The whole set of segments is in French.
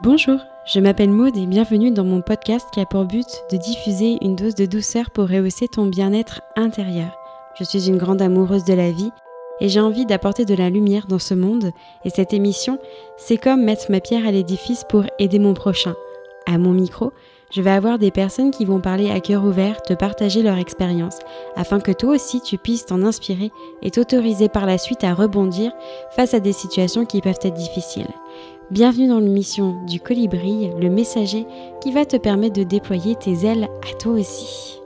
Bonjour, je m'appelle Maude et bienvenue dans mon podcast qui a pour but de diffuser une dose de douceur pour rehausser ton bien-être intérieur. Je suis une grande amoureuse de la vie et j'ai envie d'apporter de la lumière dans ce monde et cette émission, c'est comme mettre ma pierre à l'édifice pour aider mon prochain. À mon micro, je vais avoir des personnes qui vont parler à cœur ouvert, te partager leur expérience, afin que toi aussi tu puisses t'en inspirer et t'autoriser par la suite à rebondir face à des situations qui peuvent être difficiles. Bienvenue dans l'émission du colibri, le messager qui va te permettre de déployer tes ailes à toi aussi.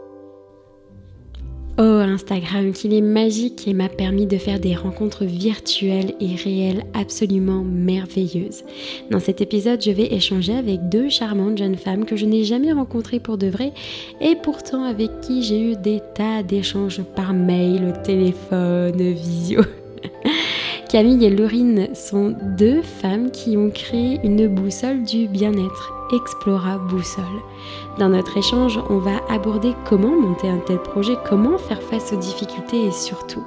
Oh Instagram, qu'il est magique et m'a permis de faire des rencontres virtuelles et réelles absolument merveilleuses. Dans cet épisode, je vais échanger avec deux charmantes jeunes femmes que je n'ai jamais rencontrées pour de vrai et pourtant avec qui j'ai eu des tas d'échanges par mail, téléphone, visio. Camille et Laurine sont deux femmes qui ont créé une boussole du bien-être, Explora Boussole. Dans notre échange, on va aborder comment monter un tel projet, comment faire face aux difficultés et surtout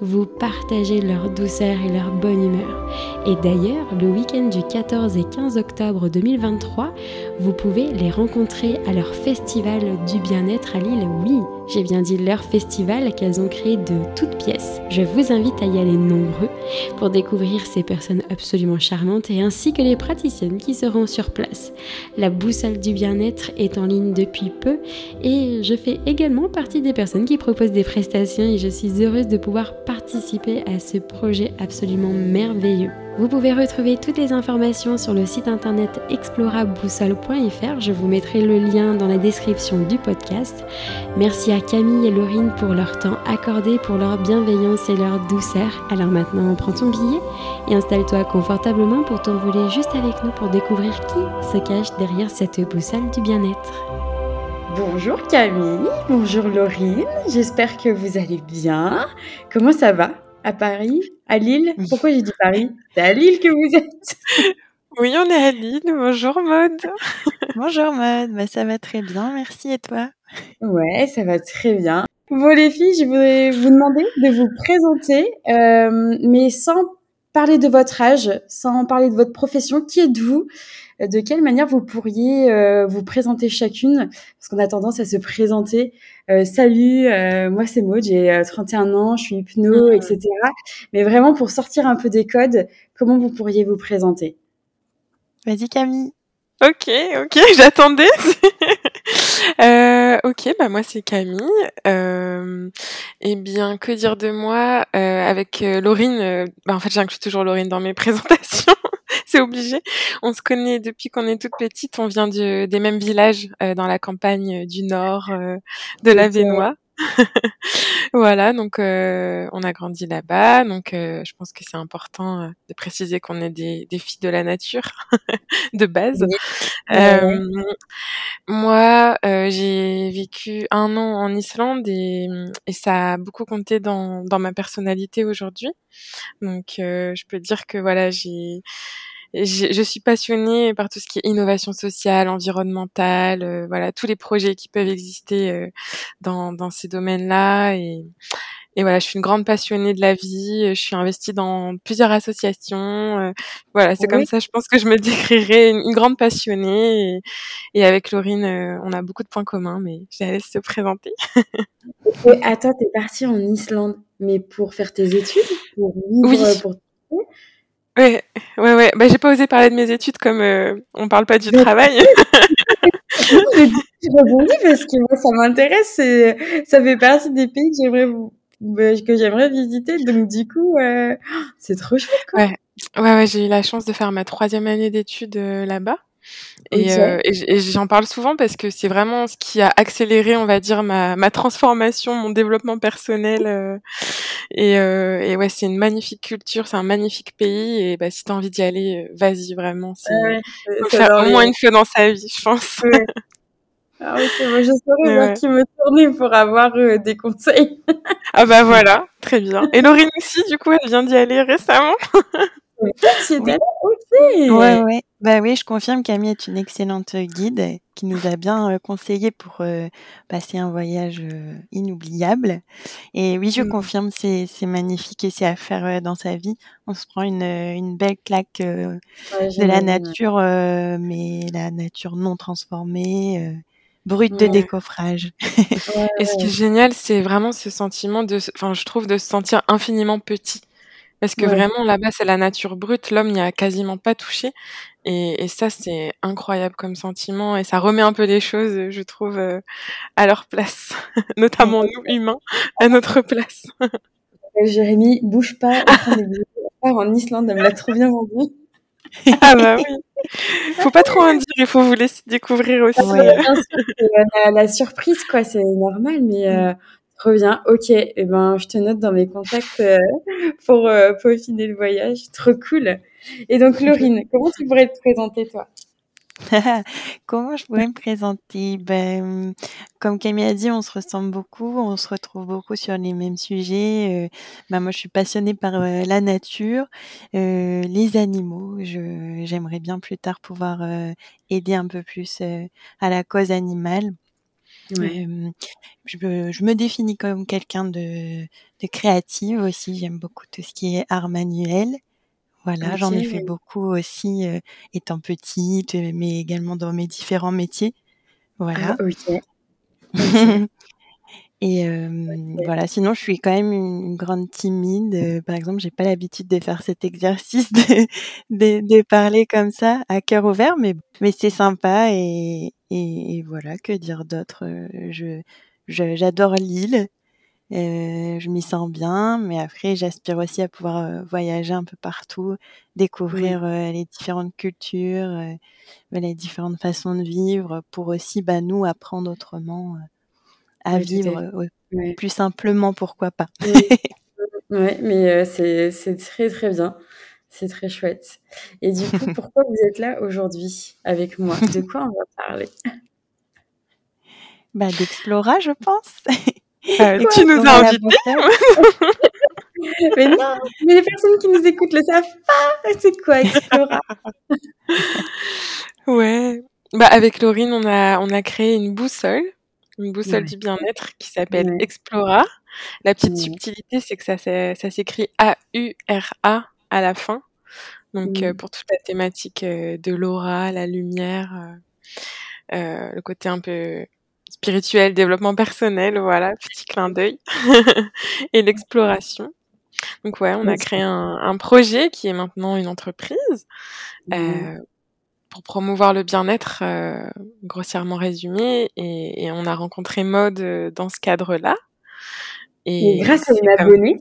vous partager leur douceur et leur bonne humeur. Et d'ailleurs, le week-end du 14 et 15 octobre 2023, vous pouvez les rencontrer à leur festival du bien-être à Lille. Oui, j'ai bien dit leur festival qu'elles ont créé de toutes pièces. Je vous invite à y aller nombreux pour découvrir ces personnes absolument charmantes et ainsi que les praticiennes qui seront sur place. La boussole du bien-être est en ligne depuis peu et je fais également partie des personnes qui proposent des prestations et je suis heureuse de pouvoir participer à ce projet absolument merveilleux. Vous pouvez retrouver toutes les informations sur le site internet exploraboussole.fr. Je vous mettrai le lien dans la description du podcast. Merci à Camille et Laurine pour leur temps accordé, pour leur bienveillance et leur douceur. Alors maintenant, prends ton billet et installe-toi confortablement pour t'envoler juste avec nous pour découvrir qui se cache derrière cette boussole du bien-être. Bonjour Camille, bonjour Laurine, j'espère que vous allez bien. Comment ça va à Paris? À Lille Pourquoi j'ai dit Paris? C'est à Lille que vous êtes Oui, on est à Lille. Bonjour Maude. Bonjour Maude, bah, ça va très bien, merci et toi? Ouais, ça va très bien. Bon les filles, je voudrais vous demander de vous présenter, euh, mais sans parler de votre âge, sans parler de votre profession. Qui êtes-vous? De quelle manière vous pourriez euh, vous présenter chacune? Parce qu'on a tendance à se présenter. Euh, salut, euh, moi c'est Maud, j'ai 31 ans, je suis hypno, mmh. etc. Mais vraiment pour sortir un peu des codes, comment vous pourriez vous présenter? Vas-y Camille. Ok, ok, j'attendais. euh, ok, bah moi c'est Camille. Euh, eh bien, que dire de moi? Euh, Avec euh, Laurine, euh, bah, en fait j'inclus toujours Laurine dans mes présentations. c'est obligé. On se connaît depuis qu'on est toute petite. On vient du, des mêmes villages dans la campagne du nord de la Vénois. voilà, donc euh, on a grandi là-bas, donc euh, je pense que c'est important euh, de préciser qu'on est des, des, filles de la nature de base. moi, j'ai vécu un an en Islande et, et, ça a beaucoup compté dans, dans ma personnalité aujourd'hui. Donc je peux dire que voilà, j'ai je suis passionnée par tout ce qui est innovation sociale, environnementale, euh, voilà, tous les projets qui peuvent exister euh, dans, dans ces domaines-là. Et, et voilà, je suis une grande passionnée de la vie. Je suis investie dans plusieurs associations. Euh, voilà, c'est comme ça, je pense que je me décrirais une, grande passionnée. Et, et avec Laurine, on a beaucoup de points communs, mais je la laisse se présenter. et attends, t'es partie en Islande, mais pour faire tes études, pour vivre, oui. pour Ouais, ouais, ouais. Bah, j'ai pas osé parler de mes études comme euh, on parle pas du travail. je rebondis parce que moi, ça m'intéresse. Ça fait partie des pays que j'aimerais bah, que j'aimerais visiter. Donc, du coup, euh, c'est trop chouette, quoi. Ouais, ouais, ouais j'ai eu la chance de faire ma troisième année d'études euh, là-bas. Et, euh, et j'en parle souvent parce que c'est vraiment ce qui a accéléré, on va dire, ma, ma transformation, mon développement personnel. Euh, et, euh, et, ouais, c'est une magnifique culture, c'est un magnifique pays. Et bah, si t'as envie d'y aller, vas-y vraiment. C'est ouais, faut faire au moins une fois dans sa vie, je pense. Ouais. Ah ok, moi je saurais vers qui me tourner pour avoir euh, des conseils. ah bah voilà, très bien. Et Laurine aussi, du coup, elle vient d'y aller récemment. c'est oui. ok. Ouais, ouais. Bah oui, je confirme, Camille est une excellente guide qui nous a bien conseillé pour passer un voyage inoubliable. Et oui, je mmh. confirme, c'est magnifique et c'est à faire dans sa vie. On se prend une, une belle claque de la nature, mais la nature non transformée, brute de décoffrage. et ce qui est génial, c'est vraiment ce sentiment de, enfin, je trouve de se sentir infiniment petit. Parce que vraiment, là-bas, c'est la nature brute. L'homme n'y a quasiment pas touché. Et, et ça, c'est incroyable comme sentiment. Et ça remet un peu les choses, je trouve, euh, à leur place. Notamment nous, humains, à notre place. Jérémy, bouge pas. En Islande, elle me l'a trop bien vendu. ah bah oui. Faut pas trop en dire, il faut vous laisser découvrir aussi. Ouais, bien sûr, la, surprise, quoi, c'est normal, mais euh, Reviens, ok, et eh ben, je te note dans mes contacts euh, pour euh, peaufiner le voyage. Trop cool. Et donc, Laurine, comment tu pourrais te présenter, toi? Comment je pourrais me présenter? Ben, Comme Camille a dit, on se ressemble beaucoup, on se retrouve beaucoup sur les mêmes sujets. Euh, ben, moi, je suis passionnée par euh, la nature, euh, les animaux. J'aimerais bien plus tard pouvoir aider un peu plus à la cause animale. Je, me définis comme quelqu'un de, de créative aussi. J'aime beaucoup tout ce qui est art manuel. Voilà, j'en ai fait beaucoup aussi étant petite, mais également dans mes différents métiers. Voilà. Ah. Et voilà, sinon je suis quand même une, grande timide. par exemple, j'ai pas l'habitude de faire cet exercice de, de, de, parler comme ça à cœur ouvert, mais, mais c'est sympa et, et, voilà, que dire d'autre. Je, j'adore l'île. Euh, je m'y sens bien, mais après, j'aspire aussi à pouvoir euh, voyager un peu partout, découvrir euh, les différentes cultures, les différentes façons de vivre, pour aussi, bah, nous, apprendre autrement à vivre plus simplement, pourquoi pas. Oui, mais c'est très très bien. C'est très chouette. Et du coup, pourquoi vous êtes là aujourd'hui avec moi? De quoi on va parler? Bah, D'Explora, je pense. Euh, tu nous as invités. mais non, mais les personnes qui nous écoutent le savent pas. C'est quoi Explora? Ouais. Bah avec Laurine, on a on a créé une boussole, une boussole du bien-être qui s'appelle Explora. La petite subtilité, c'est que ça ça s'écrit A U R A à la fin. Donc euh, pour toute la thématique euh, de l'aura, la lumière, euh, le côté un peu spirituel, développement personnel, voilà, petit clin d'œil, et l'exploration. Donc ouais, on a créé un, projet qui est maintenant une entreprise. Euh, pour promouvoir le bien-être, euh, grossièrement résumé, et, on a rencontré Mode euh, dans ce cadre-là. Et, grâce à une abonnée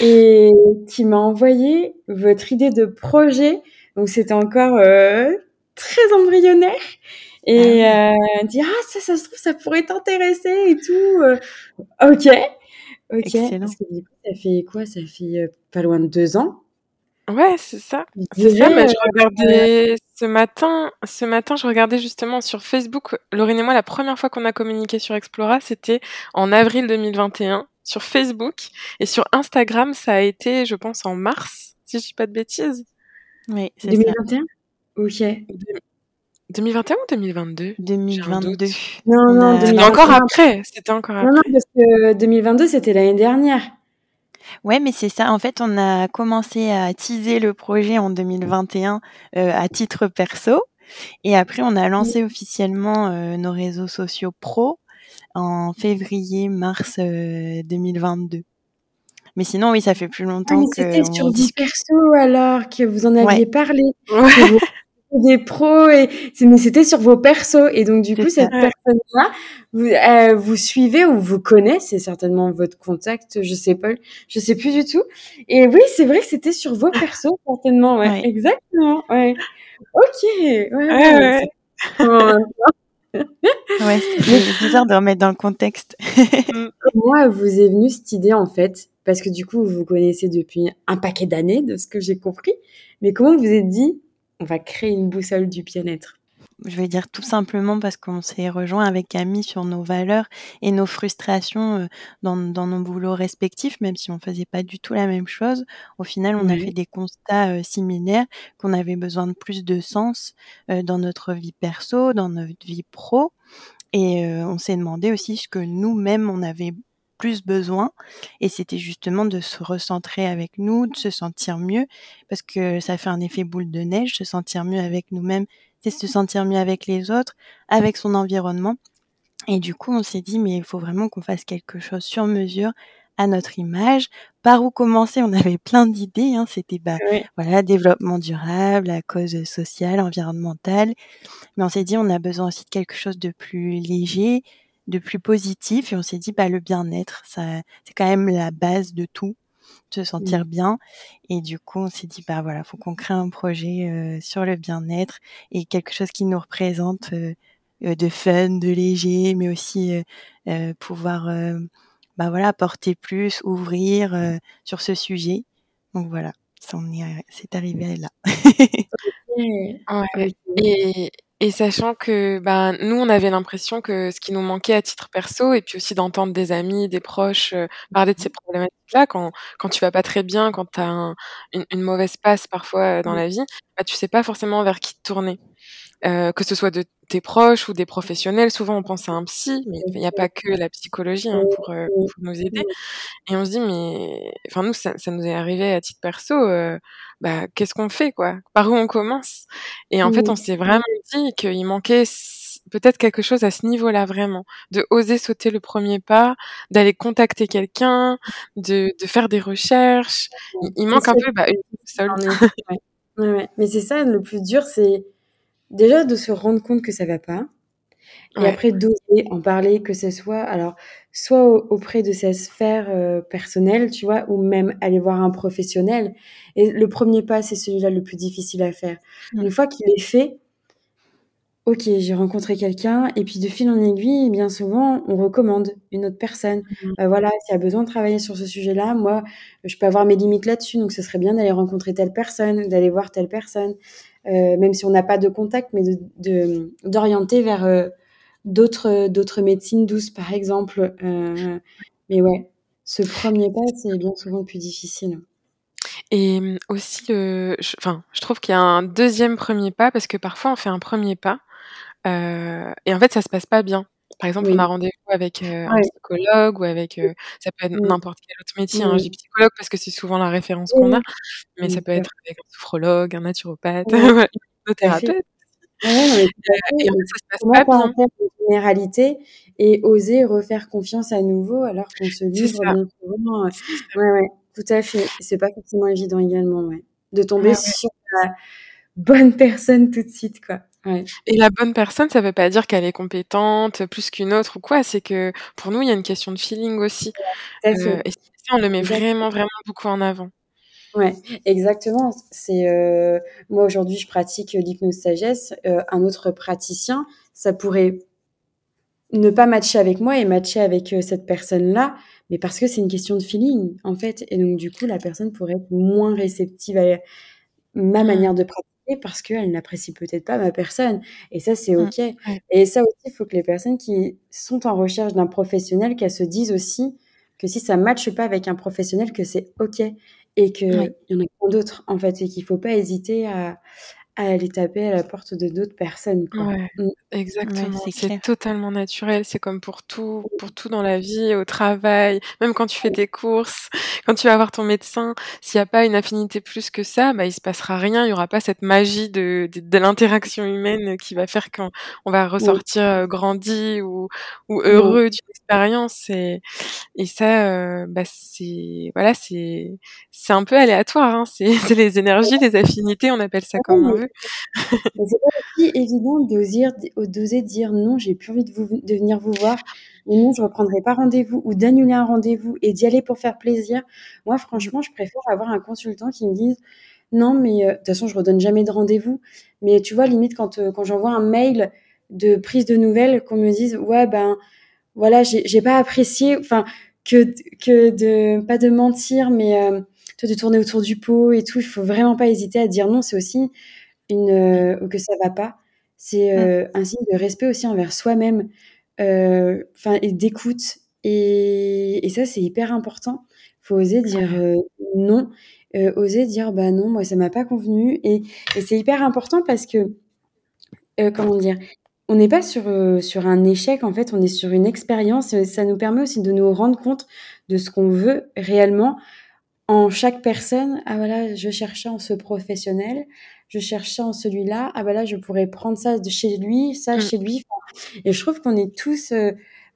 et qui m'a envoyé votre idée de projet. Donc c'était encore très embryonnaire et ah euh, dire ah ça ça se trouve ça pourrait t'intéresser et tout euh. ok ok Excellent. Parce que, du coup, ça fait quoi? Ça fait euh, pas loin de deux ans ouais c'est ça. C'est ça mais je regardais ce matin ce matin je regardais justement sur Facebook Laurine et moi la première fois qu'on a communiqué sur Explora c'était en avril 2021 sur Facebook et sur Instagram ça a été je pense en mars si je dis pas de bêtises. Oui 2021 ok. 2021 ou 2022 2022. Non, non, C'était encore après. C'était encore après. Non, non, parce que 2022, c'était l'année dernière. Ouais, mais c'est ça. En fait, on a commencé à teaser le projet en 2021 euh, à titre perso. Et après, on a lancé officiellement euh, nos réseaux sociaux pro en février, mars 2022. Euh, mais sinon, oui, ça fait plus ah, longtemps que. C'était sur dit... perso alors que vous en aviez parlé. Des pros et mais c'était sur vos persos. Et donc du coup cette personne-là vous, euh, vous suivez ou vous connaissez certainement votre contact je sais pas je sais plus du tout. Et oui c'est vrai que c'était sur vos persos certainement ouais, exactement ouais. Ok ouais, ouais, ouais. c'est bizarre de remettre dans le contexte. Comment vous est venue cette idée en fait? Parce que du coup vous vous connaissez depuis un paquet d'années de ce que j'ai compris. Mais comment vous êtes dit on va créer une boussole du bien-être je vais dire tout simplement parce qu'on s'est rejoint avec Camille sur nos valeurs et nos frustrations dans, dans, nos boulots respectifs, même si on faisait pas du tout la même chose. Au final, on a fait des constats similaires, qu'on avait besoin de plus de sens dans notre vie perso, dans notre vie pro. Et on s'est demandé aussi ce que nous-mêmes, on avait plus besoin. Et c'était justement de se recentrer avec nous, de se sentir mieux, parce que ça fait un effet boule de neige, se sentir mieux avec nous-mêmes, c'est se sentir mieux avec les autres, avec son environnement. Et du coup, on s'est dit, mais il faut vraiment qu'on fasse quelque chose sur mesure à notre image. Par où commencer? On avait plein d'idées. Hein. C'était bah, voilà, développement durable, la cause sociale, environnementale. Mais on s'est dit, on a besoin aussi de quelque chose de plus léger, de plus positif et on s'est dit bah le bien-être ça c'est quand même la base de tout se sentir bien. Et du coup on s'est dit bah voilà faut qu'on crée un projet euh, sur le bien-être et quelque chose qui nous représente euh, euh, de fun de léger mais aussi pouvoir bah voilà apporter plus ouvrir sur ce sujet. Donc voilà ça on est c'est arrivé là. Ouais. et et sachant que bah, nous, on avait l'impression que ce qui nous manquait à titre perso, et puis aussi d'entendre des amis, des proches euh, parler de ces problématiques-là, quand, quand tu vas pas très bien, quand tu as une, une, mauvaise passe parfois euh, dans la vie, bah, tu sais pas forcément vers qui te tourner. Euh, que ce soit de tes proches ou des professionnels. Souvent, on pense à un psy, mais il n'y a pas que la psychologie hein, pour, euh, pour, nous aider. Et on se dit, mais enfin nous, ça, ça nous est arrivé à titre perso. Euh, bah, qu'est-ce qu'on fait, quoi? Par où on commence? Et en fait, on s'est vraiment dit qu'il manquait peut-être quelque chose à ce niveau-là, vraiment, de oser sauter le premier pas, d'aller contacter quelqu'un, de, de faire des recherches. Il, manque un peu bah, une seule. Ouais, ouais. Mais c'est ça, le plus dur, c'est déjà de se rendre compte que ça va pas. Et après d'oser en parler, que ce soit alors soit auprès de sa sphère euh, personnelle, tu vois, ou même aller voir un professionnel. Et le premier pas, c'est celui-là le plus difficile à faire. Mmh. Une fois qu'il est fait, ok, j'ai rencontré quelqu'un, et puis de fil en aiguille, bien souvent, on recommande une autre personne. Mmh. Euh, voilà, s'il y a besoin de travailler sur ce sujet-là, moi, je peux avoir mes limites là-dessus, donc ce serait bien d'aller rencontrer telle personne, d'aller voir telle personne. Euh, même si on n'a pas de contact, mais de d'orienter vers euh, d'autres d'autres médecines douces, par exemple. Euh, mais ouais, ce premier pas, c'est bien souvent le plus difficile. Et aussi, je, enfin, je trouve qu'il y a un deuxième premier pas parce que parfois on fait un premier pas et en fait ça se passe pas bien. Par exemple, on a rendez-vous avec un psychologue ou avec, ça peut être mmh. n'importe quel autre métier. Hein. Je dis psychologue parce que c'est souvent la référence qu'on a, mais ça peut être avec un sophrologue, un naturopathe, un hypnothérapeute. Ouais, et, ça se passe pas bien. Faire généralité et oser refaire confiance à nouveau alors qu'on se livre. Ouais, ouais, tout à fait. C'est pas forcément évident également, ouais. De tomber sur la bonne personne tout de suite, quoi. Et la bonne personne, ça veut pas dire qu'elle est compétente plus qu'une autre ou quoi. C'est que pour nous, il y a une question de feeling aussi. Euh, et ça, on le met vraiment, vraiment beaucoup en avant. Ouais, exactement. C'est euh, moi aujourd'hui, je pratique l'hypnose sagesse. Euh, un autre praticien, ça pourrait ne pas matcher avec moi et matcher avec cette personne-là, mais parce que c'est une question de feeling en fait. Et donc du coup, la personne pourrait être moins réceptive à ma mmh. manière de pratiquer parce qu'elle n'apprécie peut-être pas ma personne. Et ça, c'est mmh, OK. Et ça aussi, il faut que les personnes qui sont en recherche d'un professionnel, qu'elles se disent aussi que si ça ne matche pas avec un professionnel, que c'est OK. Et qu'il y en a plein d'autres, en fait, et qu'il ne faut pas hésiter à, à aller taper à la porte de d'autres personnes. Quoi. Ouais, mmh. exactement. c'est totalement naturel. C'est comme pour tout, pour tout dans la vie, au travail, même quand tu fais tes courses, quand tu vas voir ton médecin. S'il n'y a pas une affinité plus que ça, bah, il se passera rien. Il n'y aura pas cette magie de, de, l'interaction humaine qui va faire qu'on on va ressortir euh, grandi ou, ou heureux d'une expérience. Et, et ça, euh, bah, c'est, voilà, c'est, un peu aléatoire. Hein. C'est les énergies, les affinités, on appelle ça comme on veut c'est pas aussi évident d'oser dire non, j'ai plus envie de, venir vous voir, ou non, je reprendrai pas rendez-vous, ou d'annuler un rendez-vous et d'y aller pour faire plaisir. Moi, franchement, je préfère avoir un consultant qui me dise non, mais euh, de toute façon, je redonne jamais de rendez-vous. Mais tu vois, limite, quand, euh, quand j'envoie un mail de prise de nouvelles, qu'on me dise ouais, ben voilà, j'ai pas apprécié, enfin, que, que de, pas de mentir, mais euh, de tourner autour du pot et tout, il faut vraiment pas hésiter à dire non. C'est aussi une, euh, ou que ça va pas, c'est mmh. un signe de respect aussi envers soi-même, enfin et d'écoute et, et ça c'est hyper important. Faut oser dire non, oser dire bah non moi ça m'a pas convenu et, et c'est hyper important parce que comment dire on n'est pas sur, sur un échec, en fait, on est sur une expérience. Ça nous permet aussi de nous rendre compte de ce qu'on veut réellement en chaque personne. Ah voilà, je cherchais en ce professionnel, je cherchais en celui-là. Ah voilà, je pourrais prendre ça de chez lui, ça mmh. chez lui. Et je trouve qu'on est tous,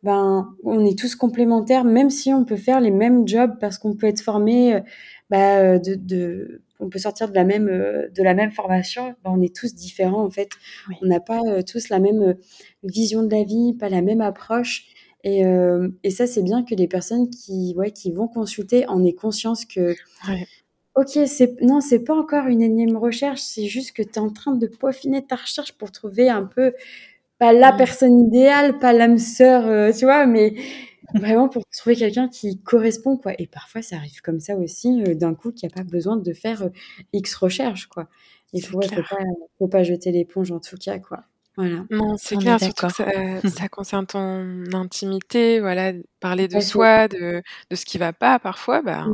ben, on est tous complémentaires, même si on peut faire les mêmes jobs parce qu'on peut être formé, bah, de, de on peut sortir de la même euh, de la même formation, ben, on est tous différents en fait. On n'a pas euh, tous la même euh, vision de la vie, pas la même approche. Et, et ça, c'est bien que les personnes qui, ouais, qui vont consulter en aient conscience que, ok, c'est non, c'est pas encore une énième recherche, c'est juste que tu es en train de peaufiner ta recherche pour trouver un peu pas la personne idéale, pas l'âme sœur, tu vois, mais Vraiment pour trouver quelqu'un qui correspond, quoi. Et parfois, ça arrive comme ça aussi, euh, d'un coup, qu'il n'y a pas besoin de faire euh, X recherches, quoi. Il faut, faut, pas, faut pas jeter l'éponge, en tout cas, quoi. Voilà. Non, c'est clair, surtout que ça, ça, concerne ton intimité, voilà, parler de soi, de, de ce qui va pas parfois, bah, mmh.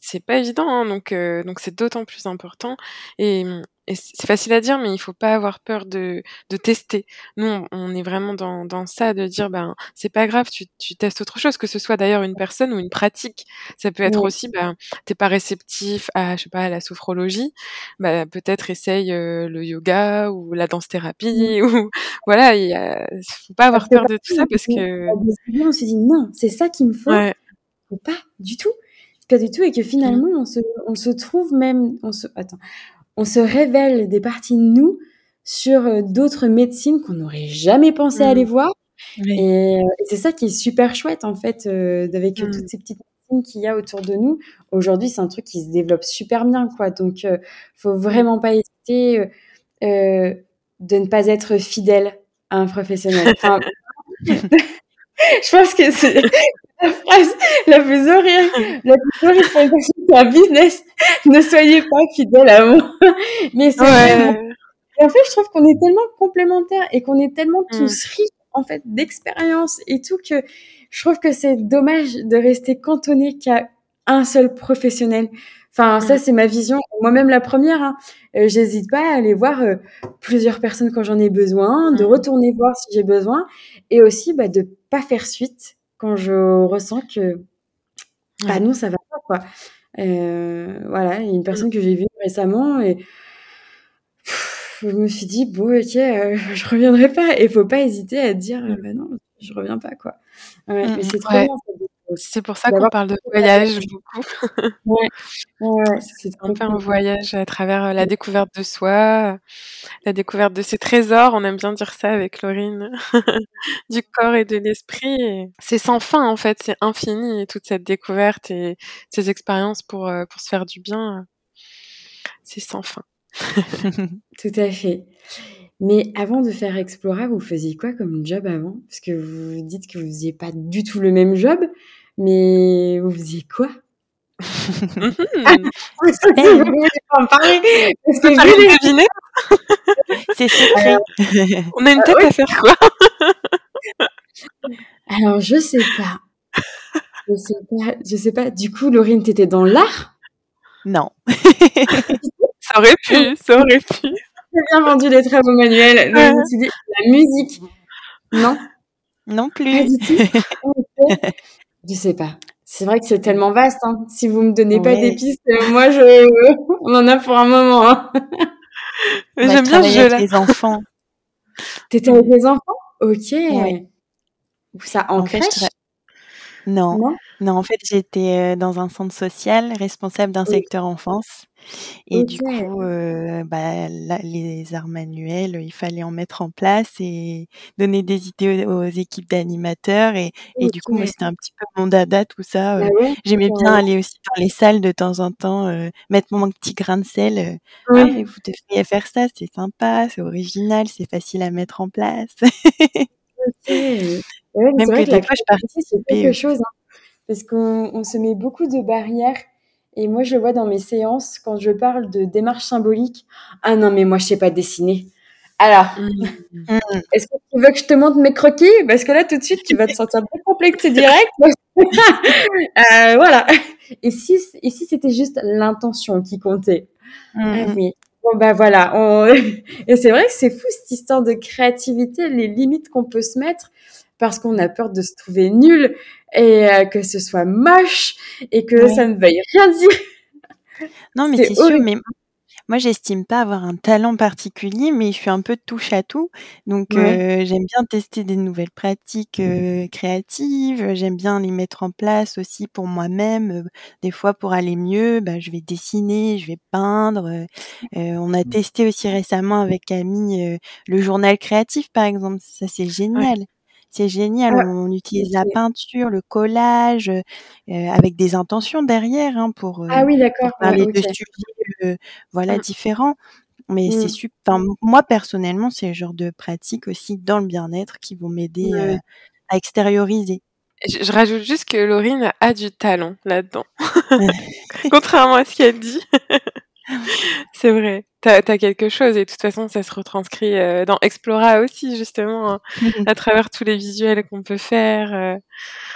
C'est pas évident, hein, donc euh, donc c'est d'autant plus important. Et et c'est facile à dire, mais il faut pas avoir peur de, de tester. Nous, on, est vraiment dans, dans ça, de dire, ben, c'est pas grave, tu, tu testes autre chose, que ce soit d'ailleurs une personne ou une pratique. Ça peut être aussi, ben, t'es pas réceptif à, je sais pas, à la sophrologie, ben, peut-être essaye euh, le yoga ou la danse-thérapie, ou, voilà, il faut pas avoir peur de tout ça parce que... On se dit, non, c'est ça qu'il me faut. Faut pas du tout. Pas du tout, et que finalement, on se, on se trouve même, on se, attends, on se révèle des parties de nous sur euh, d'autres médecines qu'on n'aurait jamais pensé aller mmh. voir. Euh, et, c'est ça qui est super chouette, en fait, euh, avec mmh. toutes ces petites médecines qu'il y a autour de nous. Aujourd'hui, c'est un truc qui se développe super bien, quoi. Donc, il faut vraiment pas hésiter de ne pas être fidèle à un professionnel. je pense que c'est la phrase la plus horrible, la plus horrible pour une personne qui a un business. Ne soyez pas fidèle à moi. Mais c'est ouais. En fait, je trouve qu'on est tellement complémentaires et qu'on est tellement mm. tous riches, en fait, d'expérience et tout que je trouve que c'est dommage de rester cantonné qu'à un seul professionnel. Enfin, ça, mm. c'est ma vision. Moi-même, la première, hein, euh, j'hésite pas à aller voir euh, plusieurs personnes quand j'en ai besoin, de mm. retourner voir si j'ai besoin, et aussi bah, de pas faire suite quand je ressens que bah non, ça va pas quoi. Euh, voilà, il y a une personne que j'ai vue récemment et je me suis dit bon ok, euh, je reviendrai pas et faut pas hésiter à dire mmh. bah non, je reviens pas quoi. Ouais, mais c'est trop bien, c'est pour ça qu'on parle de voyage beaucoup. ouais. ouais c'est un peu un voyage à travers euh, la découverte de soi, la découverte de ses trésors. On aime bien dire ça avec Laurine, du corps et de l'esprit. C'est sans fin en fait, c'est infini toute cette découverte et ces expériences pour euh, pour se faire du bien. C'est sans fin. Tout à fait. Mais avant de faire Explora, vous faisiez quoi comme job avant? Parce que vous dites que vous faisiez pas du tout le même job, mais vous faisiez quoi? Mmh. je deviner. C'est secret. On a une tête à faire quoi? Alors je sais pas. Je sais pas. Je sais pas. Du coup, Laurine, t'étais dans l'art? Non. ça aurait pu. Ça aurait pu. J'ai bien vendu les travaux manuels. Donc, je me suis dit, la musique. Non? Non plus. Je sais pas. C'est vrai que c'est tellement vaste. Hein. Si vous me donnez pas des pistes, euh, moi, je, on en a pour un moment. Hein. J'aime bien jouer avec les enfants. T'étais avec les enfants? Ok. Ouais. Ça en, crèche non. non? en fait, j'étais dans un centre social, responsable d'un secteur enfance. Et du coup, bah, les arts manuels, il fallait en mettre en place et donner des idées aux, équipes d'animateurs. Et, et du coup, moi, c'était un petit peu mon dada, tout ça. Bah j'aimais bien aller aussi dans les salles de temps en temps, mettre mon petit grain de sel. «Ah, vous devriez faire ça, c'est sympa, c'est original, c'est facile à mettre en place. Même que, des fois, je participe. C'est quelque chose, hein, parce qu'on se met beaucoup de barrières. Et moi, je le vois dans mes séances, quand je parle de démarche symbolique. Ah non, mais moi, je sais pas dessiner. Alors, mmh. est-ce que tu veux que je te montre mes croquis? Parce que là, tout de suite, tu vas te sentir décomplexé direct. euh, voilà. Et si, et si c'était juste l'intention qui comptait? Mmh. ah Oui. Bon, bah voilà. On... Et c'est vrai que c'est fou, cette histoire de créativité, les limites qu'on peut se mettre parce qu'on a peur de se trouver nul et euh, que ce soit moche et que ça ne veuille rien dire. Non, mais c'est sûr, mais moi, j'estime pas avoir un talent particulier, mais je suis un peu touche à tout. Donc, euh, j'aime bien tester des nouvelles pratiques euh, créatives. J'aime bien les mettre en place aussi pour moi-même. Des fois, pour aller mieux, bah, je vais dessiner, je vais peindre. on a mmh. testé aussi récemment avec Camille le journal créatif, par exemple. Ça, c'est génial. C'est génial. On utilise la peinture, le collage, euh, avec des intentions derrière hein, pour, ah oui, d'accord. parler de sujets voilà, mmh. différents. Mais c'est mmh. super. moi, personnellement, c'est le genre de pratique aussi dans le bien-être qui vont m'aider à extérioriser. Je, rajoute juste que Laurine a du talent là-dedans. Contrairement à ce qu'elle dit. c'est vrai. T'as as quelque chose et de toute façon, ça se retranscrit euh, dans Explora aussi, justement, hein, à travers tous les visuels qu'on peut faire. Euh,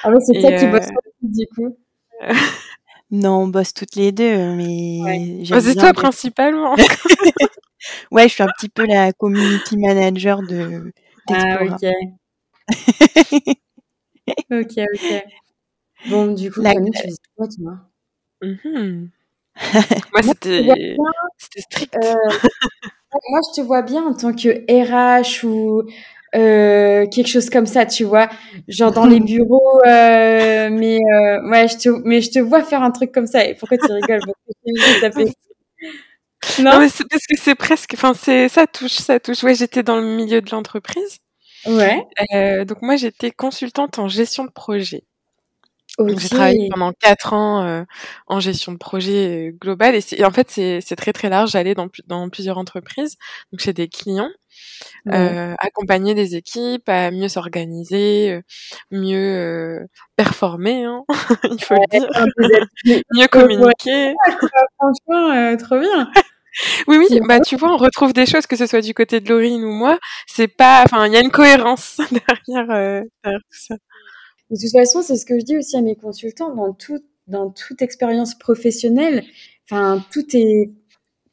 ah oui, c'est toi qui bosse euh, du coup. non, on bosse toutes les deux, mais. Bah, c'est toi principalement. ouais, je suis un petit peu la community manager de. Ah, ok. ok, ok. Bon, du coup, la... Tu fais quoi, toi? Mmh moi, c'était strict. Euh, moi, je te vois bien en tant que RH ou euh, quelque chose comme ça, tu vois, genre dans les bureaux. Euh, mais ouais, je te, mais je te vois faire un truc comme ça. Et pourquoi tu rigoles? Non, mais c'est parce que c'est presque, enfin, c'est ça touche, ça touche. Ouais, j'étais dans le milieu de l'entreprise. Ouais. donc moi, j'étais consultante en gestion de projet. J'ai travaillé pendant quatre ans euh, en gestion de projet euh, global et, en fait c'est très très large. J'allais dans, dans plusieurs entreprises, donc chez des clients, euh, accompagner des équipes à mieux s'organiser, euh, mieux euh, performer, hein, il faut le dire, mieux communiquer. Franchement, trop bien. Oui, oui, bah tu vois, on retrouve des choses, que ce soit du côté de Laurine ou moi, c'est pas, enfin, il y a une cohérence derrière, derrière tout ça. De toute façon, c'est ce que je dis aussi à mes consultants dans tout, dans toute expérience professionnelle. Enfin, tout est,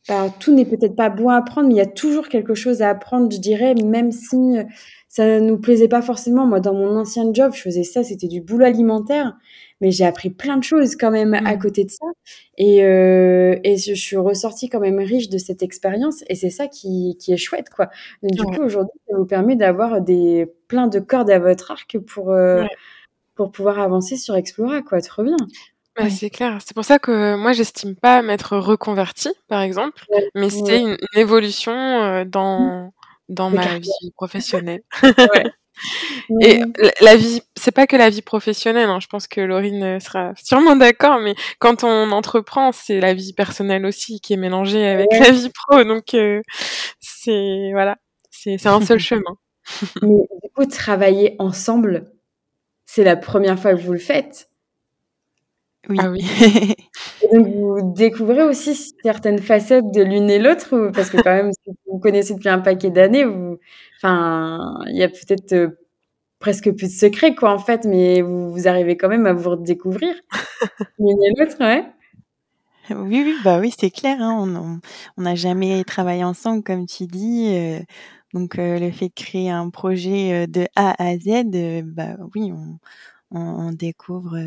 bah, tout n'est peut-être pas bon à apprendre, mais il y a toujours quelque chose à apprendre, je dirais, même si euh, ça nous plaisait pas forcément. Moi, dans mon ancien job, je faisais ça, c'était du boulot alimentaire, mais j'ai appris plein de choses quand même à mmh. côté de ça. Et, euh, et je, suis ressortie quand même riche de cette expérience, et c'est ça qui, qui est chouette, quoi. Donc, du coup, aujourd'hui, ça vous permet d'avoir des plein de cordes à votre arc pour euh, pour pouvoir avancer sur Explora, quoi. Trop bien. Bah, c'est clair. C'est pour ça que moi, j'estime pas m'être reconvertie, par exemple, mais c'est une, évolution euh, dans, mmh. dans ma vie professionnelle. Et la vie, c'est pas que la vie professionnelle. Hein. Je pense que Laurine sera sûrement d'accord, mais quand on entreprend, c'est la vie personnelle aussi qui est mélangée avec la vie pro. Donc euh, c'est voilà, c'est un seul chemin. mais du coup, travailler ensemble, c'est la première fois que vous le faites. Oui. Ah oui. et donc vous découvrez aussi certaines facettes de l'une et l'autre, parce que quand même, si vous connaissez depuis un paquet d'années, vous... enfin, il y a peut-être euh, presque plus de secrets, quoi, en fait, mais vous, vous arrivez quand même à vous redécouvrir l'une et l'autre, ouais. Oui, oui, bah oui, c'est clair. Hein, on n'a jamais travaillé ensemble, comme tu dis. Euh, donc euh, le fait de créer un projet de A à Z, bah oui, on, on, découvre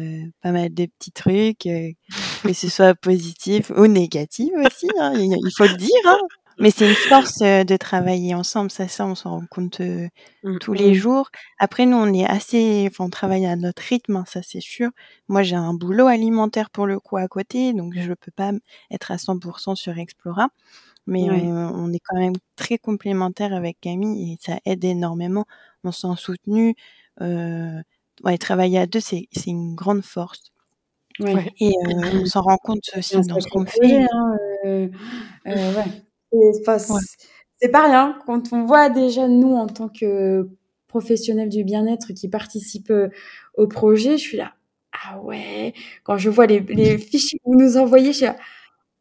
pas mal de petits trucs, que ce soit positif ou négatif aussi, hein, il, faut le dire. Hein. Mais c'est une force de travailler ensemble, ça, ça, on s'en rend compte mmh, tous les jours. Après, nous, on est assez, enfin, on travaille à notre rythme, hein, ça c'est sûr. Moi, j'ai un boulot alimentaire pour le coup à côté, donc je peux pas être à 100% sur Explora mais on est quand même très complémentaires avec Camille et ça aide énormément. On s'en soutenu. Euh, ouais, travailler à deux, c'est une grande force. Ouais. Et on s'en rend compte aussi dans ce qu'on fait. Hein, euh, ouais. C'est pas rien. Quand on voit déjà, nous, en tant que professionnels du bien-être qui participent au projet, je suis là, ah ouais. Quand je vois les, les fichiers que vous nous envoyez, je suis là,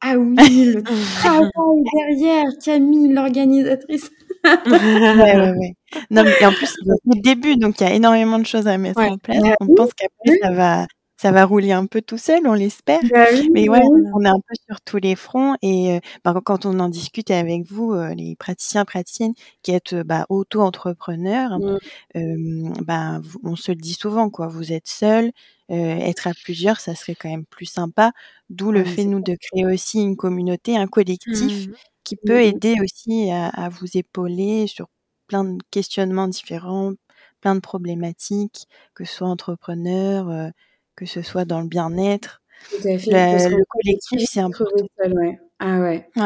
ah oui, le travail derrière, Camille, l'organisatrice. ouais, ouais, ouais. Non, mais en plus, c'est le début, donc il y a énormément de choses à mettre en place. Bah on pense qu'après, ça va, ça va rouler un peu tout seul, on l'espère. Bah oui, Mais ouais, oui. on est un peu sur tous les fronts et euh, bah, quand on en discute avec vous, euh, les praticiens, praticiennes qui êtes euh, bah, auto-entrepreneurs, Mmh. euh, on se le dit souvent, quoi. Vous êtes seul, être à plusieurs, ça serait quand même plus sympa. D'où le fait, nous, de créer aussi une communauté, un collectif Mmh. qui Mmh peut aider aussi à, à vous épauler sur plein de questionnements différents, plein de problématiques, que ce soit entrepreneur, que ce soit dans le bien-être. Le collectif, c'est important. seul, ouais. Ah ouais. Ouais.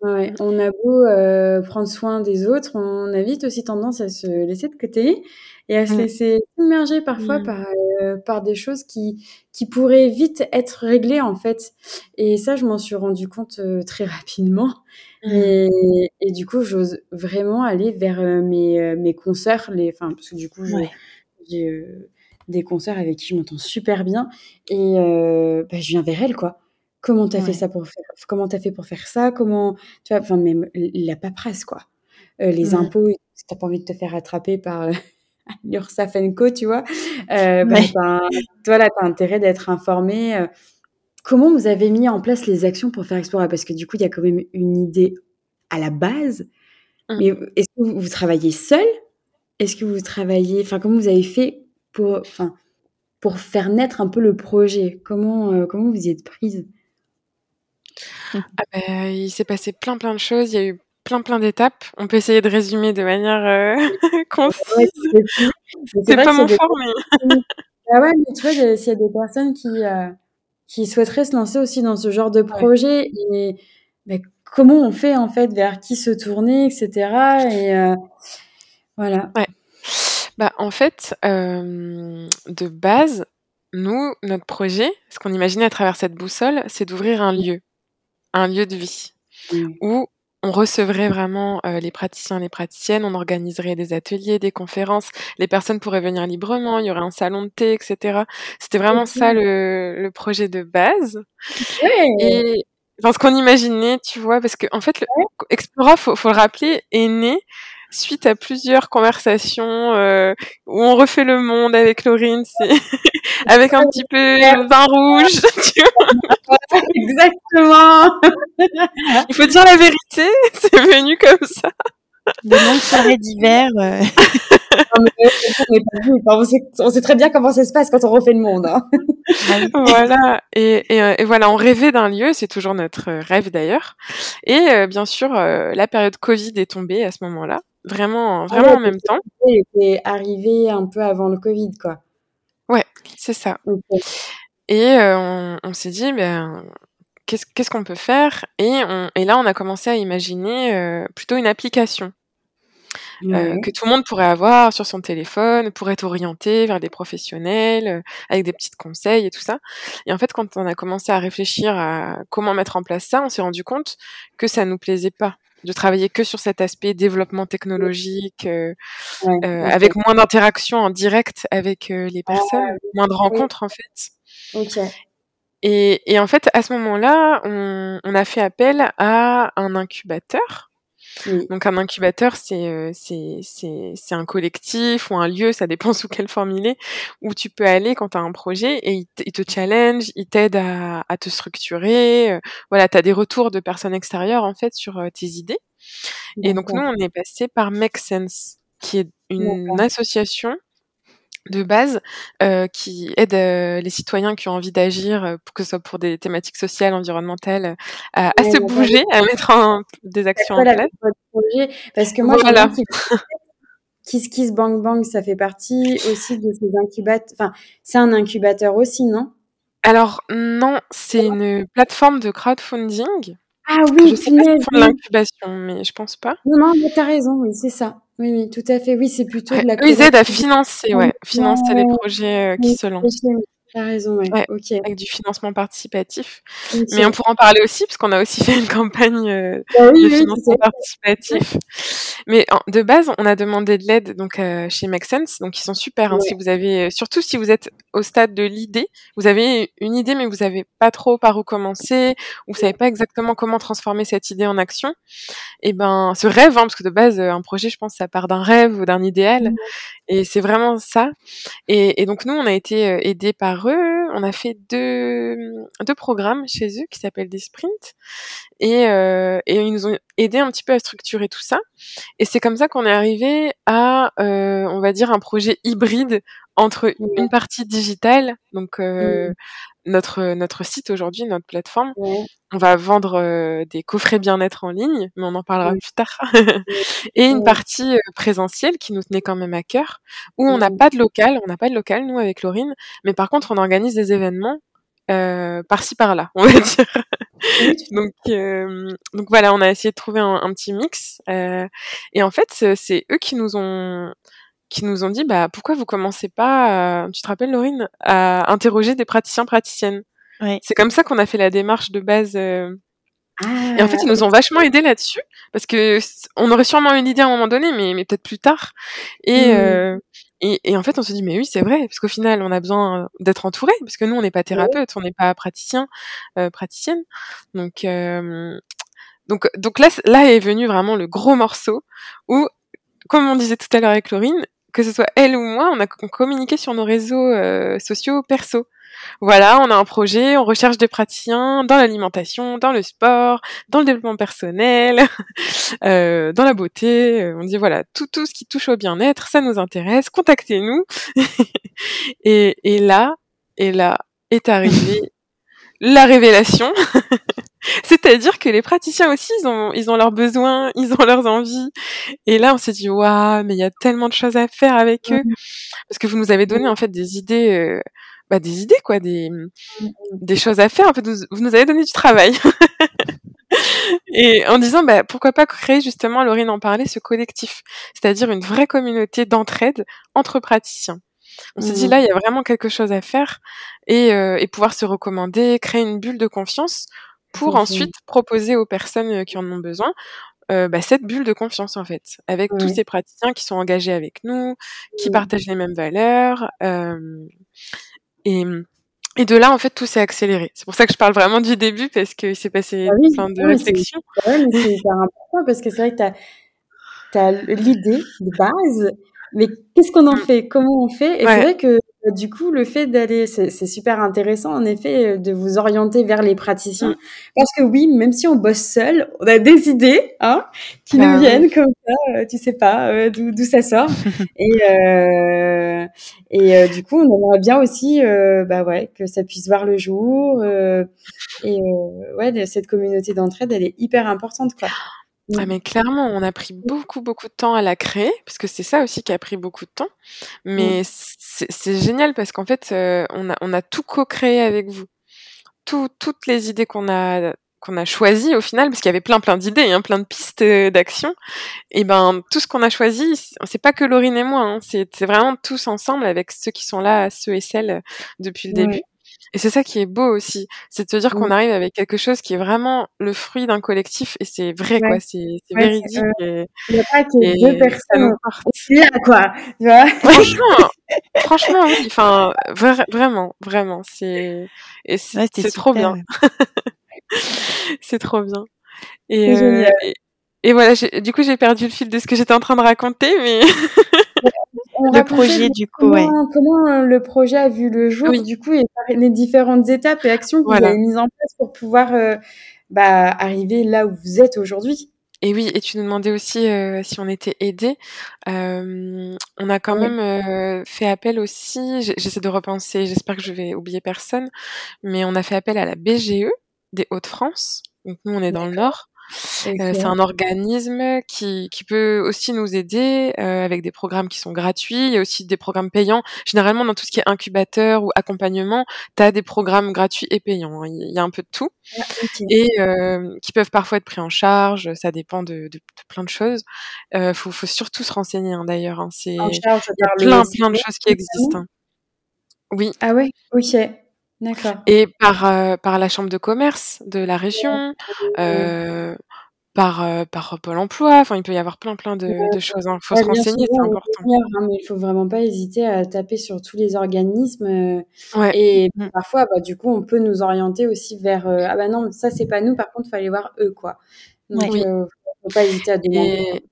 Ouais, on a beau euh, prendre soin des autres, on a vite aussi tendance à se laisser de côté et à se Mm. laisser immerger parfois Mmh. par, euh, par des choses qui, qui pourraient vite être réglées en fait. Et ça, je m'en suis rendu compte euh, très rapidement. Mmh. Et, et du coup, j'ose vraiment aller vers mes, mes consoeurs, les, enfin, parce que du coup, je- Ouais. Des consoeurs avec qui je m'entends super bien et euh, bah, je viens vers elles, quoi. Comment t'as fait Ouais. ça pour faire, comment t'as fait pour faire ça, comment, tu vois, enfin, même la paperasse, quoi. Euh, les impôts, si t'as pas envie de te faire attraper par euh, l'URSSAF Co, tu vois, euh, bah, Ouais. toi, là, t'as intérêt d'être informé. euh. Comment vous avez mis en place les actions pour faire Explora Parce que du coup, il y a quand même une idée à la base. Mm. Mais est-ce que vous, vous travaillez seul Est-ce que vous travaillez... Enfin, comment vous avez fait pour, enfin, pour faire naître un peu le projet comment, euh, comment vous y êtes prise? Ah bah, il s'est passé plein plein de choses, il y a eu plein plein d'étapes. On peut essayer de résumer de manière euh, concise. c'est pas mon fort, mais Ah ouais, mais tu vois, il y a- s'il y a des personnes qui, euh, qui souhaiteraient se lancer aussi dans ce genre de projet, et mais comment on fait en fait, vers qui se tourner, etc. Et voilà. ouais. Bah, en fait, euh, de base, nous, notre projet, ce qu'on imaginait à travers cette boussole, c'est d'ouvrir un lieu, un lieu de vie, où on recevrait vraiment euh, les praticiens, les praticiennes, on organiserait des ateliers, des conférences, les personnes pourraient venir librement, il y aurait un salon de thé, etc. C'était vraiment ça le, le projet de base. Et enfin, ce qu'on imaginait, tu vois, parce que en fait, le Explora, faut, faut le rappeler, est né suite à plusieurs conversations euh, où on refait le monde avec Laurine, c'est avec un petit peu de vin rouge. Tu vois Exactement. Il faut dire la vérité, c'est venu comme ça. De longues soirées d'hiver. euh, on sait, très bien comment ça se passe quand on refait le monde. hein. voilà. Et, et, euh, et voilà, on rêvait d'un lieu, c'est toujours notre rêve d'ailleurs. Et euh, bien sûr, euh, la période Covid est tombée à ce moment-là, vraiment, vraiment ouais, en même temps. Il était arrivé un peu avant le Covid, quoi. Ouais, c'est ça. Et euh, on, on s'est dit, ben, qu'est-ce qu'on peut faire? Et, on, et là, on a commencé à imaginer euh, plutôt une application euh, que tout le monde pourrait avoir sur son téléphone, pour être orienté vers des professionnels, euh, avec des petits conseils et tout ça. Et en fait, quand on a commencé à réfléchir à comment mettre en place ça, on s'est rendu compte que ça nous plaisait pas de travailler que sur cet aspect développement technologique, euh, Ouais, euh, avec moins d'interaction en direct avec euh, les personnes, moins de rencontres en fait. Ok. Et, et en fait, à ce moment-là, on, on a fait appel à un incubateur. Oui. Donc un incubateur, c'est euh, c'est c'est c'est un collectif ou un lieu, ça dépend sous quelle forme il est, où tu peux aller quand tu as un projet et il te, challenge, il t'aide à, à te structurer. euh, voilà, tu as des retours de personnes extérieures en fait sur euh, tes idées. Et donc nous, on est passé par Make Sense, qui est une association de base euh, qui aide euh, les citoyens qui ont envie d'agir, euh, pour que ce soit pour des thématiques sociales, environnementales, à, se bouger, à mettre en, des actions en place. Parce que moi, Voilà. Kiss Kiss Bang Bang, ça fait partie aussi de ces incubateurs. Enfin, c'est un incubateur aussi, non? Alors non, c'est une plateforme de crowdfunding. Ah Je oui, sais pas oui. l'incubation, mais je pense pas. Non, non, mais t'as raison, oui, c'est ça. Oui, oui, tout à fait. Oui, c'est plutôt de la eux, ils aident à financer, ouais, financer les projets euh, qui se lancent. Ok, oui. tu as raison, ouais. Ouais, OK. avec du financement participatif. Mais on pourra en parler aussi parce qu'on a aussi fait une campagne, heu, Bah oui, de oui, financement participatif. Mais en de base, on a demandé de l'aide donc heu, chez Make Sense, donc ils sont super, hein. Si vous avez surtout si vous êtes au stade de l'idée, vous avez une idée mais vous avez pas trop par où commencer, ou vous savez pas exactement comment transformer cette idée en action et ben ce rêve, hein, parce que de base, un projet, je pense, ça part d'un rêve ou d'un idéal Mmh. et c'est vraiment ça et et donc nous, on a été, aidés par On a fait 2, 2 programmes chez eux qui s'appellent des sprints. Et et ils nous ont aidés un petit peu à structurer tout ça. Et c'est comme ça qu'on est arrivés à, heu, on va dire un projet hybride entre une partie digitale, donc heu, Mmh. notre, notre site aujourd'hui, notre plateforme. On va vendre, heu, des coffrets bien-être en ligne, mais on en parlera plus tard et une partie, heu, présentielle qui nous tenait quand même à cœur, où on n'a pas de local. On n'a pas de local, nous, avec Laurine, mais par contre, on organise des événements, heu, par-ci par-là, on va dire. Donc hem, donc voilà, on a essayé de trouver un un petit mix, heu et en fait, c'est eux qui nous ont qui nous ont dit: «Bah, pourquoi vous commencez pas à» tu te rappelles, Laurine? À interroger des praticiens, praticiennes? Ouais. C'est comme ça qu'on a fait la démarche de base, heu et en fait, Ah! ils nous ont vachement aidés là-dessus parce que on aurait sûrement eu l'idée à un moment donné, mais mais peut-être plus tard et Mmh. heu et et en fait, on s'est dit: «Mais oui, c'est vrai», parce qu'au final, on a besoin d'être entourés parce que nous, on n'est pas Ouais. thérapeutes, on n'est pas praticiens, heu, praticiennes. Donc hem, donc donc là là est venu vraiment le gros morceau où, comme on disait tout à l'heure avec Laurine, que ce soit elle ou moi, on a on communiquait sur nos réseaux, heu, sociaux perso. Voilà, on a un projet, on recherche des praticiens dans l'alimentation, dans le sport, dans le développement personnel, heu, dans la beauté, heu, on dit: «Voilà, tout tout ce qui touche au bien-être, ça nous intéresse, contactez-nous» et et là et là est arrivée la révélation. C'est-à-dire que les praticiens aussi, ils ont ils ont leurs besoins, ils ont leurs envies et là, on s'est dit: «Waouh, mais il y a tellement de choses à faire avec eux» Mmh. parce que vous nous avez donné, en fait, des idées, heu, bah, des idées, quoi, des, Mmh mh. des choses à faire. En fait, vous vous nous avez donné du travail et en disant: «Bah, pourquoi pas créer justement», Laurine en parlait, ce collectif, c'est-à-dire une vraie communauté d'entraide entre praticiens. On s'est dit: Mmh. «Là, il y a vraiment quelque chose à faire» et heu et pouvoir se recommander, créer une bulle de confiance pour fait. ensuite proposer aux personnes, heu, qui en ont besoin, heu, bah, cette bulle de confiance, en fait, avec tous ces praticiens qui sont engagés avec nous, qui Mmh. partagent les mêmes valeurs, hem et mmh et de là, en fait, tout s'est accéléré. C'est pour ça que je parle vraiment du début parce qu'il s'est passé Bah oui, plein de réflexions. mais c'est hyper important parce que c'est vrai que tu as l'idée de base, mais qu'est-ce qu'on en Mmh. fait? Comment on fait? Et c'est vrai que, du coup, le fait d'aller c'est super intéressant, en effet, heu, de vous orienter vers les praticiens Mmh. parce que oui, même si on bosse seul, on a des idées, hein, qui Bah nous oui. viennent comme ça, heu, tu sais pas, d'où ça sort et heu et du coup, on aimerait bien aussi, bah, ouais, que ça puisse voir le jour, heu et ouais, cette communauté d'entraide, elle est hyper importante, quoi. Ah mais clairement, on a pris beaucoup, beaucoup de temps à la créer parce que c'est ça aussi qui a pris beaucoup de temps, mais Mmh. c'est génial parce qu'en fait, heu, on a on a tout co-créé avec vous. Tout toutes les idées qu'on a qu'on a choisies au final, parce qu'il y avait plein, plein d'idées, hein, plein de pistes, heu, d'action et ben, tout ce qu'on a choisi, c'est pas que Laurine et moi, hein, c'est vraiment tous ensemble avec ceux qui sont là, ceux et celles, heu, depuis le Ouais. début et c'est ça qui est beau aussi, c'est de se dire Mmh. qu'on arrive avec quelque chose qui est vraiment le fruit d'un collectif et c'est vrai, Ouais. quoi, c'est Ouais, véridique et il y a pas que 2 et ça personnes quotidien, quoi, tu vois? Franchement franchement, oui, enfin, vra vraiment, vraiment, c'est et c'est Ouais, trop bien. C'est trop bien et génial. et et voilà, du coup, j'ai perdu le fil de ce que j'étais en train de raconter, mais on Le projet, du coup, ouais. comment heu, le projet a vu le jour, Oui. du coup et les différentes étapes et actions que vous Voilà. avez mises en place pour pouvoir, heu, bah, arriver là où vous êtes aujourd'hui. Et oui et tu nous demandais aussi, heu, si on était aidés. Hem, on a quand même, fait appel aussi j'e j'essaie de repenser, j'espère que je vais oublier personne, mais on a fait appel à la BGE des Hauts-de-France, donc nous, on est dans le D'accord. Heu, c'est un organisme qui qui peut aussi nous aider, heu, avec des programmes qui sont gratuits. Il y a aussi des programmes payants. Généralement, dans tout ce qui est incubateur ou accompagnement, tu as des programmes gratuits et payants, hein, il y a un peu de tout Ah et hem, qui peuvent parfois être pris en charge, ça dépend de de de plein de choses. Heu, faut faut surtout se renseigner, hein, d'ailleurs, hein, c'est il y a plein, plein de choses qui existent. Oui. Ah? OK. Et par, heu, par la chambre de commerce de la région, heu, par, heu, par Pôle emploi, enfin, il peut y avoir plein, plein de de choses, hein. Faut Ouais, se renseigner, c'est important. hein, mais il faut vraiment pas hésiter à taper sur tous les organismes, Ouais. et Mmh. parfois, bah, du coup, on peut nous orienter aussi vers, «Ah bah non, ça c'est pas nous, par contre, faut aller voir eux», quoi. Donc Oui. heu, faut pas hésiter à demander. Et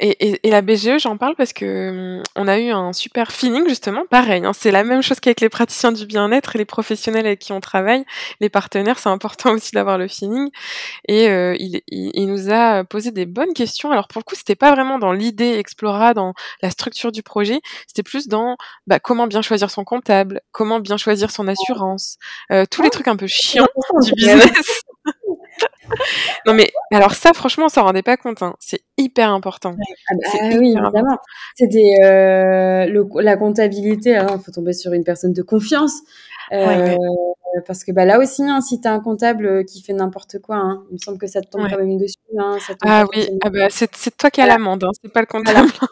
et et et la BGE, j'en parle parce que, mmh, on a eu un super feeling justement, pareil, hein, c'est la même chose qu'avec les praticiens du bien-être et les professionnels avec qui on travaille, les partenaires, c'est important aussi d'avoir le feeling. Et heu, il il il nous a posé des bonnes questions. Alors pour le coup, c'était pas vraiment dans l'idée Explora, dans la structure du projet, c'était plus dans, bah, comment bien choisir son comptable, comment bien choisir son assurance, heu, tous les trucs un peu chiants du business. Non mais alors ça, franchement, on s'en rendait pas compte, hein, c'est hyper important. Ah bah C'est oui, évidemment. C'était, heu, le la comptabilité, alors faut tomber sur une personne de confiance, Ouais. Parce que, bah, là aussi, hein, si tu as un comptable, heu, qui fait n'importe quoi, hein, il me semble que ça te tombe Ouais. quand même dessus, hein, ça tombe Ah oui, ah bah, c'est c'est toi qui as l'amende, hein, c'est pas le comptable, donc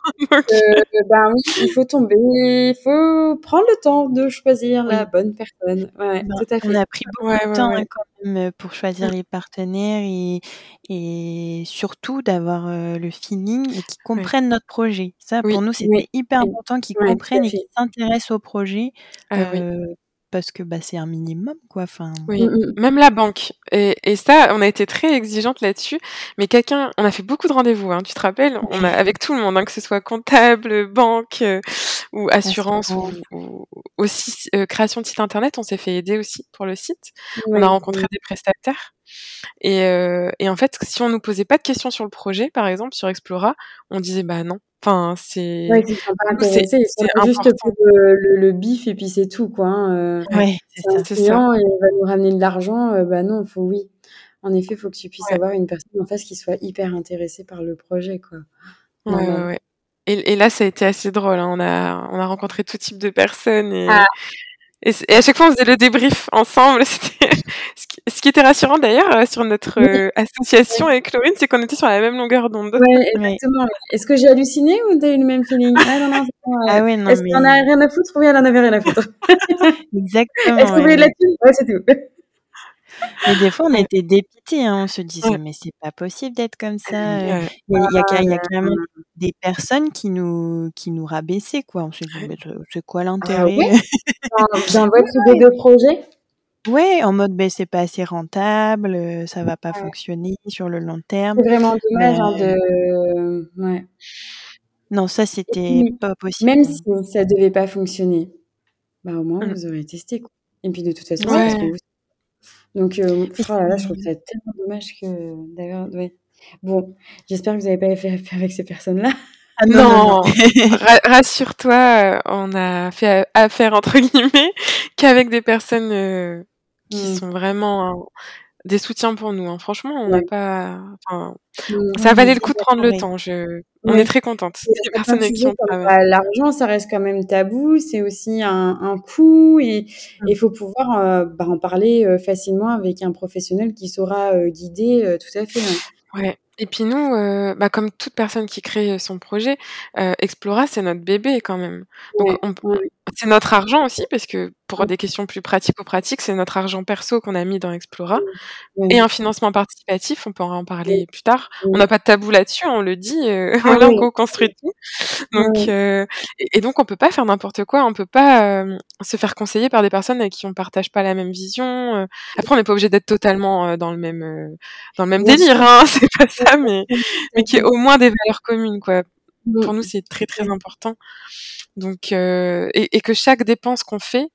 Heu, ben oui, il faut tomber, il faut prendre le temps de choisir la bonne personne. Ouais, Ben, tout à on fait. a pris beaucoup Ouais, de ouais, temps, ouais. quand même, heu, pour choisir les partenaires et et surtout d'avoir, le feeling et qu'ils Ouais. comprennent notre projet. Ça, Oui. pour nous, Oui. c'était hyper Oui. important qu'ils comprennent et qu'ils s'intéressent au projet, Ah oui. Parce que, bah, c'est un minimum, quoi, enfin. Oui, Mmh mh. même la banque. Et et ça, on a été très exigeantes là-dessus, mais quelqu'un on a fait beaucoup de rendez-vous, hein, tu te rappelles? On a avec tout le monde, hein, que ce soit comptable, banque, heu, ou assurance ou aussi heu, création de site internet, on s'est fait aider aussi pour le site. On a rencontré oui. des prestataires et heu et en fait, si on nous posait pas de questions sur le projet, par exemple, sur Explora, on disait: «Bah non». Enfin, c'est c'est juste pour le le le bif et puis c'est tout, quoi, hein, heu, Ouais, c'est ça. et il va nous ramener de l'argent, heu, bah non, faut oui. En effet, faut que tu puisses Ouais. avoir une personne en face qui soit hyper intéressée par le projet, quoi. Ouais, ouais et et là, ça a été assez drôle, hein, on a on a rencontré tout type de personnes Ah! et et c et à chaque fois, on faisait le débrief ensemble, ce qui était rassurant d'ailleurs, heu, sur notre, Oui. heu, association avec Laurine, c'est qu'on était sur la même longueur d'onde. Ouais, exactement. Est-ce que j'ai halluciné ou tu as eu le même feeling? Ah non, non, Ah non, est-ce qu'elle en a mais rien à foutre? Oui, elle en avait rien à foutre? Est-ce Exactement, que vous ouais, voulez de la mais thune? Ouais, c'est tout. Mais des fois, on Ouais. était dépités, hein, on se disait: Ouais. «Mais c'est pas possible d'être comme Ah ça, heu». Ouais. Il y a il y a Ah ca il y a là carrément là. des personnes qui nous qui nous rabaissaient, quoi. On se dit: Ouais. «Mais c'est quoi Ah ouais? l'intérêt?» Dans dans Ouais, votre idée ouais. de projet? Ouais, en mode: «Beh, c'est pas assez rentable, heu, ça va pas Ouais. fonctionner sur le long terme». C'est vraiment Bah dommage, hein, de ouais. Non, ça, c'était pas possible même pour si ça devait pas fonctionner, bah, au moins Mmh. vous aurez testé, quoi et puis de toute façon, c'est parce Ouais. qu'on vous donc Et oh là là, je trouve c'est ça tellement dommage que d'ailleurs ouais. Bon, j'espère que vous avez pas fait affaire avec ces personnes-là. Ah non, non, non. Non! Ra rassure-toi, on a fait «affaire» entre guillemets qu'avec des personnes, heu, qui Mmh. sont vraiment des soutiens pour nous, hein. Franchement, on n'a Ouais. pas enfin, Mmh. Ça valait le coup de prendre le temps, je on est très personnes qui bah, l'argent, ça reste quand même tabou, c'est aussi un un coût et Mmh. il faut pouvoir, heu, bah, en parler, heu, facilement avec un professionnel qui saura, heu, guider, tout à fait, ouais. Ouais et puis nous, bah, comme toute personne qui crée son projet, Explora, c'est notre bébé quand même. Donc ouais, on ouais. C'est notre argent aussi parce que pour Mmh. des questions plus pratico-pratiques, c'est notre argent perso qu'on a mis dans Explora Mmh. et Ouais. un financement participatif, on pourra en Oui. parler plus tard. On n'a pas de tabou là-dessus, on le dit, heu, Ah voilà, on oui. co-construit tout. Donc heu et et donc on peut pas faire n'importe quoi, on peut pas, hem, se faire conseiller par des personnes avec qui on partage pas la même vision, heu. Après, on n'est pas obligé d'être totalement, heu, dans le même, heu, dans le même délire, hein, c'est pas ça, mais mais qu'il y ait au moins des valeurs communes, quoi. Mmh. Pour nous, c'est très, très important. Donc heu et et que chaque dépense qu'on fait,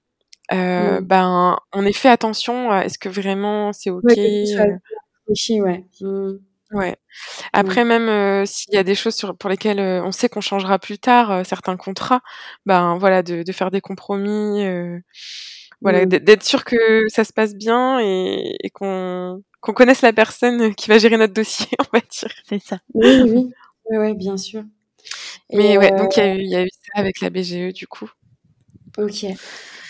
heu, Mmh. ben, on ait fait attention à est-ce que vraiment c'est OK, réfléchi, ouais. Mmh. Ouais. Ouais. Après même, heu, s'il y a des choses sur pour lesquelles, heu, on sait qu'on changera plus tard, certains contrats, ben, voilà, de de faire des compromis, voilà, Mmh. d'être sûr que ça se passe bien et et qu'on qu'on connaisse la personne qui va gérer notre dossier, on va dire. C'est ça. Oui, oui, oui. Ouais, bien sûr et Mais ouais, donc il y a eu il y a eu ça avec la BGE, du coup. OK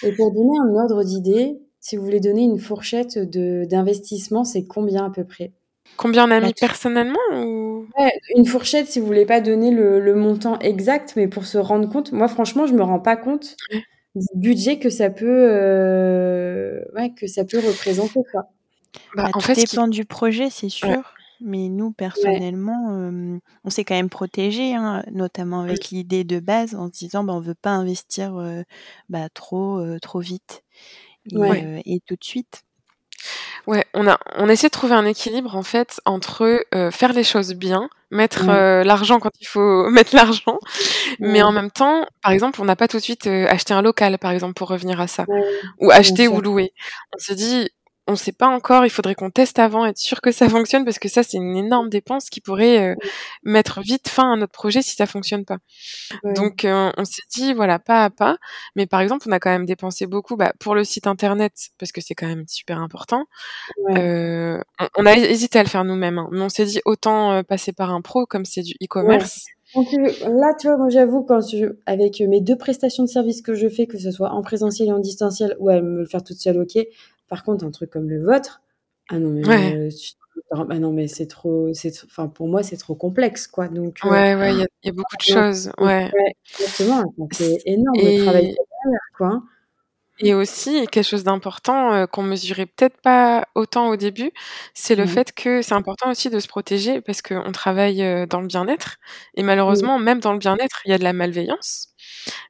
et pour donner un ordre d'idée, si vous voulez donner une fourchette de d'investissement, c'est combien à peu près? Combien on a mis personnellement ou? Ouais, une fourchette si vous voulez pas donner le le montant exact, mais pour se rendre compte. Moi, franchement, je me rends pas compte, Ouais. budget que ça peut, euh, ouais, que ça peut représenter, quoi. Bah, Bah, en tout fait, ce qui dépend du projet, c'est ouais. sûr. Mais nous, Ouais. personnellement, euh, on s'est quand même protégé, hein, notamment avec l'idée de base, en se disant, bah, on veut pas investir euh, bah, trop, euh, trop vite et, Ouais. Et tout de suite. Ouais, on a on essaie de trouver un équilibre en fait entre, faire les choses bien, mettre, Ouais. l'argent quand il faut mettre l'argent, mais en même temps, par exemple, on n'a pas tout de suite, acheté un local, par exemple, pour revenir à ça, ou acheter ou louer. On s'est dit: «On sait pas encore, il faudrait qu'on teste avant, être sûr que ça fonctionne», parce que ça, c'est une énorme dépense qui pourrait, Ouais. mettre vite fin à notre projet si ça fonctionne pas. Ouais. Donc heu, on s'est dit, voilà, pas à pas, mais par exemple, on a quand même dépensé beaucoup, bah, pour le site internet, parce que c'est quand même super important. Ouais. Heu, on on a hésité à le faire nous-mêmes, hein, mais on s'est dit: «Autant, passer par un pro», comme c'est du Ouais. e-commerce. Donc là, tu vois, moi, j'avoue, quand je avec mes 2 prestations de services que je fais, que ce soit en présentiel et en distanciel, ouais, me le faire toute seule, OK. Par contre, un truc comme le vôtre, ah non, mais Ouais. tu ah non, mais c'est trop c'est enfin, pour moi, c'est trop complexe, quoi, donc ouais, il y a il y a beaucoup de choses, ouais. ouais, exactement, enfin, c'est énorme le travail et quoi, et aussi, quelque chose d'important, heu, qu'on mesurait peut-être pas autant au début, c'est le fait que c'est important aussi de se protéger parce qu'on travaille, dans le bien-être et Mmh. malheureusement, même dans le bien-être, il y a de la malveillance,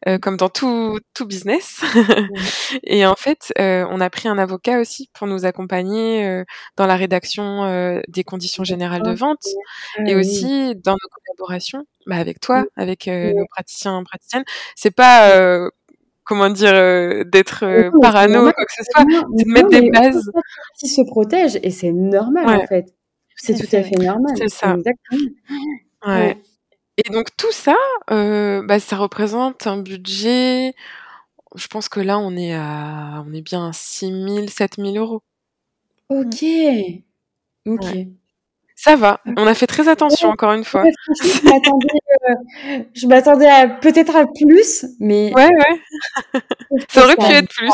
heu, comme dans tout tout business et en fait, heu, on a pris un avocat aussi pour nous accompagner, heu, dans la rédaction, des conditions générales de vente. Ah et aussi dans nos collaborations, bah, avec toi, avec, nos praticiens, praticiennes. C'est pas, comment dire, d'être, c'est parano ou quoi que ce soit, c'est de non, mettre des bases. partie se protège et c'est normal, en fait. C'est Tout à fait. normal, C'est c'est ça. exactement. Ouais Ouais. Et donc tout ça, heu, bah, ça représente un budget, je pense que là, on est à on est bien à 6 000-7 000 €. Mmh. OK. OK. Ouais. Ça va, on a fait très attention encore une fois. franchement, je m'attendais, heu, je m'attendais à peut-être à plus, mais Ouais, ouais. Ça aurait pu être plus.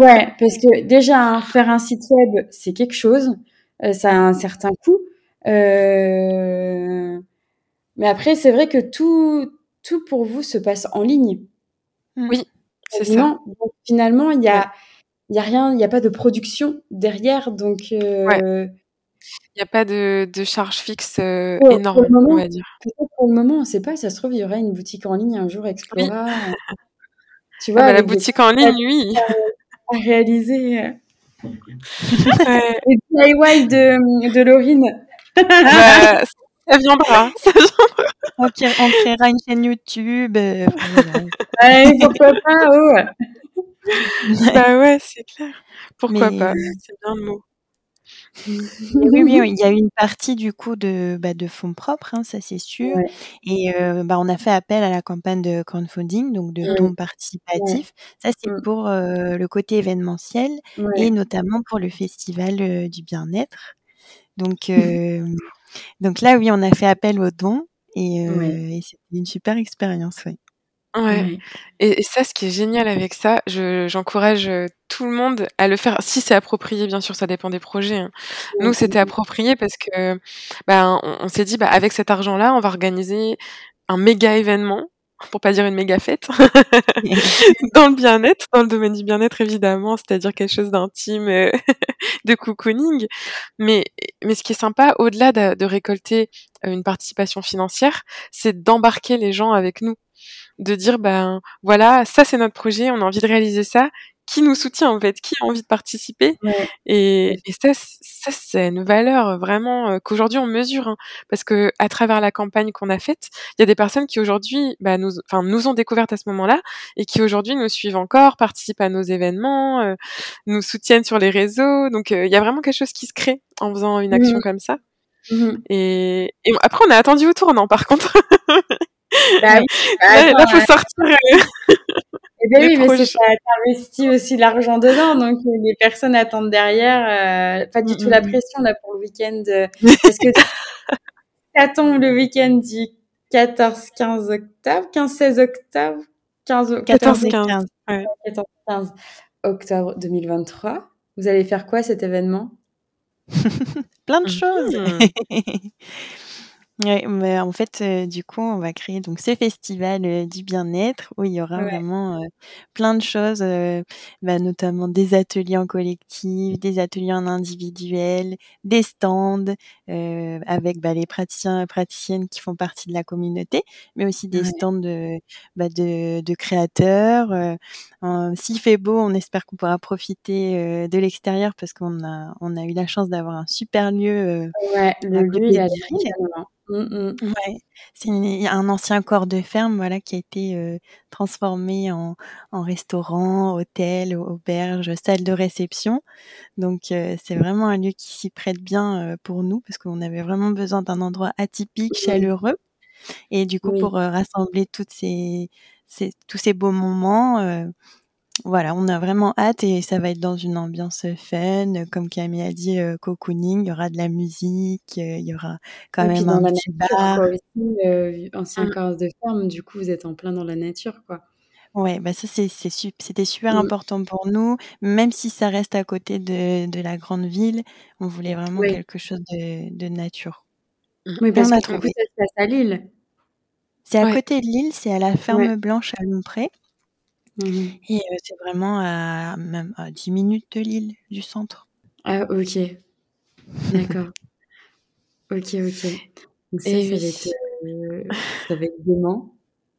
Ouais, parce que déjà, hein, faire un site web, c'est quelque chose, heu, ça a un certain coût, heu, mais après, c'est vrai que tout tout pour vous se passe en ligne. Mmh. Oui, c'est ça. Donc finalement, il y Ouais. a il y a rien, il y a pas de production derrière, donc Ouais. heu Il y a pas de de charge fixe, le énorme, on va dire. pour le moment, on sait pas, ça se trouve, il y aura une boutique en ligne un jour, Oui. Explora, tu Ah vois, bah, la boutique en ligne, oui. à réaliser, heu Ouais. les DIY de, de Laurine. Bah, ça viendra, ça viendra. On cré on créera une chaîne YouTube. Ouais, pourquoi pas, oh! Bah, ouais, c'est clair. Pourquoi Mais pas? C'est bien le mot. oui, oui, oui, il y a une partie du coup de, bah, de fonds propres, hein, ça c'est sûr Ouais. et heu, bah, on a fait appel à la campagne de crowdfunding, donc de dons Ouais. participatifs. Ça, c'est Mmh. pour, heu, le côté événementiel et Ouais. notamment pour le festival, du bien-être. Donc donc là, oui, on a fait appel aux dons et et c'était une super expérience, ouais. Ouais et et ça, ce qui est génial avec ça, je j'encourage, heu, tout le monde à le faire, si c'est approprié, bien sûr, ça dépend des projets, hein. Nous, Mmh, c'était approprié parce que, ben, on on s'est dit: «Bah, avec cet argent-là, on va organiser un méga événement», pour pas dire une méga fête, dans le bien-être, dans le domaine du bien-être, évidemment, c'est-à-dire quelque chose d'intime, heu, de cocooning. Mais mais ce qui est sympa, au-delà de de récolter, heu, une participation financière, c'est d'embarquer les gens avec nous. De dire: «Ben, voilà, ça, c'est notre projet, on a envie de réaliser ça. Qui nous soutient, en fait? Qui a envie de participer?» Ouais. et et ça, ça, c'est une valeur vraiment, heu, qu'aujourd'hui on mesure, hein. Parce qu'à travers la campagne qu'on a faite, il y a des personnes qui aujourd'hui, bah, nous enfin, nous ont découvertes à ce moment-là et qui aujourd'hui nous suivent encore, participent à nos événements, heu, nous soutiennent sur les réseaux. Donc heu, il y a vraiment quelque chose qui se crée en faisant une Mmh action comme ça Mmh mh. et et après, on a attendu au tournant, par contre. Bah oui, bah Là attends, faut heu sortir, les oui, mais c'est investi aussi l'argent dedans, donc heu, les personnes attendent derrière, heu, pas du Mmh, tout la mmh mh. pression, là, pour le week-end, heu, parce que ça tombe le week-end du 14-15 octobre, 15-16 octobre? 15 o 14 14 et oct 14-15, 15. ouais. ouais, 14-15 octobre 2023. Vous allez faire quoi, cet événement? Plein de choses! Ouais, mais en fait, heu, du coup, on va créer donc ce festival, heu, du bien-être où il y aura Ouais. vraiment, heu, plein de choses, heu, bah, notamment des ateliers en collectif, des ateliers en individuel, des stands, heu, avec, bah, les praticiens et praticiennes qui font partie de la communauté, mais aussi des Ouais. stands de, bah, de de créateurs, s'il fait beau, on espère qu'on pourra profiter, de l'extérieur parce qu'on a on a eu la chance d'avoir un super lieu, Ouais, le lieu, il a Mmh. Ouais, c'est un ancien corps de ferme, voilà, qui a été, transformé en en restaurant, hôtel, auberge, salle de réception. Donc c'est vraiment un lieu qui s'y prête bien, pour nous parce qu'on avait vraiment besoin d'un endroit atypique, Oui. chaleureux et du coup Oui. pour, rassembler toutes ces ces tous ces beaux moments, voilà, on a vraiment hâte et ça va être dans une ambiance, heu, fun, comme Camille a dit, heu, cocooning. Il y aura de la musique, il y aura quand Et puis même dans un la petit nature bar. quoi aussi, ancien Mmh. corps de ferme, du coup, vous êtes en plein dans la nature, quoi. Ouais, bah, ça c'était super Mmh. important pour nous, même si ça reste à côté de de la grande ville, on voulait vraiment Oui. quelque chose de de nature Mmh. Oui, parce a trouvé. ça se passe à Lille? C'est à Ouais. côté de Lille, c'est à la Ouais. ferme Blanche à Lompré Mmh mh. et heu, c'est vraiment à même à 10 minutes de Lille, du centre. Ah OK. D'accord. OK, OK. Donc ça, Et ça va être, oui. ça va être demain,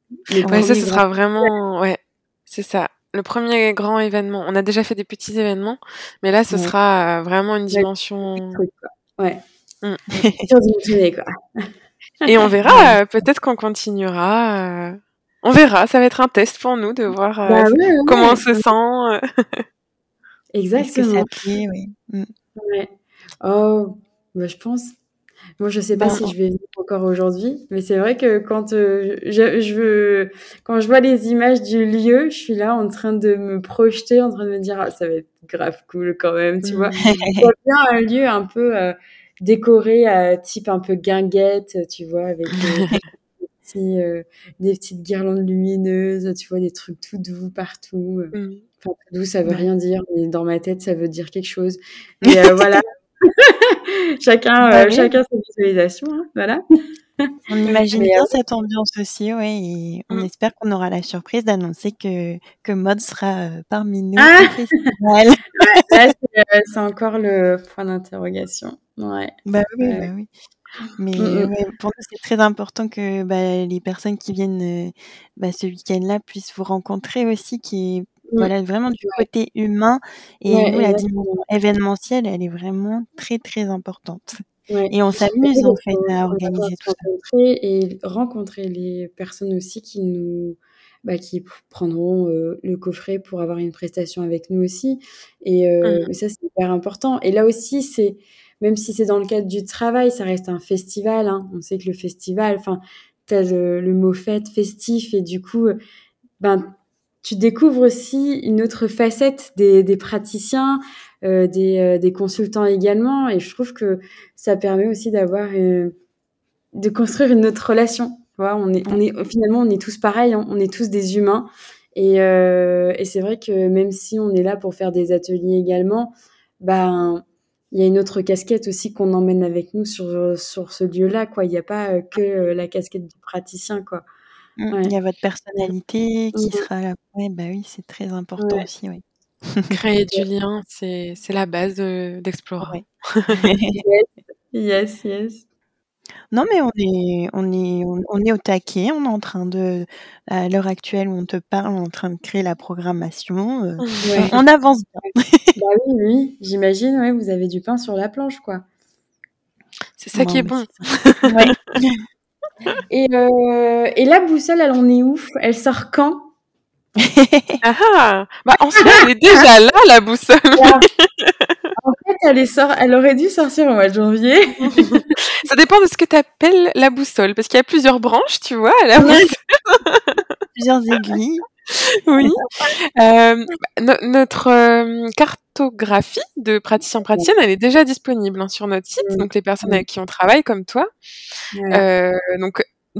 le Ouais, ça, 1er ce grand sera vraiment ouais, c'est ça, le 1er grand événement. On a déjà fait des petits événements, mais là, ce Ouais. sera, heu, vraiment une dimension. Ouais. Mmh. Et on verra, peut-être qu'on continuera, on verra, ça va être un test pour nous de voir, Bah ouais, ouais, comment on se sent, heu Est-ce que ça Exactement. plaît? Oui. Mmh. Ouais. Oh, bah, je pense. Moi, je sais pas Ben, si je vais venir encore aujourd'hui, mais c'est vrai que quand, heu, je je veux quand je vois les images du lieu, je suis là en train de me projeter, en train de me dire: «Ah, ça va être grave cool quand même», tu vois? Je Mmh. vois bien un lieu un peu, heu, décoré, heu, type un peu guinguette, tu vois? Avec, petits, heu, des petites guirlandes lumineuses, tu vois? Des trucs tout doux partout, heu, Mmh. enfin, tout doux, ça veut Ouais. rien dire, mais dans ma tête, ça veut dire quelque chose. Mais, heu, voilà. Bah, Chacun, oui. chacun sa visualisation, hein, voilà. On imagine Mais, bien cette ambiance aussi, et on Mmh. espère qu'on aura la surprise d'annoncer que que Maud sera, parmi nous Ah! au festival. C'est, encore le point d'interrogation. Ouais. Bah, oui, bah, oui. Mmh Mais mh. ouais, pour nous, c'est très important que, bah, les personnes qui viennent, heu, bah, ce week-end-là puissent vous rencontrer aussi, qu'il y ait, Mmh. voilà, vraiment du côté humain et Ouais, nous, la dimension événementielle, elle est vraiment très, très importante Ouais. et on s'amuse, en fait, à organiser se tout ça. et rencontrer les personnes aussi qui nous bah, qui pr prendront, heu, le coffret pour avoir une prestation avec nous aussi et Mmh. heu, ça, c'est hyper important et là aussi, c'est même si c'est dans le cadre du travail, ça reste un festival, hein. On sait que le festival, enfin, tu as le le mot fête, festif et du coup, ben, tu découvres aussi une autre facette des praticiens, des, heu, des consultants également et je trouve que ça permet aussi d'avoir, heu, de construire une autre relation. Vois? On est on est finalement, on est tous pareils, hein, on est tous des humains et et c'est vrai que même si on est là pour faire des ateliers également, ben, il y a une autre casquette aussi qu'on emmène avec nous sur, heu, sur ce lieu-là, quoi. Il y a pas, heu, que, heu, la casquette du praticien, quoi. Mmh, il y a votre personnalité Mmh qui mh. sera là. Ouais, bah, oui, c'est très important Ouais. aussi, oui. Créer du lien, c'est c'est la base de d'Explora. Ouais. Yes, yes, yes. Non, mais on est on est on on est au taquet. On est en train de à l'heure actuelle où on te parle, on est en train de créer la programmation, heu, on Ouais. on avance bien. Bah, oui, oui, j'imagine, ouais, vous avez du pain sur la planche, quoi. C'est ça qui est bon. Ouais. Et la boussole, elle en est où? Elle sort quand? Ah ah! Bah, en soi, elle est déjà là, la boussole. En fait, elle est sor elle aurait dû sortir au mois de janvier. Ça dépend de ce que tu appelles la boussole, parce qu'il y a plusieurs branches, tu vois, à la boussole. Plusieurs aiguilles. Oui. No notre, hem, cartographie de praticiens-praticiennes, elle est déjà disponible, hein, sur notre site. Mmh. Donc les personnes Mmh. avec qui on travaille, comme toi. Voilà.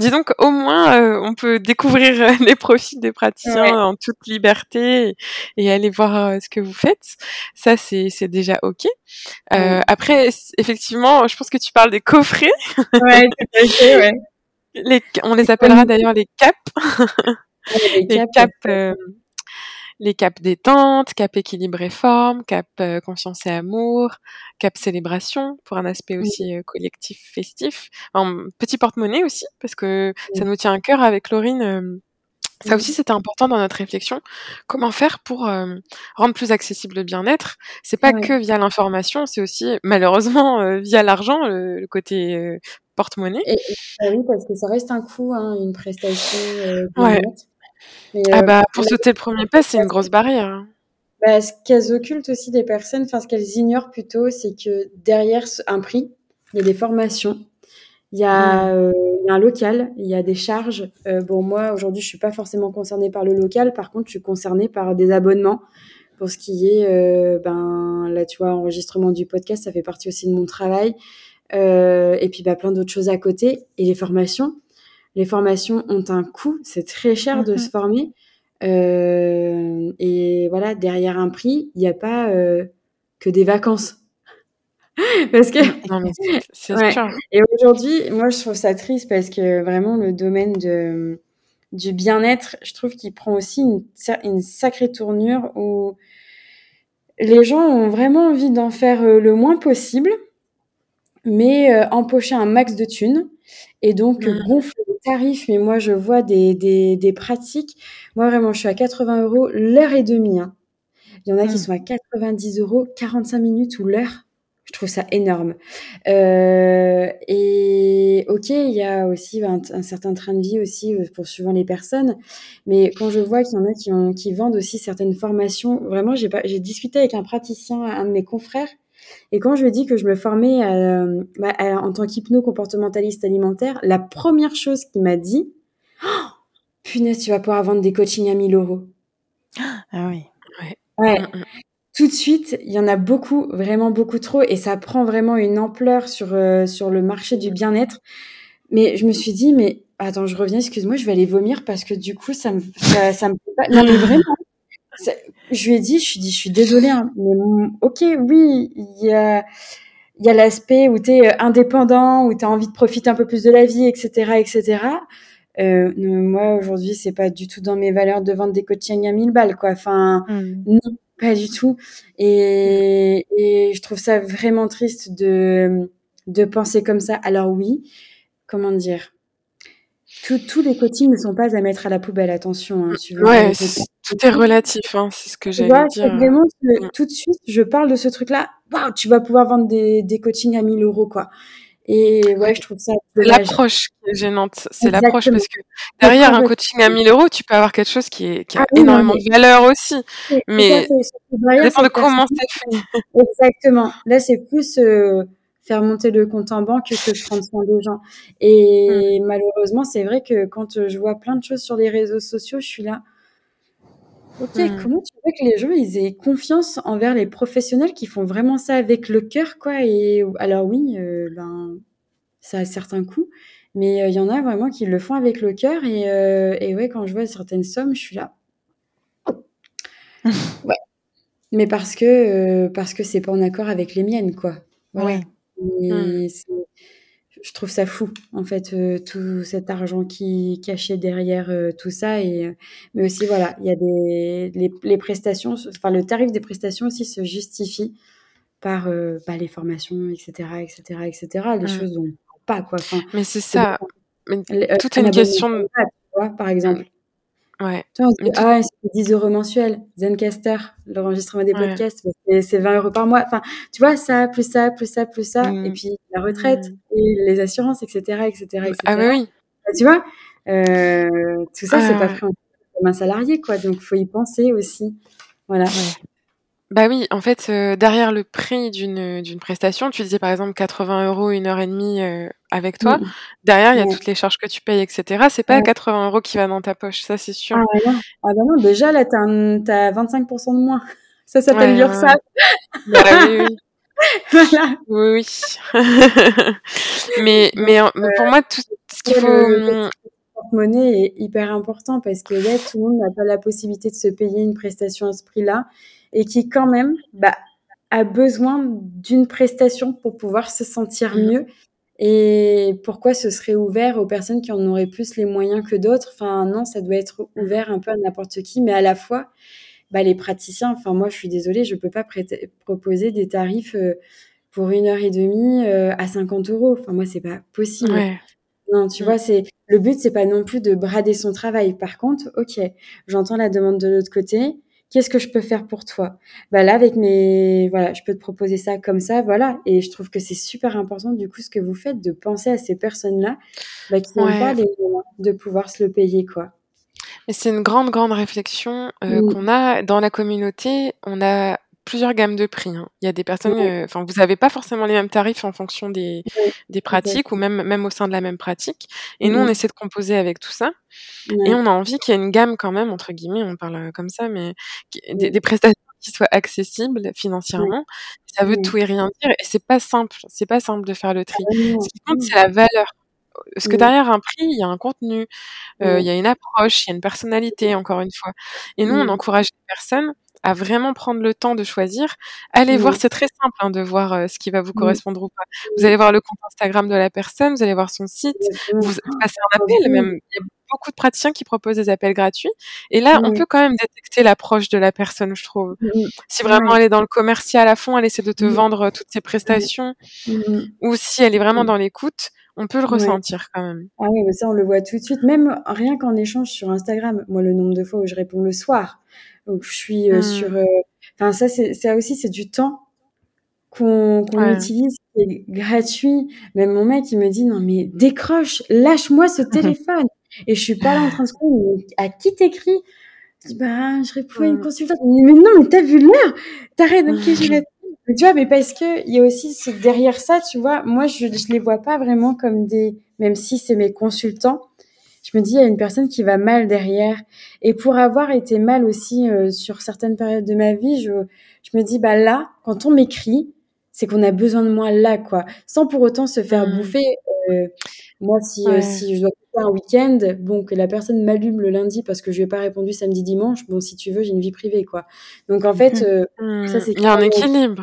Heu, donc qu'au moins euh, on peut découvrir euh, les profils des praticiens en toute liberté et, aller voir ce que vous faites. Ça, c'est c'est déjà ok. Après, effectivement, je pense que tu parles des coffrets. Ouais, tout à fait, ouais. Les, on les appellera d'ailleurs les caps. les, caps les caps détente, cap équilibre et forme, cap euh, conscience et amour, cap célébration pour un aspect aussi euh, collectif, festif. En petit porte-monnaie aussi parce que ça nous tient à cœur avec Laurine. Euh, ça aussi, c'était important dans notre réflexion. Comment faire pour rendre plus accessible le bien-être? C'est pas que via l'information, c'est aussi malheureusement via l'argent, le, côté porte-monnaie. Ah oui, parce que ça reste un coût, hein, une prestation. ouais ah euh, bah, pour sauter le premier pas, c'est une grosse barrière. Hein. Bah, ce qu'elles occultent aussi des personnes, enfin ce qu'elles ignorent plutôt, c'est que derrière un prix, il y a des formations, il y a, euh, un local, il y a des charges. Euh, bon, moi aujourd'hui, je suis pas forcément concernée par le local, par contre, je suis concernée par des abonnements. Pour ce qui est, ben là, tu vois, enregistrement du podcast, ça fait partie aussi de mon travail. et puis, bah, plein d'autres choses à côté. Et les formations, les formations ont un coût, c'est très cher de mmh se former. Euh, et voilà, derrière un prix, il n'y a pas euh, que des vacances. parce que. Non, mais c'est Et aujourd'hui, moi, je trouve ça triste parce que vraiment, le domaine de, du bien-être, je trouve qu'il prend aussi une, une, sacrée tournure où les gens ont vraiment envie d'en faire euh, le moins possible, mais empocher un max de thunes et donc mmh. gonfler tarifs. Mais moi, je vois des, des, des, pratiques. Moi, vraiment, je suis à 80 euros l'heure et demie. Hein. Il y en a qui mmh. sont à 90 euros 45 minutes ou l'heure. Je trouve ça énorme. Euh, et ok, il y a aussi un, un, certain train de vie aussi euh, pour suivant les personnes. Mais quand je vois qu'il y en a qui, ont, qui vendent aussi certaines formations, vraiment, j'ai discuté avec un praticien, un de mes confrères, et quand je lui ai dit que je me formais euh, bah, en tant qu'hypno-comportementaliste alimentaire, la première chose qu'il m'a dit, oh, punaise, tu vas pouvoir vendre des coachings à 1000 euros. Ah oui. Ouais. Mm, mm. Tout de suite, il y en a beaucoup, vraiment beaucoup trop, et ça prend vraiment une ampleur sur, euh, sur le marché du bien-être. Mais je me suis dit, mais attends, je reviens, excuse-moi, je vais aller vomir parce que du coup, ça me, ça, ça me pas. Non, mais vraiment, je lui ai dit, je suis dit, je suis désolée, hein, mais ok, oui, il y a, y a l'aspect où tu es euh, indépendant, où tu as envie de profiter un peu plus de la vie, etc., etc. Euh, moi, aujourd'hui, c'est pas du tout dans mes valeurs de vendre des coachings à 1000 balles, quoi. Enfin, mmh. non, pas du tout. Et, et je trouve ça vraiment triste de, de penser comme ça. Alors oui, comment dire? Tous les coachings ne sont pas à mettre à la poubelle, attention. Hein, ouais, tout est relatif, hein, c'est ce que j'allais dire. Vraiment, mm. tout de suite, je parle de ce truc-là. Waouh, tu vas pouvoir vendre des, des coachings à 1000 euros, quoi. Et ouais, je trouve ça. C'est l'approche qui est gênante. C'est l'approche parce que derrière un coaching à 1000 euros, tu peux avoir quelque chose qui, est, qui a ah énormément de valeur aussi. Mais ça dépend de comment c'est fait? Exactement. Là, c'est plus euh, faire monter le compte en banque que prendre soin des gens. Et mmh. malheureusement, c'est vrai que quand je vois plein de choses sur les réseaux sociaux, je suis là. Ok, mmh. comment tu veux que les gens ils aient confiance envers les professionnels qui font vraiment ça avec le cœur, quoi? Et alors oui, euh, ben ça a certains coûts, mais euh, il y en a vraiment qui le font avec le cœur. Et, euh, et ouais, quand je vois certaines sommes, je suis là. ouais. Mais parce que parce que c'est pas en accord avec les miennes, quoi. Mmh. je trouve ça fou, en fait, euh, tout cet argent qui cachait derrière euh, tout ça. Et, euh, mais aussi, voilà, il y a des les, les, prestations, enfin le tarif des prestations aussi se justifie par bah, les formations, etc., etc., etc. Les choses dont pas quoi. Enfin, mais c'est ça. Mais tout est une question de... par exemple. Ouais. ah, c'est 10 euros mensuels. Zencaster, l'enregistrement des podcasts, c'est 20 euros par mois. Enfin, tu vois, ça, plus ça, plus ça, plus ça. Et mmh. puis la retraite, mmh. et les assurances, etc., etc., etc. Ah, bah oui. tu vois, euh, tout ça, c'est pas pris en comme un salarié, quoi. Donc, faut y penser aussi. Voilà. Bah oui, en fait, euh, derrière le prix d'une d'une prestation, tu disais par exemple 80 euros une heure et demie euh, avec toi. Derrière, il y a toutes les charges que tu payes, etc. C'est pas 80 euros qui va dans ta poche, ça c'est sûr. Ah, non. ah bah non, déjà là, t'as as 25% de moins. Ça s'appelle ouais, l'URSSAF. Bah, oui, oui. Oui, oui. mais mais, pour moi, tout, ce qu'il faut monnaie est hyper important parce que ouais, tout le monde n'a pas la possibilité de se payer une prestation à ce prix-là et qui quand même bah, a besoin d'une prestation pour pouvoir se sentir mmh. mieux. Et pourquoi ce serait ouvert aux personnes qui en auraient plus les moyens que d'autres? Enfin non, ça doit être ouvert un peu à n'importe qui, mais à la fois, bah, les praticiens, enfin moi je suis désolée, je peux pas proposer des tarifs euh, pour une heure et demie euh, à 50 euros. Enfin moi c'est pas possible. Non, tu mmh. vois, c'est le but, c'est pas non plus de brader son travail. Par contre, ok, j'entends la demande de l'autre côté. Qu'est-ce que je peux faire pour toi? Bah là, avec mes, voilà, je peux te proposer ça comme ça, voilà. Et je trouve que c'est super important du coup ce que vous faites de penser à ces personnes-là, bah, qui n'ont pas les moyens de pouvoir se le payer, quoi. C'est une grande, grande réflexion euh, mmh. qu'on a dans la communauté. On a plusieurs gammes de prix. Hein. Il y a des personnes, euh, enfin, vous n'avez pas forcément les mêmes tarifs en fonction des, des pratiques ou même, même au sein de la même pratique. Et nous, on essaie de composer avec tout ça. Et on a envie qu'il y ait une gamme quand même, entre guillemets, on parle euh, comme ça, mais des, prestations qui soient accessibles financièrement. Ça veut tout et rien dire. Et c'est pas simple. C'est pas simple de faire le tri. Ce qui compte, c'est la valeur. Parce que derrière un prix, il y a un contenu, euh, il y a une approche, il y a une personnalité, encore une fois. Et nous, on encourage les personnes à vraiment prendre le temps de choisir. Allez voir, c'est très simple hein, de voir euh, ce qui va vous correspondre ou pas. Vous allez voir le compte Instagram de la personne, vous allez voir son site, vous passez un appel, même il y a beaucoup de praticiens qui proposent des appels gratuits. Et là, on peut quand même détecter l'approche de la personne, je trouve. Si vraiment elle est dans le commercial à fond, elle essaie de te vendre euh, toutes ses prestations, ou si elle est vraiment dans l'écoute, on peut le ressentir quand même. Ah oui, mais ça, on le voit tout de suite. Même rien qu'en échange sur Instagram, moi, le nombre de fois où je réponds le soir, où je suis euh, mmh. sur. Euh, enfin, ça, c'est ça aussi, c'est du temps qu'on utilise, qui est gratuit. Même mon mec, il me dit non mais décroche, lâche-moi ce téléphone. Et je suis pas là en train de se à qui t'écris? Je dis bah je réponds à une consultante. Mais non, mais t'as vu l'heure? T'arrêtes. Ok, je réponds. Tu vois, mais parce que il y a aussi ce, derrière ça, tu vois, moi je je les vois pas vraiment comme des, même si c'est mes consultants, je me dis, il y a une personne qui va mal derrière. Et pour avoir été mal aussi euh, sur certaines périodes de ma vie, je, je me dis, bah là, quand on m'écrit, c'est qu'on a besoin de moi là, quoi. Sans pour autant se faire mmh. bouffer. Euh, moi, si, euh, si je dois faire un week-end, bon, que la personne m'allume le lundi parce que je lui ai pas répondu samedi, dimanche, bon, si tu veux, j'ai une vie privée, quoi. Donc, en fait, mmh. ça, c'est... Il y a un équilibre.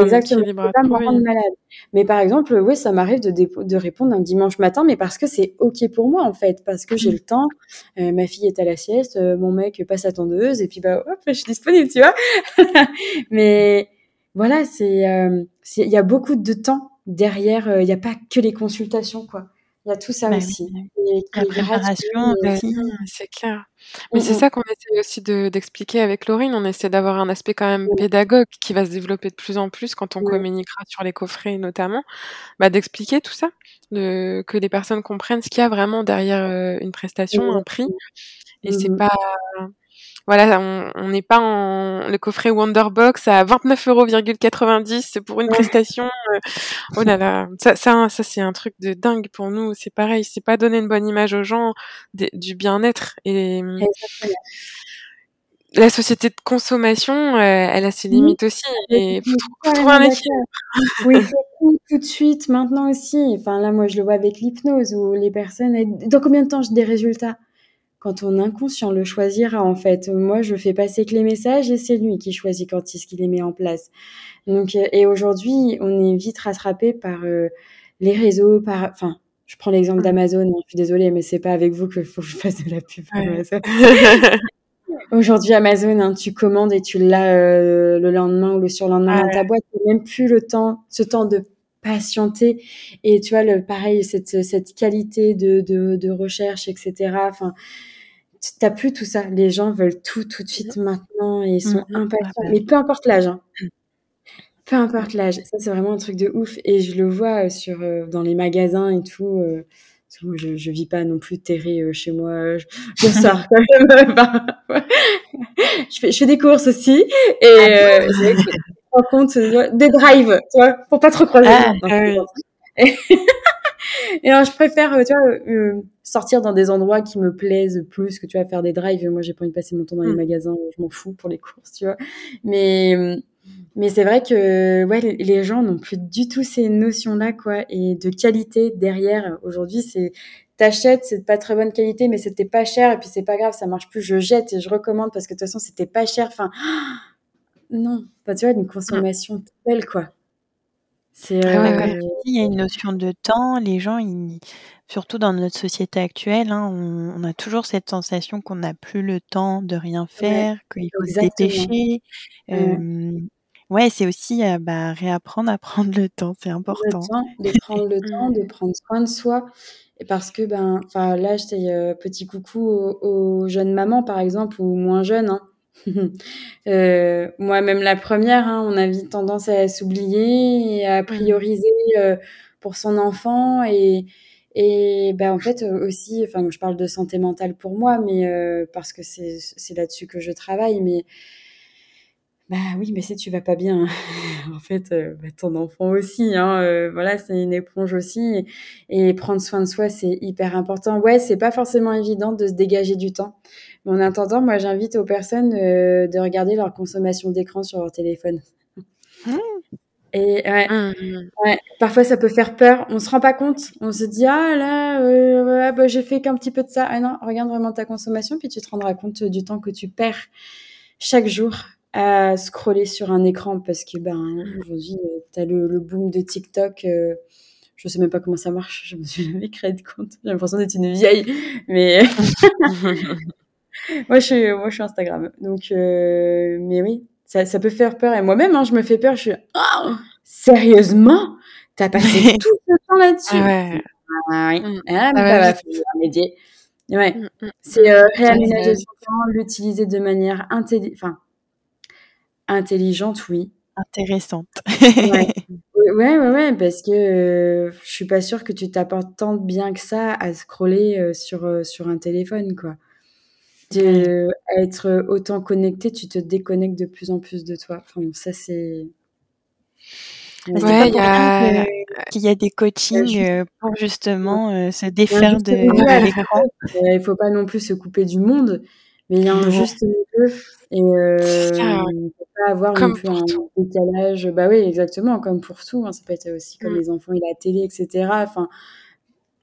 Exactement. Pas me rendre malade. Mais par exemple, oui, ça m'arrive de, de répondre un dimanche matin, mais parce que c'est ok pour moi en fait, parce que j'ai le temps. Euh, ma fille est à la sieste, euh, mon mec passe à tondeuse, et puis bah hop, je suis disponible, tu vois. mais voilà, c'est euh, il y a beaucoup de temps derrière. Il n'y a pas que les consultations, quoi. Il y a tout ça bah aussi. la préparation aussi, c'est clair. Mais c'est ça qu'on essaie aussi d'expliquer avec Laurine. On essaie d'avoir un aspect quand même pédagogue qui va se développer de plus en plus quand on communiquera sur les coffrets notamment, bah, d'expliquer tout ça, de, que les personnes comprennent ce qu'il y a vraiment derrière une prestation, un prix. Et c'est pas voilà, on n'est pas en le coffret Wonderbox à 29,90€ pour une prestation. Euh, oh là là, ça, ça, ça c'est un truc de dingue pour nous. C'est pareil, c'est pas donner une bonne image aux gens du bien-être et la société de consommation, euh, elle a ses limites aussi. Et faut, faut trouver un équilibre. Oui, tout de suite, maintenant aussi. Enfin là, moi, je le vois avec l'hypnose où les personnes. Dans combien de temps j'ai des résultats? Quand on inconscient le choisira en fait. Moi, je fais passer que les messages et c'est lui qui choisit quand est-ce qu'il les met en place. Donc, euh, et aujourd'hui, on est vite rattrapé par euh, les réseaux, par, enfin, je prends l'exemple d'Amazon. Hein, je suis désolée, mais c'est pas avec vous qu'il faut que je fasse de la pub. Aujourd'hui, Amazon, hein, tu commandes et tu l'as euh, le lendemain ou le surlendemain dans ta boîte. Tu même plus le temps, ce temps de patienter. Et tu vois, le, pareil, cette, cette qualité de, de, de recherche, etc. Enfin, t'as plus tout ça. Les gens veulent tout tout de suite maintenant et ils sont mmh. impatients. Mais peu importe l'âge. Hein. Peu importe l'âge. Ça, c'est vraiment un truc de ouf. Et je le vois euh, sur, euh, dans les magasins et tout. Euh, je, je vis pas non plus terré chez moi. Je, sors quand même. je, fais, je fais des courses aussi. Et ah compte des drives, tu vois, pour pas trop croiser. Ah, et alors, je préfère, euh, tu vois, euh, sortir dans des endroits qui me plaisent plus que tu vas faire des drives. Moi, j'ai pas envie de passer mon temps dans les mm. magasins. Je m'en fous pour les courses, tu vois. Mais, Mais c'est vrai que ouais, les gens n'ont plus du tout ces notions-là, quoi, et de qualité derrière. Aujourd'hui, c'est t'achètes, c'est pas très bonne qualité, mais c'était pas cher, et puis c'est pas grave, ça marche plus, je jette et je recommande parce que de toute façon, c'était pas cher. Enfin, non, pas tu vois, une consommation telle, quoi. C'est ah euh, il y a une notion de temps. Les gens, ils, surtout dans notre société actuelle, hein, on, a toujours cette sensation qu'on n'a plus le temps de rien faire, qu'il faut se dépêcher. Ouais, c'est aussi, bah, réapprendre à prendre le temps, c'est important. de prendre le temps, de prendre soin de soi et parce que, ben, là, je dis, petit coucou aux jeunes mamans, par exemple, ou moins jeunes, hein. moi, même la première, hein, on a vite tendance à s'oublier et à mmh prioriser, pour son enfant et et bah, en fait, aussi, enfin, je parle de santé mentale pour moi, mais parce que c'est là-dessus que je travaille, mais bah oui, mais si tu vas pas bien, en fait, euh, bah, ton enfant aussi, hein, euh, voilà, c'est une éponge aussi. Et, prendre soin de soi, c'est hyper important. Ouais, c'est pas forcément évident de se dégager du temps. Mais en attendant, moi, j'invite aux personnes euh, de regarder leur consommation d'écran sur leur téléphone. Mmh. Et ouais, mmh, mmh. ouais, parfois ça peut faire peur. On se rend pas compte. On se dit ah là, bah, j'ai fait qu'un petit peu de ça. Ah non, regarde vraiment ta consommation, puis tu te rendras compte du temps que tu perds chaque jour à scroller sur un écran parce que ben aujourd'hui tu as le, boom de TikTok euh, je sais même pas comment ça marche je me suis jamais créé de compte j'ai l'impression d'être une vieille mais moi je suis moi je suis Instagram donc euh, mais oui ça, ça, peut faire peur et moi-même hein, je me fais peur je suis oh, sérieusement? T'as passé tout ce temps là-dessus? Ouais. ah, oui. Mm. ah, mais ah, ouais, Ouais. Mm, mm. C'est euh, réaménager son temps, l'utiliser de manière intelligente, enfin, Intelligente, oui. Intéressante. ouais. ouais, ouais, parce que euh, je suis pas sûre que tu t'apportes tant bien que ça à scroller euh, sur, euh, sur un téléphone, quoi. De, être autant connecté, tu te déconnectes de plus en plus de toi. Enfin, ça, c'est. Ouais, il y, a... qu'il y a des coachings pour justement se défaire de, l'écran. Il faut pas non plus se couper du monde, mais il y a un juste milieu. Et euh, ne peut pas avoir non plus un tout. décalage. Bah oui, exactement, comme pour tout. Hein. Ça peut être aussi comme mmh. les enfants et la télé, etc. Enfin,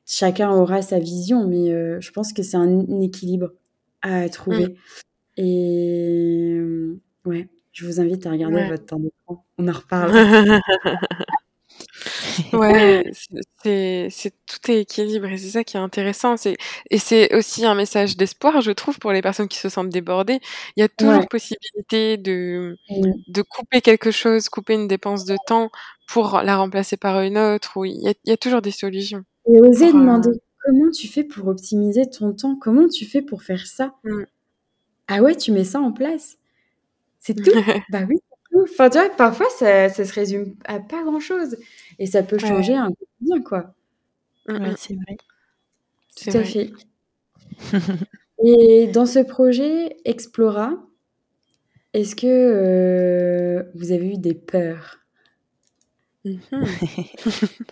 chacun aura sa vision, mais euh, je pense que c'est un, équilibre à trouver. Mmh. Et ouais, je vous invite à regarder ouais. votre temps d'écran. On en reparle. Ouais, c'est c'est tout est équilibré, c'est ça qui est intéressant. C'est et c'est aussi un message d'espoir, je trouve, pour les personnes qui se sentent débordées. Il y a toujours possibilité de mmh. de couper quelque chose, couper une dépense de temps pour la remplacer par une autre. Ou il y a, il y a toujours des solutions. Et oser euh demander comment tu fais pour optimiser ton temps, comment tu fais pour faire ça? Mmh. Ah ouais, tu mets ça en place. C'est tout. bah oui, Enfin, tu vois, parfois, ça, ça se résume à pas grand-chose. Et ça peut changer un quotidien, quoi. Ouais, c'est vrai. Tout à fait. Et dans ce projet Explora, est-ce que euh, vous avez eu des peurs? Mmh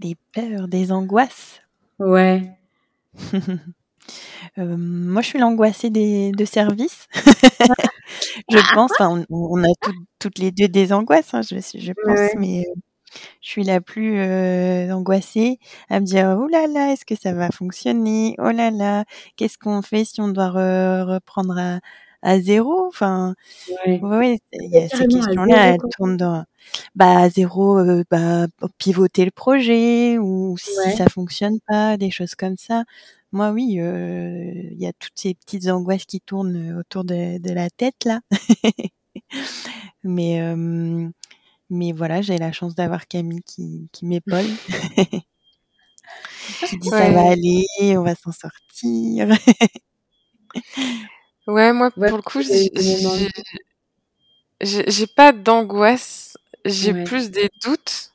Des peurs, des angoisses Ouais. Euh, moi, je suis l'angoissée des de service. je pense, on, on a toutes les deux des angoisses, hein, je, je pense, mais euh, je suis la plus euh, angoissée à me dire oh là là, est-ce que ça va fonctionner? Oh là là, qu'est-ce qu'on fait si on doit reprendre à, à zéro Enfin, ouais, il y a ces questions-là, elles tournent dans bah à zéro, euh, bah pivoter le projet ou si ça fonctionne pas, des choses comme ça. Moi, oui, il y a toutes ces petites angoisses qui tournent autour de, de la tête là. mais mais voilà, j'ai la chance d'avoir Camille qui, qui m'épaule. qui dit ça va aller, on va s'en sortir. ouais, moi pour le coup, j'ai pas d'angoisse, j'ai plus des doutes.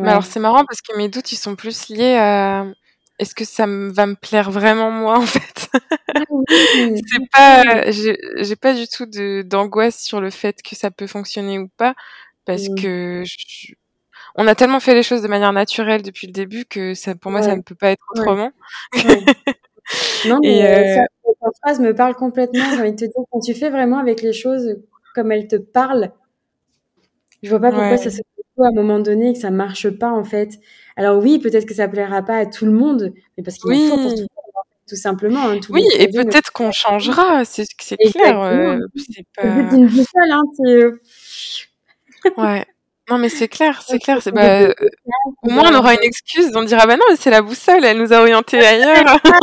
Mais alors c'est marrant parce que mes doutes ils sont plus liés à est-ce que ça va me plaire vraiment moi en fait? Ah C'est pas, j'ai pas du tout d'angoisse sur le fait que ça peut fonctionner ou pas, parce que on a tellement fait les choses de manière naturelle depuis le début que ça, pour moi, ça ne peut pas être autrement. Non, mais euh, euh phrase me parle complètement. J'ai envie de te dire, quand tu fais vraiment avec les choses comme elles te parlent, Je vois pas pourquoi ça se fait à un moment donné et que ça marche pas en fait. Alors oui, peut-être que ça plaira pas à tout le monde, mais parce qu'il oui. faut pour tout le monde, tout simplement. Hein, oui, et peut-être qu'on changera, c'est clair. Euh, c'est pas... une hein, Ouais. Non, mais c'est clair, c'est clair. C'est bah, au moins on aura une excuse. On dira bah non, mais c'est la boussole, elle nous a orientés ailleurs. pas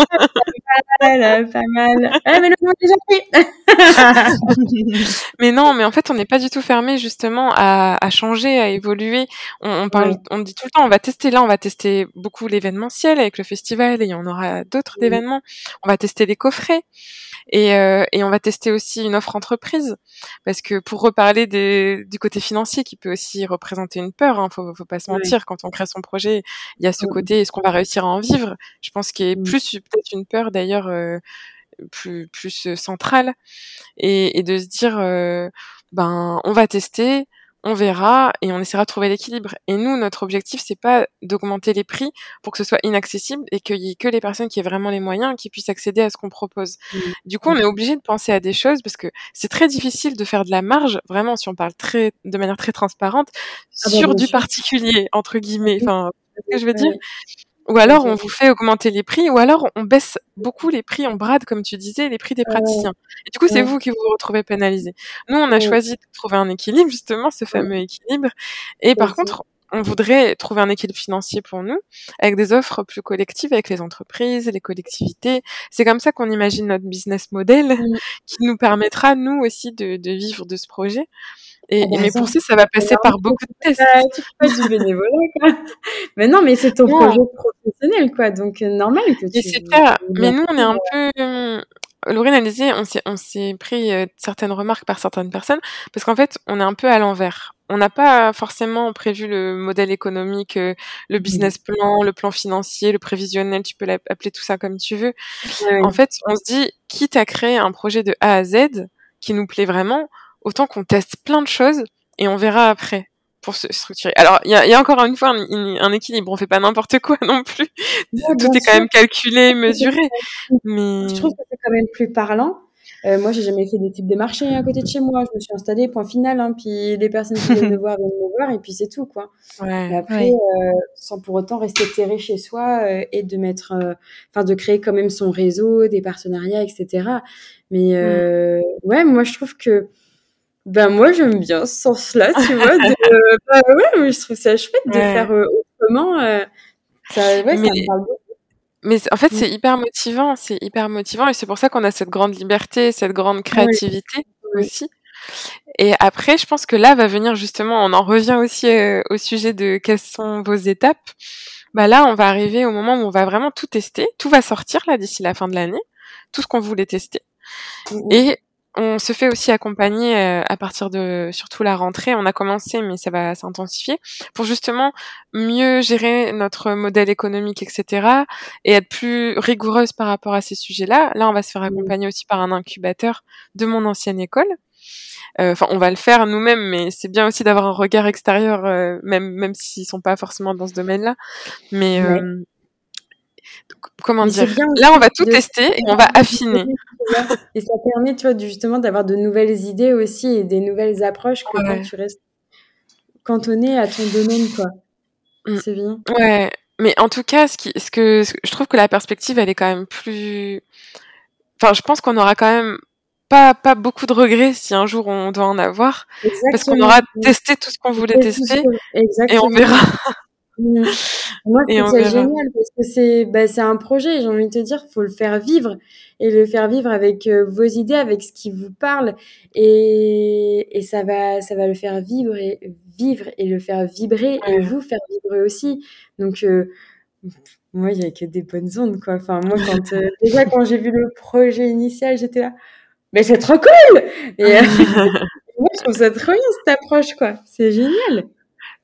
mal, pas mal. Ah, mais, déjà mais non, mais en fait, on n'est pas du tout fermé justement à, à changer, à évoluer. On, on parle, on dit tout le temps, on va tester là, on va tester beaucoup l'événementiel avec le festival et en aura d'autres événements. On va tester les coffrets. Et, euh, et, on va tester aussi une offre entreprise parce que pour reparler des, du côté financier qui peut aussi représenter une peur, hein, faut, faut pas se mentir, quand on crée son projet, il y a ce côté est-ce qu'on va réussir à en vivre? Je pense qu'il y a mmh. plus peut-être une peur d'ailleurs euh, plus plus centrale et, et, de se dire euh, ben on va tester, on verra et on essaiera de trouver l'équilibre. Et nous, notre objectif, c'est pas d'augmenter les prix pour que ce soit inaccessible et qu'il y ait que les personnes qui aient vraiment les moyens qui puissent accéder à ce qu'on propose. Mmh. Du coup, on est obligé de penser à des choses parce que c'est très difficile de faire de la marge, vraiment, si on parle très, de manière très transparente, ah bah, sur du particulier, entre guillemets. Enfin, ce que je veux dire? Ou alors on vous fait augmenter les prix, ou alors on baisse beaucoup les prix, on brade, comme tu disais, les prix des praticiens. Et du coup, c'est vous qui vous retrouvez pénalisé. Nous, on a choisi de trouver un équilibre, justement, ce fameux équilibre. Et par contre, on voudrait trouver un équilibre financier pour nous, avec des offres plus collectives avec les entreprises, les collectivités. C'est comme ça qu'on imagine notre business model, qui nous permettra, nous aussi, de, de vivre de ce projet. Et, ah, mais pour ça, ça va passer par beaucoup de tests. Tu fais du bénévolat, quoi. Mais non, mais c'est ton projet professionnel, quoi. Donc, euh, normal que tu... C'est clair. Mais nous, on est un peu... Euh, Laurine on s'est, on s'est pris euh, certaines remarques par certaines personnes, parce qu'en fait, on est un peu à l'envers. On n'a pas forcément prévu le modèle économique, le mmh. business plan, le plan financier, le prévisionnel, tu peux l'appeler tout ça comme tu veux. En fait, on se dit, quitte à créer un projet de A à Z qui nous plaît vraiment, autant qu'on teste plein de choses et on verra après pour se structurer. Alors, il y a, y a, encore une fois un, équilibre. On fait pas n'importe quoi non plus. Tout est quand même calculé, mesuré. Mais je trouve que c'est quand même plus parlant. Euh, moi, j'ai jamais fait d'études de marché à côté de chez moi. Je me suis installée, point final. Hein, puis les personnes qui viennent me voir viennent me voir, et puis c'est tout, quoi. Ouais, et après, euh, sans pour autant rester terré chez soi euh, et de mettre, euh, enfin, de créer quand même son réseau, des partenariats, etc. Mais ouais, moi, je trouve que ben moi j'aime bien ce sens-là, tu vois. De, bah ouais, mais je trouve ça chouette de faire euh, autrement. Euh, ça, ouais, mais, ça parle. Mais en fait, c'est hyper motivant, c'est hyper motivant, et c'est pour ça qu'on a cette grande liberté, cette grande créativité aussi. Et après, je pense que là va venir justement, on en revient aussi euh, au sujet de quelles sont vos étapes. Bah là, on va arriver au moment où on va vraiment tout tester, tout va sortir là d'ici la fin de l'année, tout ce qu'on voulait tester. Mmh et on se fait aussi accompagner euh, à partir de surtout la rentrée. On a commencé, mais ça va s'intensifier pour justement mieux gérer notre modèle économique, etc. et être plus rigoureuse par rapport à ces sujets-là. Là, on va se faire accompagner aussi par un incubateur de mon ancienne école. Euh, enfin, on va le faire nous-mêmes, mais c'est bien aussi d'avoir un regard extérieur, euh, même même s'ils sont pas forcément dans ce domaine-là. Mais comment dire? Là, on va tout tester et on va affiner. Et ça permet, tu vois, justement d'avoir de nouvelles idées aussi et des nouvelles approches que quand tu restes cantonné à ton domaine, quoi. Mm. C'est bien. Ouais, mais en tout cas, ce, qui, ce, que, je trouve que la perspective, elle est quand même plus. Enfin, je pense qu'on aura quand même pas, pas beaucoup de regrets si un jour on doit en avoir. Parce qu'on aura testé tout ce qu'on voulait tester. Et on verra. Mmh. Moi, c'est génial parce que c'est bah, un projet, j'ai envie de te dire, faut le faire vivre et le faire vivre avec euh, vos idées, avec ce qui vous parle et, et ça va ça va le faire vivre et vivre et le faire vibrer et vous faire vibrer aussi. Donc euh, moi, il y a que des bonnes ondes quoi. Enfin moi quand euh, déjà quand j'ai vu le projet initial, j'étais là mais c'est trop cool et moi je trouve ça trop bien cette approche quoi. C'est génial.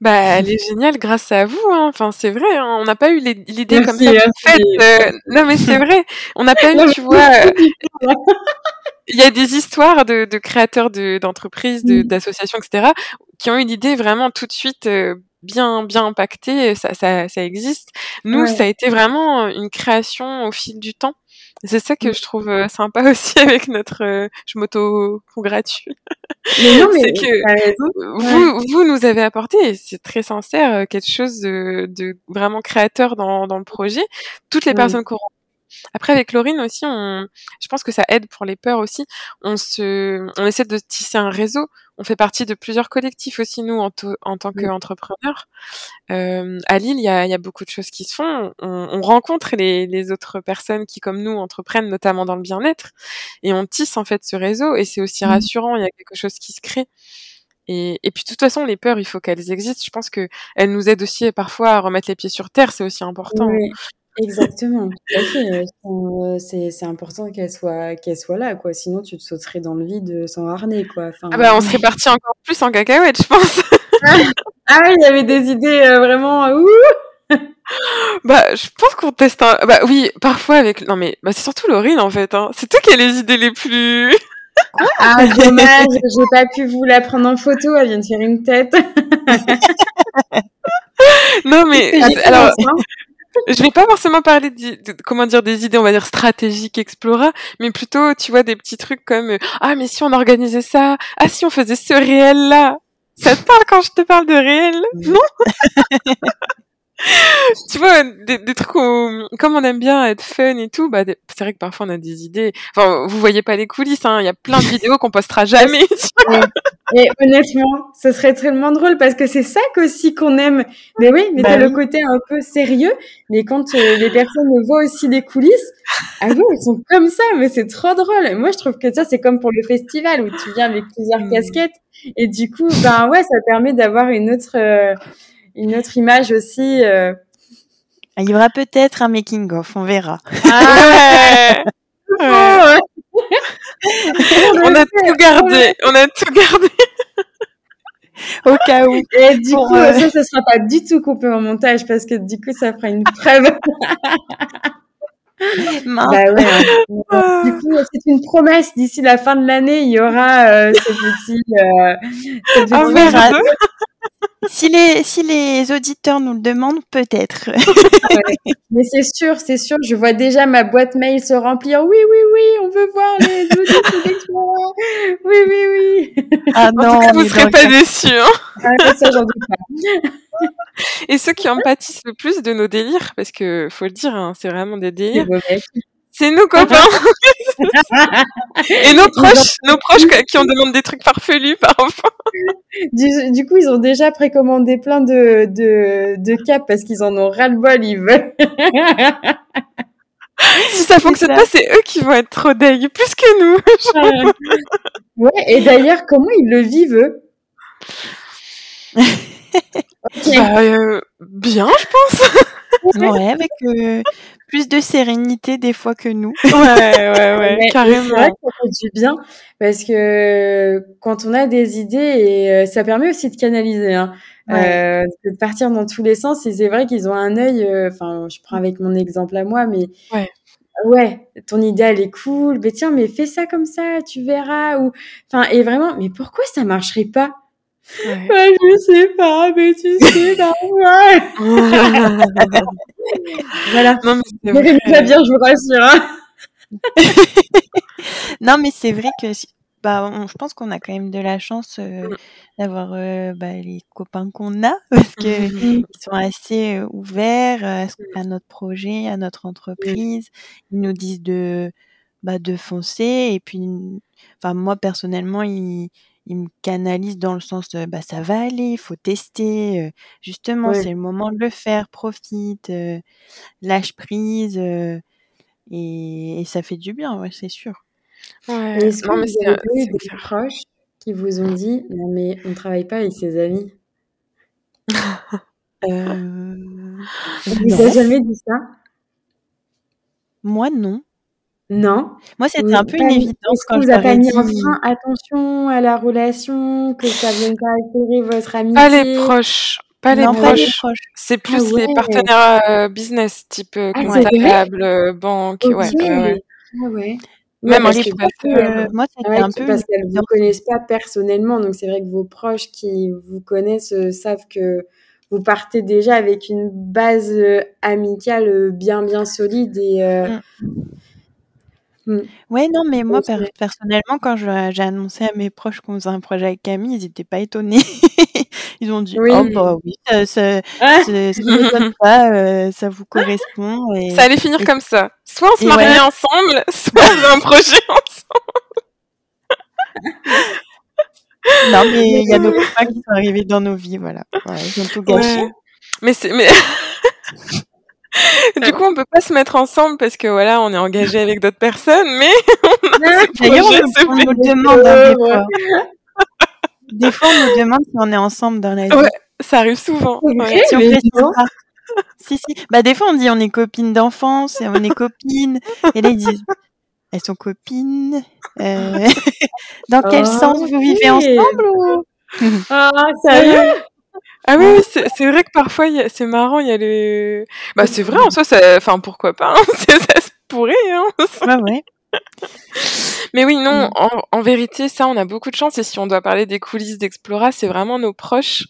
Bah, elle est géniale grâce à vous. Hein. Enfin, c'est vrai. Hein. On n'a pas eu l'idée comme ça fait. Euh, non, mais c'est vrai. On n'a pas eu, tu vois. Euh, il y a des histoires de, de créateurs d'entreprises, de, d'associations, etc., qui ont eu l'idée vraiment tout de suite euh, bien bien impactée. Ça, ça, ça existe. Nous, ça a été vraiment une création au fil du temps. C'est ça que je trouve sympa aussi avec notre. je m'auto-congratule. Mais non, mais c'est que vous, vous nous avez apporté, et c'est très sincère, quelque chose de, de vraiment créateur dans, dans le projet. Toutes les personnes qu'on après, avec Laurine aussi, on, je pense que ça aide pour les peurs aussi. On se, on essaie de tisser un réseau. On fait partie de plusieurs collectifs aussi, nous, en, en tant qu'entrepreneurs. Euh, à Lille, il y a, y a, beaucoup de choses qui se font. On, on rencontre les, les, autres personnes qui, comme nous, entreprennent, notamment dans le bien-être. Et on tisse, en fait, ce réseau. Et c'est aussi mmh. rassurant. Il y a quelque chose qui se crée. Et, et, puis de toute façon, les peurs, il faut qu'elles existent. Je pense que elles nous aident aussi parfois à remettre les pieds sur terre. C'est aussi important. Oui. Exactement, euh, c'est c'est important qu'elle soit qu'elle soit là, quoi. Sinon, tu te sauterais dans le vide, sans harnais, quoi. Enfin, ah bah, on serait parti encore plus en cacahuète, je pense. ah oui, il y avait des idées euh, vraiment ouh Bah, je pense qu'on teste un... Bah oui, parfois avec... Non mais bah, c'est surtout Laurine, en fait. Hein. C'est toi qui as les idées les plus... ah, dommage, j'ai pas pu vous la prendre en photo, elle vient de faire une tête. non mais... Alors je vais pas forcément parler de, comment dire des idées on va dire stratégiques Explora mais plutôt tu vois des petits trucs comme euh, ah mais si on organisait ça? Ah si on faisait ce réel là ça te parle quand je te parle de réel? Non? tu vois, des, des trucs où, comme on aime bien être fun et tout, bah, c'est vrai que parfois on a des idées. Enfin, vous voyez pas les coulisses, hein. Il y a plein de vidéos qu'on postera jamais. et, honnêtement, ce serait tellement drôle parce que c'est ça aussi qu'on aime. Mais oui, mais bah t'as le côté un peu sérieux. Mais quand euh, les personnes voient aussi des coulisses, ah oui, ils sont comme ça, mais c'est trop drôle. Moi, je trouve que ça, c'est comme pour le festival où tu viens avec plusieurs mmh. casquettes. Et du coup, ben ouais, ça permet d'avoir une autre, euh, une autre image aussi. Euh... Il y aura peut-être un making of, on verra. Ah ouais. on a tout gardé, on a tout gardé. Au cas où. Et du coup, euh... ça, ce sera pas du tout coupé en montage parce que du coup, ça fera une preuve. bah ouais. Hein. Du coup, c'est une promesse. D'ici la fin de l'année, il y aura euh, ce petit. Euh, ce petit oh, si les, si les auditeurs nous le demandent, peut-être. Mais c'est sûr, c'est sûr. Je vois déjà ma boîte mail se remplir. Oui, oui, oui, on veut voir les auditeurs Oui, oui, oui. Ah non, en tout cas, vous ne serez pas déçus. Hein. Ah, ça, j'en doute pas. Et ceux qui en pâtissent le plus de nos délires, parce que faut le dire, hein, c'est vraiment des délires. C'est nos copains. Et nos proches, nos proches qui ont demandé des trucs farfelus parfois. Du, du, coup, ils ont déjà précommandé plein de, de, de caps parce qu'ils en ont ras-le-bol, ils veulent. si ça fonctionne pas, c'est eux qui vont être trop deg, plus que nous. ouais, et d'ailleurs, comment ils le vivent, eux? Bah, euh, bien, je pense. Ouais, avec euh, plus de sérénité des fois que nous. Ouais, ouais, ouais, carrément. ça fait du bien parce que quand on a des idées et euh, ça permet aussi de canaliser, hein, ouais. euh, de partir dans tous les sens. Et c'est vrai qu'ils ont un œil. Enfin, je prends avec mon exemple à moi, mais ouais. Ouais, ton idée elle est cool. Mais tiens, mais fais ça comme ça, tu verras. Ou enfin, et vraiment, mais pourquoi ça marcherait pas? Ouais. Bah, je sais pas, mais tu sais, normal. voilà. Non, mais très bien, je vous rassure. Hein. non, mais c'est vrai que bah, on, je pense qu'on a quand même de la chance euh, mm. d'avoir euh, bah, les copains qu'on a parce que mm. sont assez euh, ouverts à, à, notre projet, à notre entreprise. Ils nous disent de bah, de foncer et puis, enfin moi personnellement, ils il me canalise dans le sens bah ça va aller, il faut tester, justement ouais. c'est le moment de le faire, profite, euh, lâche prise euh, et, et, ça fait du bien, ouais, c'est sûr. Ouais. Est-ce que vous avez eu des proches qui vous ont dit non mais on travaille pas avec ses amis euh... Vous avez jamais dit ça? Moi non. Non. Moi, c'était un peu une évidence quand vous je avez mis dit... attention à la relation, que ça vienne pas altérer votre amitié. Pas les proches. Pas les non, proches. proches. C'est plus ah ouais. les partenaires euh, business, type euh, ah, comptable, euh, banque. Okay. Ouais, ah ouais. Même ouais, les proches, euh, moi, c'était un peu. Parce qu'elles ne vous connaissent pas personnellement, donc c'est vrai que vos proches qui vous connaissent savent que vous partez déjà avec une base amicale bien bien solide et. Mm Mmh. Ouais, non, mais moi, personnellement, quand j'ai annoncé à mes proches qu'on faisait un projet avec Camille, ils n'étaient pas étonnés. Ils ont dit: «Oh bah oui, ça ça Ah! pas, euh, ça vous correspond» et Ça allait finir et comme ça. Soit on se mariait ensemble, soit on faisait un projet ensemble. Non, mais il y a nos copains qui sont arrivés dans nos vies, voilà. Ils ont tout gâché. Ouais. Mais c'est mais du coup, on peut pas se mettre ensemble parce que voilà, on est engagé avec d'autres personnes, mais on a ce D'ailleurs, projet, on nous demande, hein, des fois. Des fois, on nous demande si on est ensemble dans la vie. Ouais, ça arrive souvent. Si on. Si, si. Bah, des fois, on dit on est copines d'enfance et on est copines. Et là, ils disent elles sont copines. Euh, Dans quel Ah, sens vous vivez ensemble ou? Ah, sérieux Ah oui, c'est vrai que parfois, c'est marrant, il y a le... Bah c'est vrai, en soi, ça... enfin pourquoi pas, hein, ça se pourrait. Hein. Ouais, ouais. Mais oui, non, Mm. en, en vérité, ça, on a beaucoup de chance. Et si on doit parler des coulisses d'Explora, c'est vraiment nos proches.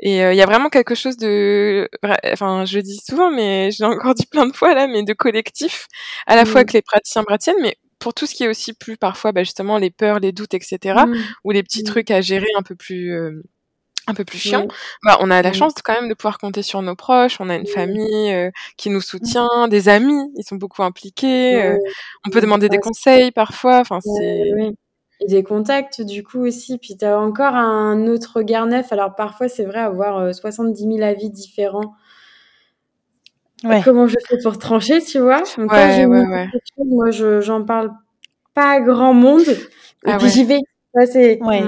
Et euh, il y a vraiment quelque chose de... Enfin, je le dis souvent, mais je l'ai encore dit plein de fois là, mais de collectif, à la fois Mm. avec les praticiens praticiennes, mais pour tout ce qui est aussi plus parfois, bah, justement, les peurs, les doutes, etc., Mm. ou les petits Mm. trucs à gérer un peu plus... euh, un peu plus chiant, bah, on a la chance quand même de pouvoir compter sur nos proches, on a une famille euh, qui nous soutient, des amis, ils sont beaucoup impliqués, euh, on peut demander des conseils parfois, enfin c'est... Et des contacts du coup aussi. Puis tu as encore un autre regard neuf. Alors parfois c'est vrai avoir euh, 70 000 avis différents. Ouais. Comment je fais pour trancher, tu vois? Donc Ouais, ouais, moi je j'en parle pas à grand monde. Et Ah puis j'y vais. Ça c'est Ouais.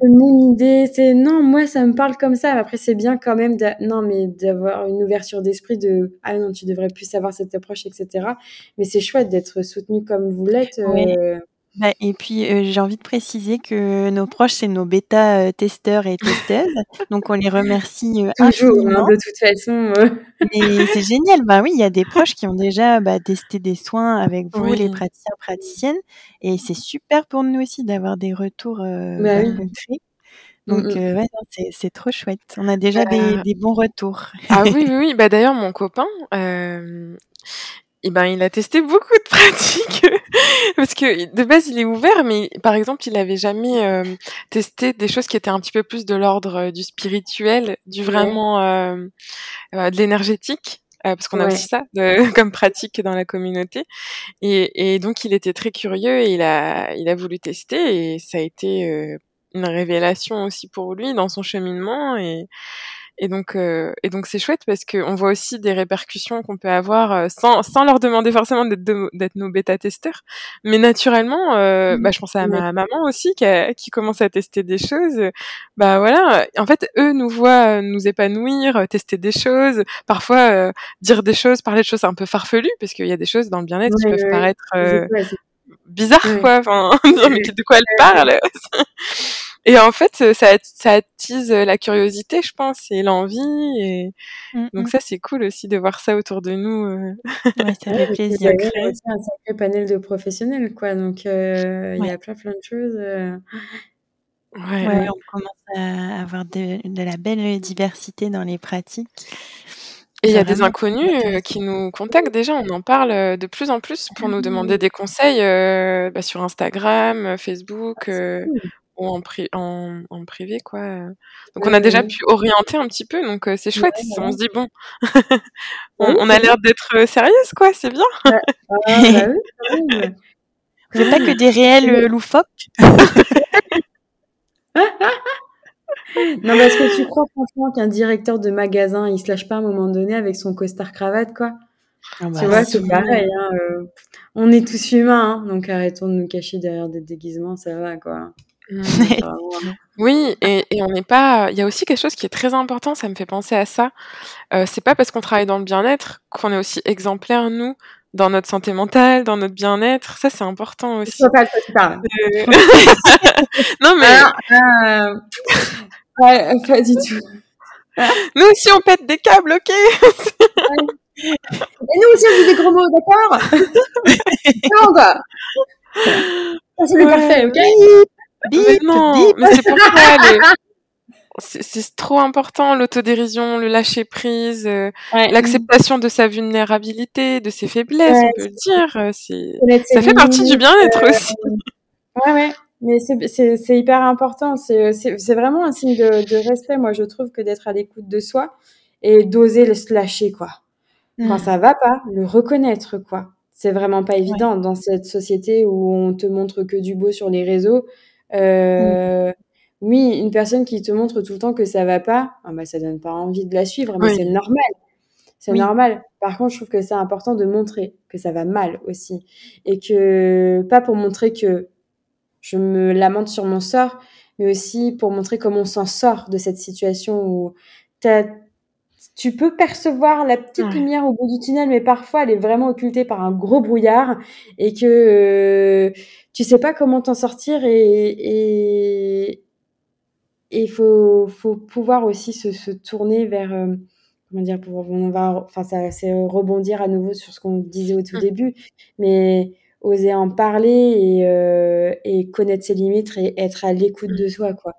C'est mon idée. C'est non, moi ça me parle comme ça. Mais après c'est bien quand même non mais d'avoir une ouverture d'esprit de ah non tu devrais plus savoir cette approche etc. Mais c'est chouette d'être soutenu comme vous l'êtes. Ouais. euh, Bah, et puis, euh, j'ai envie de préciser que nos proches, c'est nos bêta-testeurs et testeuses. Donc, on les remercie euh, Toujours, hein, infiniment. de toute façon. euh. Mais c'est génial. Bah oui, il y a des proches qui ont déjà bah, testé des soins avec vous, les Oui. praticiens, praticiennes. Et c'est super pour nous aussi d'avoir des retours Bah bah, oui. concrets. Mm, Donc, mm. ouais, non, c'est c'est trop chouette. On a déjà des, des bons retours. Ah oui, oui, oui. Bah d'ailleurs, mon copain, euh, eh ben, il a testé beaucoup de pratiques parce que de base, il est ouvert, mais par exemple, il avait jamais euh, testé des choses qui étaient un petit peu plus de l'ordre euh, du spirituel, du vraiment euh, euh, de l'énergétique. euh, parce qu'on a aussi ça de, comme pratique dans la communauté. Et, et donc, il était très curieux et il a, il a voulu tester et ça a été euh, une révélation aussi pour lui dans son cheminement. Et, et donc, euh, et donc c'est chouette parce qu'on voit aussi des répercussions qu'on peut avoir euh, sans, sans leur demander forcément d'être, de- d'être nos bêta-testeurs. Mais naturellement, euh, bah, je pense à ma maman aussi qui, a- qui commence à tester des choses. Bah voilà, en fait, eux nous voient euh, nous épanouir, euh, tester des choses, parfois euh, dire des choses, parler de choses un peu farfelues, parce qu'il y a des choses dans le bien-être qui peuvent paraître euh, bizarres, quoi. Enfin, mais de quoi elle parle Et en fait, ça, ça attise la curiosité, je pense, et l'envie. Et Mm, donc mm. ça, c'est cool aussi de voir ça autour de nous. euh. Ouais, ça fait plaisir. derrière, il y a aussi un sacré panel de professionnels, quoi. Donc, euh, il y a plein, plein de choses. euh. Ouais, on commence à avoir de, de la belle diversité dans les pratiques. Et il y a des inconnus euh, qui nous contactent déjà, on en parle euh, de plus en plus pour nous demander des conseils euh, bah, sur Instagram, euh, Facebook euh, Cool. Ou en, pri- en, en privé, quoi. euh. Donc Ouais, on a déjà ouais. pu orienter un petit peu, donc euh, c'est chouette. ouais. On se dit, bon, on, a l'air d'être euh, sérieuse, quoi, c'est bien. Ah, bah oui, quand même. Vous n'êtes pas que des réels euh, loufoques Non, parce que tu crois franchement qu'un directeur de magasin, il se lâche pas à un moment donné avec son costard cravate, quoi. Ah Tu bah vois, si. c'est pareil. Hein, euh, on est tous humains, hein, donc arrêtons de nous cacher derrière des déguisements, ça va, quoi. Mm. C'est vraiment- Oui, et, et on n'est pas. Il y a aussi quelque chose qui est très important, ça me fait penser à ça. Euh, c'est pas parce qu'on travaille dans le bien-être qu'on est aussi exemplaire, nous, dans notre santé mentale, dans notre bien-être. Ça, c'est important aussi. Euh, non, mais Ah, ah, ouais, pas du tout. nous aussi, on pète des câbles, ok? Et nous aussi, on dit des gros mots, d'accord? Non, quoi. Ça, c'est le Ouais. parfait, ok? Bip, non, bip. mais c'est pour ça. c'est trop important l'autodérision, le lâcher prise, euh, l'acceptation de sa vulnérabilité, de ses faiblesses, on peut le dire. C'est ça fait partie du bien-être aussi. Ouais, ouais. Mais c'est hyper important. C'est vraiment un signe de, de, respect, moi, je trouve, que d'être à l'écoute de soi et d'oser se lâcher, quoi. Quand mmh. ça va pas, le reconnaître, quoi. C'est vraiment pas évident dans cette société où on te montre que du beau sur les réseaux. Euh, mmh. Oui, une personne qui te montre tout le temps que ça va pas, ah bah, ça donne pas envie de la suivre, mais c'est normal. C'est normal. Par contre, je trouve que c'est important de montrer que ça va mal aussi. Et que, pas pour montrer que je me lamente sur mon sort, mais aussi pour montrer comment on s'en sort de cette situation où tu peux percevoir la petite lumière au bout du tunnel, mais parfois elle est vraiment occultée par un gros brouillard et que euh, tu sais pas comment t'en sortir et il faut, faut pouvoir aussi se, se tourner vers euh, comment dire pour on va enfin ça c'est rebondir à nouveau sur ce qu'on disait au tout mmh. début mais oser en parler et, euh, et connaître ses limites et être à l'écoute de soi quoi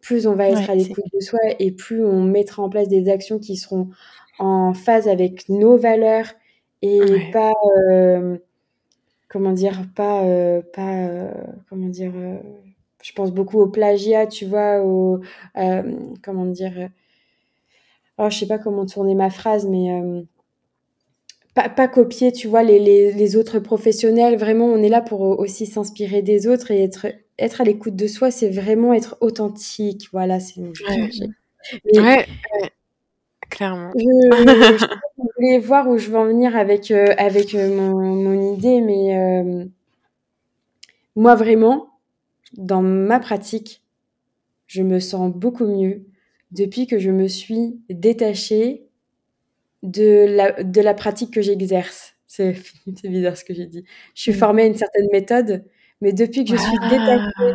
plus on va être à l'écoute de soi et plus on mettra en place des actions qui seront en phase avec nos valeurs et pas euh, comment dire pas euh, pas euh, comment dire je pense beaucoup au plagiat tu vois au comment dire oh, je sais pas comment tourner ma phrase mais pas, pas, copier, tu vois, les, les, les, autres professionnels. Vraiment, on est là pour aussi s'inspirer des autres et être être à l'écoute de soi, c'est vraiment être authentique. Voilà, c'est ouais, clairement. Je, voulais voir où je veux en venir avec, euh, avec euh, mon, mon, idée, mais euh, moi, vraiment, dans ma pratique, je me sens beaucoup mieux depuis que je me suis détachée de la, de la pratique que j'exerce. C'est bizarre ce que j'ai dit. Je suis formée à une certaine méthode mais depuis que je suis détachée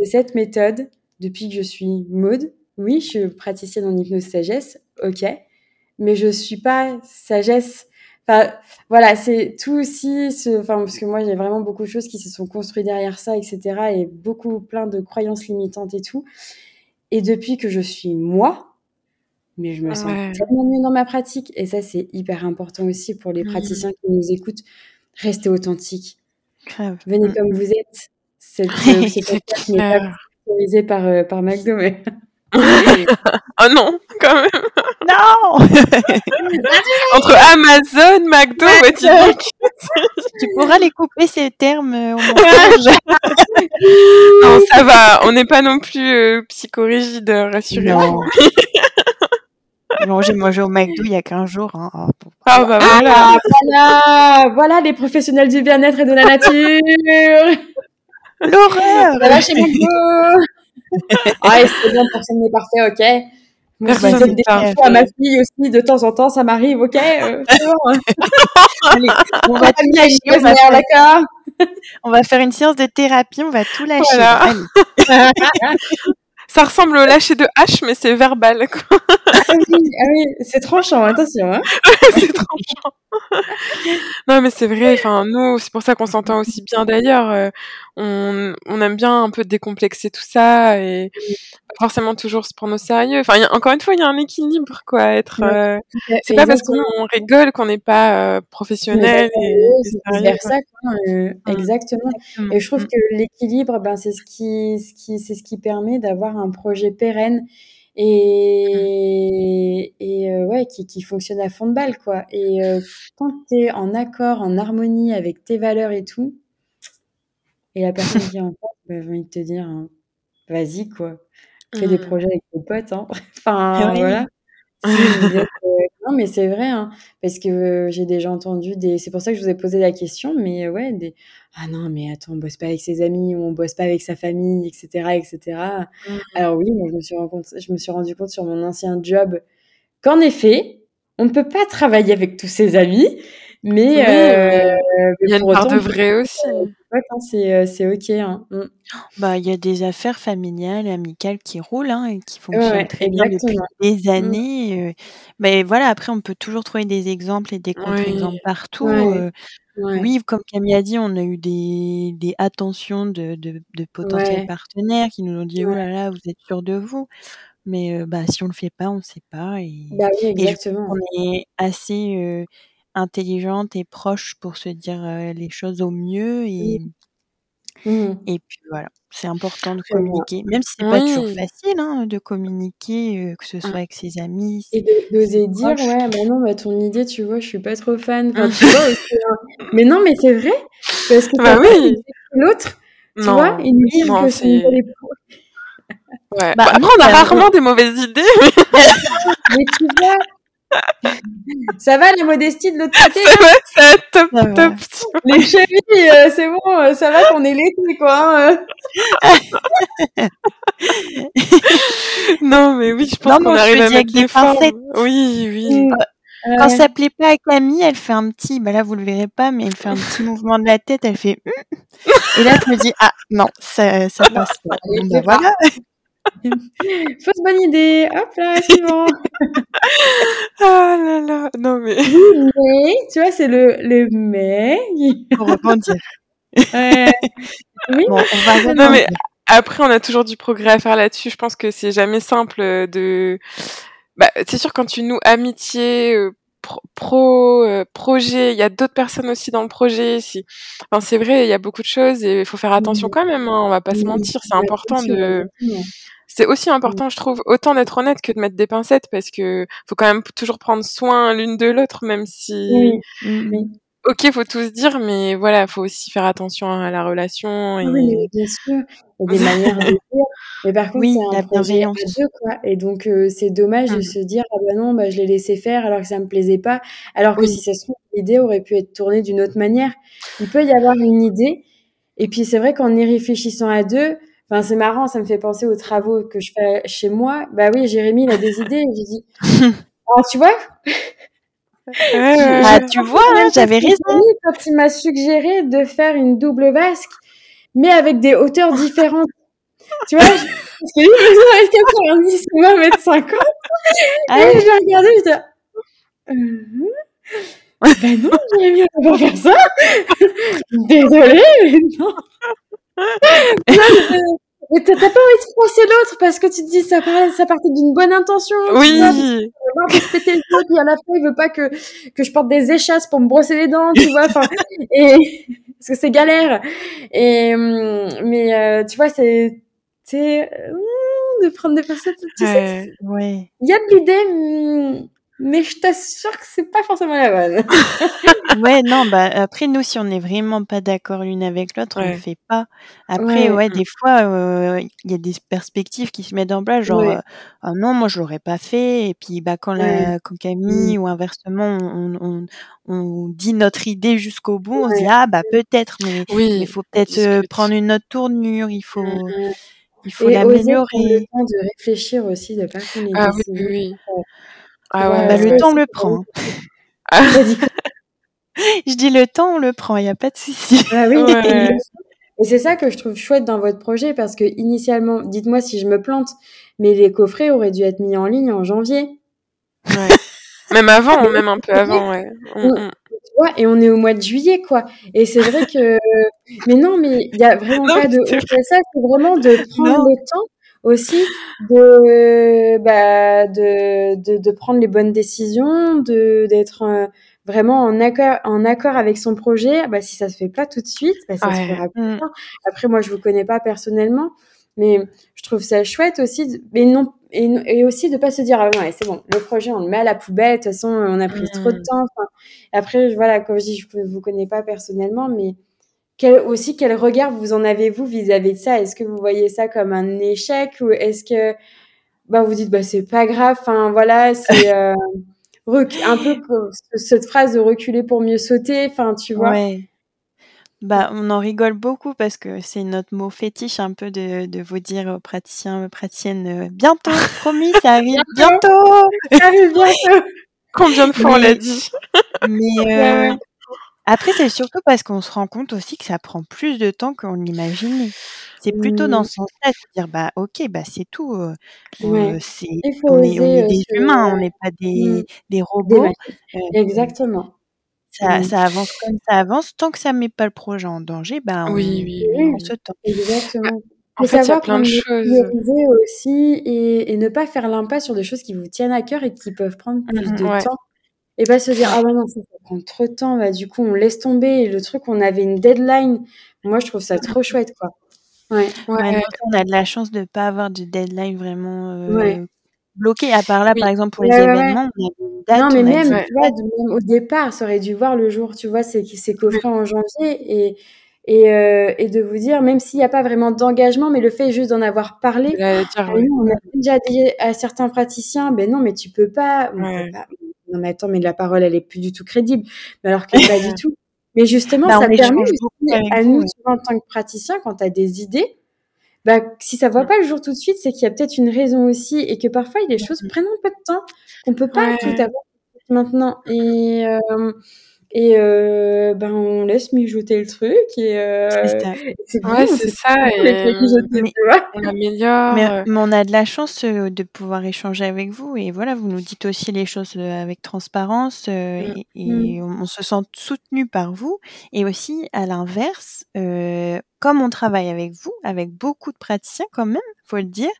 de cette méthode, depuis que je suis mode, oui, je suis praticienne en hypnose sagesse, ok, mais je suis pas sagesse. Enfin, voilà, c'est tout aussi, ce, enfin, parce que moi, j'ai vraiment beaucoup de choses qui se sont construites derrière ça, etc., et beaucoup, plein de croyances limitantes et tout. Et depuis que je suis moi, mais je me sens tellement mieux dans ma pratique, et ça, c'est hyper important aussi pour les mmh. praticiens qui nous écoutent. Rester authentique, Venez mm. comme vous êtes. Cette, euh, podcast n'est pas sponsorisé par, euh, par McDo, mais... oh non, quand même. Non Entre Amazon, McDo, tu pourras les couper ces termes euh, au montage. non, ça va. On n'est pas non plus psychorigide, rassurez-vous. Non, j'ai mangé au McDo il y a 15 jours. Hein. Ah, ah bah voilà. voilà, voilà les professionnels du bien-être et de la nature. L'horreur. Va chez McDo. ah, c'est bon, personne n'est parfait, ok. Moi, je donne des à ma fille aussi de temps en temps, ça m'arrive, ok. Euh, Allez, on va tout lâcher, d'accord. On va faire une séance de thérapie, on va tout lâcher. Voilà. Ça ressemble au lâcher de hache, mais c'est verbal. Quoi. Ah oui, ah oui c'est tranchant, attention. Hein. c'est tranchant. non, mais c'est vrai. Enfin, nous, c'est pour ça qu'on s'entend aussi bien d'ailleurs. Euh, on, on, aime bien un peu décomplexer tout ça et pas forcément toujours se prendre au sérieux. Enfin, encore une fois, il y a un équilibre, quoi. Être, euh, c'est pas parce qu'on rigole qu'on n'est pas euh, professionnel. C'est vers ça, quoi. Euh, mmh. exactement. Et je trouve mmh. que l'équilibre, ben, c'est ce qui, ce qui, c'est ce qui permet d'avoir un projet pérenne et, et euh, ouais, qui, qui fonctionne à fond de balle, quoi. Et euh, quand tu es en accord, en harmonie avec tes valeurs et tout, et la personne qui est en face, bah, j'ai envie de te dire, hein, vas-y, quoi. Fais des projets avec tes potes, hein. enfin, voilà. Euh, non, mais c'est vrai, hein, parce que j'ai déjà entendu des. C'est pour ça que je vous ai posé la question, mais ouais, des. Ah non, mais attends, on bosse pas avec ses amis, on bosse pas avec sa famille, etc., etc. Mmh. Alors oui, moi, je me suis rendu je me suis rendu compte sur mon ancien job qu'en effet, on ne peut pas travailler avec tous ses amis, mais, euh, il y a une part de vrai aussi. c'est euh, c'est ok. Hein. Mmh. Bah, il y a des affaires familiales, amicales qui roulent hein, et qui fonctionnent très bien depuis des mmh. années. Euh. mais voilà, après, on peut toujours trouver des exemples et des contre-exemples partout. Oui, comme Camille a dit, on a eu des, des attentions de, de, de potentiels partenaires qui nous ont dit, oh là là, vous êtes sûr de vous. Mais bah, si on le fait pas, on sait pas et Bah, oui, et je exactement. on est assez, intelligente et proche pour se dire, les choses au mieux et Mmh. Mmh et puis voilà, c'est important de communiquer, même si c'est pas toujours Oui. facile, hein, de communiquer, que ce soit avec ses amis, Et d'oser dire: proches. «Ouais, bah, non, bah, ton idée, tu vois, je suis pas trop fan». Enfin, tu vois aussi, hein. Mais non, mais c'est vrai, parce que Bah, oui. l'autre, tu Non, vois, il nous oui, dit non, que c'est ouais. Bah, Bah, après, on a rarement des mauvaises idées, Mais tu vois? Ça va la modestie de l'autre côté, top, Ça va. top, tu vois? Les chevilles, heu, c'est bon, heu, ça va qu'on est l'été, quoi, hein, heu. Non, mais oui, je pense qu'on arrive le à mettre avec des pincettes. Oui, oui. Mmh. Quand Ouais. ça plaît pas à Camille, elle fait un petit bah, là, vous le verrez pas, mais elle fait un petit mouvement de la tête, elle fait: «Mmh» et là, je me dis: «Ah non, ça ça Non, passe pas». Bon, bah, pas. voilà. Fausse bonne idée, hop là, suivant. Ah là là, non mais mais, tu vois, c'est le le mais. Faut rebondir. Ouais. Oui, Bon, on va non mais après, on a toujours du progrès à faire là-dessus. Je pense que c'est jamais simple, de bah, c'est sûr quand tu noues amitié, heu, pro pro, heu, projet, il y a d'autres personnes aussi dans le projet, si enfin, c'est vrai, il y a beaucoup de choses et il faut faire attention Mmh. quand même, hein, on va pas se Mmh. mentir. C'est bien important de c'est aussi Mmh. important, je trouve, autant d'être honnête que de mettre des pincettes parce que faut quand même toujours prendre soin l'une de l'autre, même si OK, faut tout se dire, mais voilà, faut aussi faire attention à la relation Ah oui, mais et bien sûr, il y a des manières de dire, mais par contre, Oui, c'est un la projet à bienveillance. 2, quoi et donc heu, c'est dommage de Mmh. se dire: «Ah bah non, bah, je l'ai laissé faire alors que ça me plaisait pas», alors que Oui. si ça se trouve, l'idée aurait pu être tournée d'une autre manière. Il peut y avoir une idée et puis c'est vrai qu'en y réfléchissant à 2, enfin, c'est marrant, ça me fait penser aux travaux que je fais chez moi. Bah oui, Jérémy, il a des idées et j'ai dit: «Ah, tu vois?» Ah, tu vois, hein, j'avais raison. Quand il m'a suggéré de faire une double vasque, mais avec des hauteurs différentes. Tu vois? Je parce que lui, il 1m90 et moi 1m50 Ah et je l'ai regardé, là: «Mmh mh. Bah non, on peut pas faire ça. Désolée, mais non». Tu mais tu as tu as pas envie de froisser l'autre parce que tu te dis ça part ça partait d'une bonne intention, tu vois? Oui. Il se péter les yeux, puis à la fin, il veut pas que que je porte des échasses pour me brosser les dents, tu vois? Enfin et parce que c'est galère et mmh, mais heu, tu vois, c'est tu sais, mmh, de prendre des pincettes, tu sais Ouais. c'est Ouais. il y a de l'idée, mais je t'assure que c'est pas forcément la bonne. Ouais, non, bah, après nous, si on est vraiment pas d'accord l'une avec l'autre, on le Ouais. fait pas. Après, Ouais. ouais, Mmh. des fois, heu, il y a des perspectives qui se mettent en place, genre, Ouais. heu: «Ah non, moi, je l'aurais pas fait» et puis, bah, quand Ouais. la quand. Camille ou inversement, on on on dit notre idée jusqu'au bout, on se dit: Ouais. «Ah bah, peut-être, mais Oui, faut peut-être, discute. prendre une autre tournure, il faut Mmh il faut prendre le l'améliorer». temps de réfléchir aussi, de pas Ah oui, oui, Ah ouais, Bah, le temps, on le prend. Ah. Je dis: «Le temps, on le prend, il y a pas de souci». Ah oui, Ouais. et c'est ça que je trouve chouette dans votre projet parce qu'initialement dites-moi si je me plante, mais les coffrets auraient dû être mis en ligne en janvier. Ouais. Même avant, même un peu avant, ouais. Mh. tu vois? Et on est au mois de juillet, quoi et c'est vrai que mais non, mais il y a vraiment Non, pas de ça, c'est vraiment de prendre Non. le temps aussi de, bah, de de de prendre les bonnes décisions, de d'être, heu, vraiment en accord en accord avec son projet. Bah, si ça se fait pas tout de suite, bah, ça se Ouais. fera plus Mmh. tard. Après moi, je vous connais pas personnellement, mais je trouve ça chouette aussi mais non et aussi de pas se dire: «Ah allez, c'est bon, le projet, on le met à la poubelle, de toute façon, on a pris trop de Mmh. temps». Enfin, après, voilà, comme je dis, je vous connais pas personnellement, mais quel aussi quel regard vous en avez vous vis-à-vis de ça? Est-ce que vous voyez ça comme un échec ou est-ce que, bah, vous dites: «Bah, c'est pas grave», enfin voilà, c'est, recu un peu cette phrase de reculer pour mieux sauter, enfin, tu vois? Ouais. Bah, on en rigole beaucoup parce que c'est notre mot fétiche un peu de de vous dire aux praticiens, aux praticiennes, heu: «Bientôt, promis, ça arrive Bientôt, bientôt!» ça arrive bientôt. Combien de fois on l'a dit? mais ouais. Après, c'est surtout parce qu'on se rend compte aussi que ça prend plus de temps qu'on l'imaginait. C'est plutôt dans Mmh. ce sens-là, se dire: «Bah, OK, bah, c'est tout, Ouais. c'est on est on des se humains, on n'est pas mmh, des des des robots». Hem, Exactement. ça Mmh. ça avance comme ça avance. Tant que ça met pas le projet en danger, bah, Oui, on oui, on oui, temps. Bah, exactement. En fait, il y a plein de choses. aussi et, et, ne pas faire l'impasse sur des choses qui vous tiennent à cœur et qui peuvent prendre plus mmh, de temps. Et pas se dire, ah bah non, ça, ça prend trop de temps, bah, du coup, on laisse tomber. Et le truc, on avait une deadline. Moi, je trouve ça trop chouette, quoi. Ouais. ouais. on a de la chance de ne pas avoir de deadline vraiment euh, bloqué, à part là, par exemple, pour les événements. non, mais même, tu vois, même, au départ, ça aurait dû voir le jour, tu vois, c'est coffré en janvier. Et, et, euh, et, de vous dire, même s'il n'y a pas vraiment d'engagement, mais le fait juste d'en avoir parlé, dire, on a déjà dit à certains praticiens, ben non, mais tu peux pas, peut pas non mais attends, mais la parole, elle est plus du tout crédible. Mais alors que pas du tout. Mais justement, bah, ça permet à nous, en tant que praticien, quand tu as des idées, bah, si ça voit pas le jour tout de suite, c'est qu'il y a peut-être une raison aussi et que parfois, les choses prennent un peu de temps, qu'on peut pas tout avoir maintenant. Et, euh, et euh, ben on laisse mijoter le truc et euh, c'est ouais, c'est ça et on améliore mais, mais, on a de la chance euh, de pouvoir échanger avec vous et voilà vous nous dites aussi les choses euh, avec transparence euh, mmh. et, et mmh. on, se sent soutenu par vous et aussi à l'inverse euh, comme on travaille avec vous, avec beaucoup de praticiens quand même, faut le dire,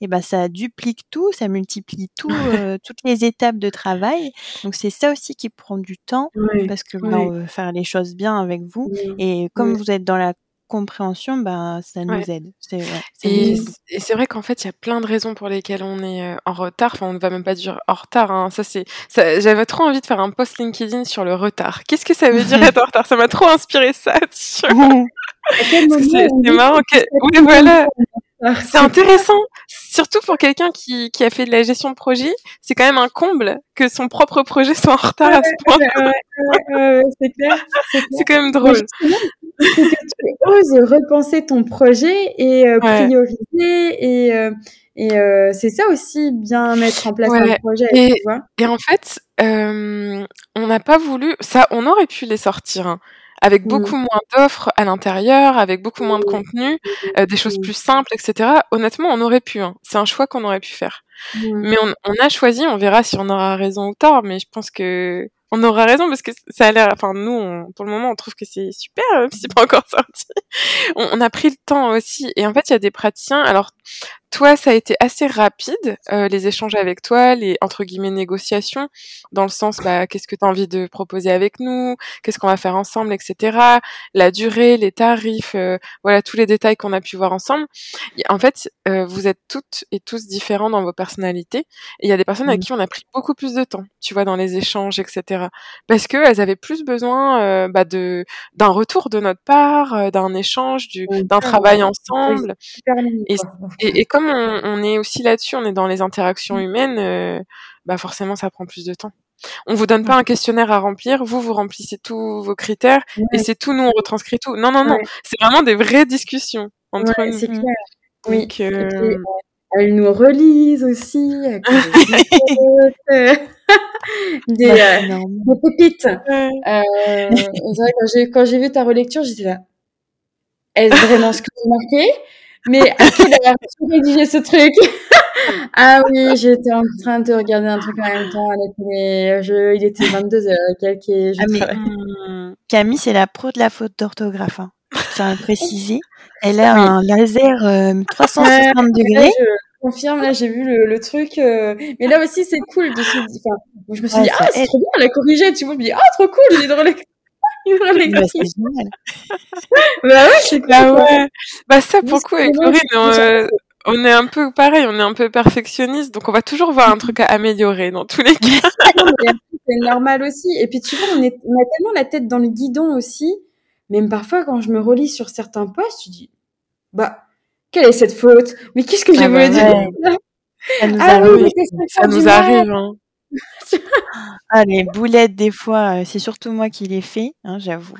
et ben ça duplique tout, ça multiplie tout, euh, toutes les étapes de travail. Donc c'est ça aussi qui prend du temps parce que ben, on veut faire les choses bien avec vous. Et comme vous êtes dans la compréhension, ben, ça nous aide. Ouais, et c'est vrai qu'en fait, il y a plein de raisons pour lesquelles on est euh, en retard. Enfin, on ne va même pas dire en retard. Hein. Ça, c'est, j'avais trop envie de faire un post LinkedIn sur le retard. Qu'est-ce que ça veut dire être en retard? Ça m'a trop inspiré ça. c'est marrant. Que... Oui, voilà. C'est intéressant, surtout pour quelqu'un qui, qui, a fait de la gestion de projet. C'est quand même un comble que son propre projet soit en retard à ce point. c'est clair. C'est quand même drôle. Que tu oses repenser ton projet et euh, prioriser et, euh, et euh, c'est ça aussi bien mettre en place un projet. Et, tu vois et en fait, on n'a pas voulu ça. On aurait pu les sortir. Hein avec mmh. beaucoup moins d'offres à l'intérieur, avec beaucoup moins de mmh. contenu, des choses mmh. plus simples, etc. Honnêtement, on aurait pu. Hein. C'est un choix qu'on aurait pu faire. Mais on, on, a choisi, on verra si on aura raison ou tort, mais je pense que on aura raison parce que ça a l'air, enfin nous, pour le moment, on trouve que c'est super, même si c'est pas encore sorti. On, on, a pris le temps aussi, et en fait, il y a des praticiens. Alors, toi, ça a été assez rapide, euh, les échanges avec toi, les entre guillemets négociations, dans le sens, bah, qu'est-ce que tu as envie de proposer avec nous, qu'est-ce qu'on va faire ensemble, etc. La durée, les tarifs, euh, voilà, tous les détails qu'on a pu voir ensemble. en fait, euh, vous êtes toutes et tous différents dans vos personnalités. Et il y a des personnes avec mmh. qui on a pris beaucoup plus de temps, tu vois, dans les échanges, etc. Parce que elles avaient plus besoin euh, bah, de d'un retour de notre part, euh, d'un échange, du, d'un travail ensemble. Et, et, et comme on, on est aussi là-dessus, on est dans les interactions mmh. humaines, euh, bah forcément ça prend plus de temps. On vous donne pas un questionnaire à remplir, vous vous remplissez tous vos critères et c'est tout, nous on retranscrit tout. Non non non, c'est vraiment des vraies discussions entre nous. C'est clair. Oui. Donc, euh... elles nous relisent aussi des, euh, des, des pépites. Euh, quand j'ai vu ta relecture, j'étais là. Est-ce vraiment ce que j'ai marqué mais à qui rédigé ce truc Ah oui, j'étais en train de regarder un truc en même temps. Je, il était 22h quelques ah, hmm. Camille, c'est la pro de la faute d'orthographe. Hein. Ça a précisé. Elle a un laser 360 euh, degrés. je confirme, là j'ai vu le, le truc. Euh, mais là aussi c'est cool de se enfin, Je me suis dit, ah c'est trop bien, elle a corrigé. Tu vois, je me dis, ah trop cool, est drôle bah, c'est génial. bah ouais, c'est bah ouais. Bah ça, pour coup, avec Corinne, on, euh, on, est un peu pareil, on est un peu perfectionniste, donc on va toujours voir un truc à améliorer dans tous les cas. c'est normal aussi. Et puis tu vois, on, est, on a tellement la tête dans le guidon aussi. Même parfois, quand je me relis sur certains posts, je dis, bah, quelle est cette faute? Mais qu'est-ce que je ah veux bah dire? Ça nous ah arrive. Oui, ça, ça nous arrive. Hein. Ah, les boulettes, des fois, euh, c'est surtout moi qui les fais, hein, j'avoue.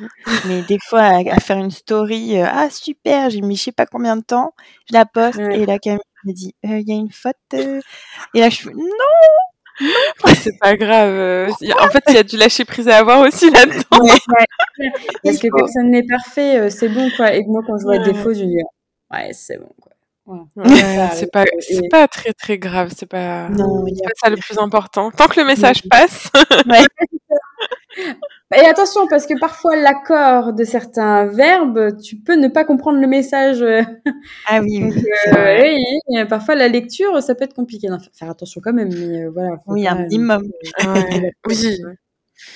Mais des fois, à, faire une story, euh, ah super, j'ai mis je sais pas combien de temps, je la poste et la caméra me dit, «Euh, il y a une faute. Et là, je fais, non, c'est pas grave. En fait, il y a du lâcher prise à avoir aussi là-dedans. Parce que personne n'est parfait, c'est bon quoi. Et moi, quand je vois des fautes, je dis ouais, c'est bon c'est pas, c'est pas très très grave, c'est pas, non, pas ça le plus important. Tant que le message passe. Et attention, parce que parfois l'accord de certains verbes, tu peux ne pas comprendre le message. Ah oui, oui. Donc, euh, oui, oui, parfois la lecture, ça peut être compliqué. Non, faire attention quand même, mais euh, voilà. Oui, un minimum. euh, Ouais. Oui.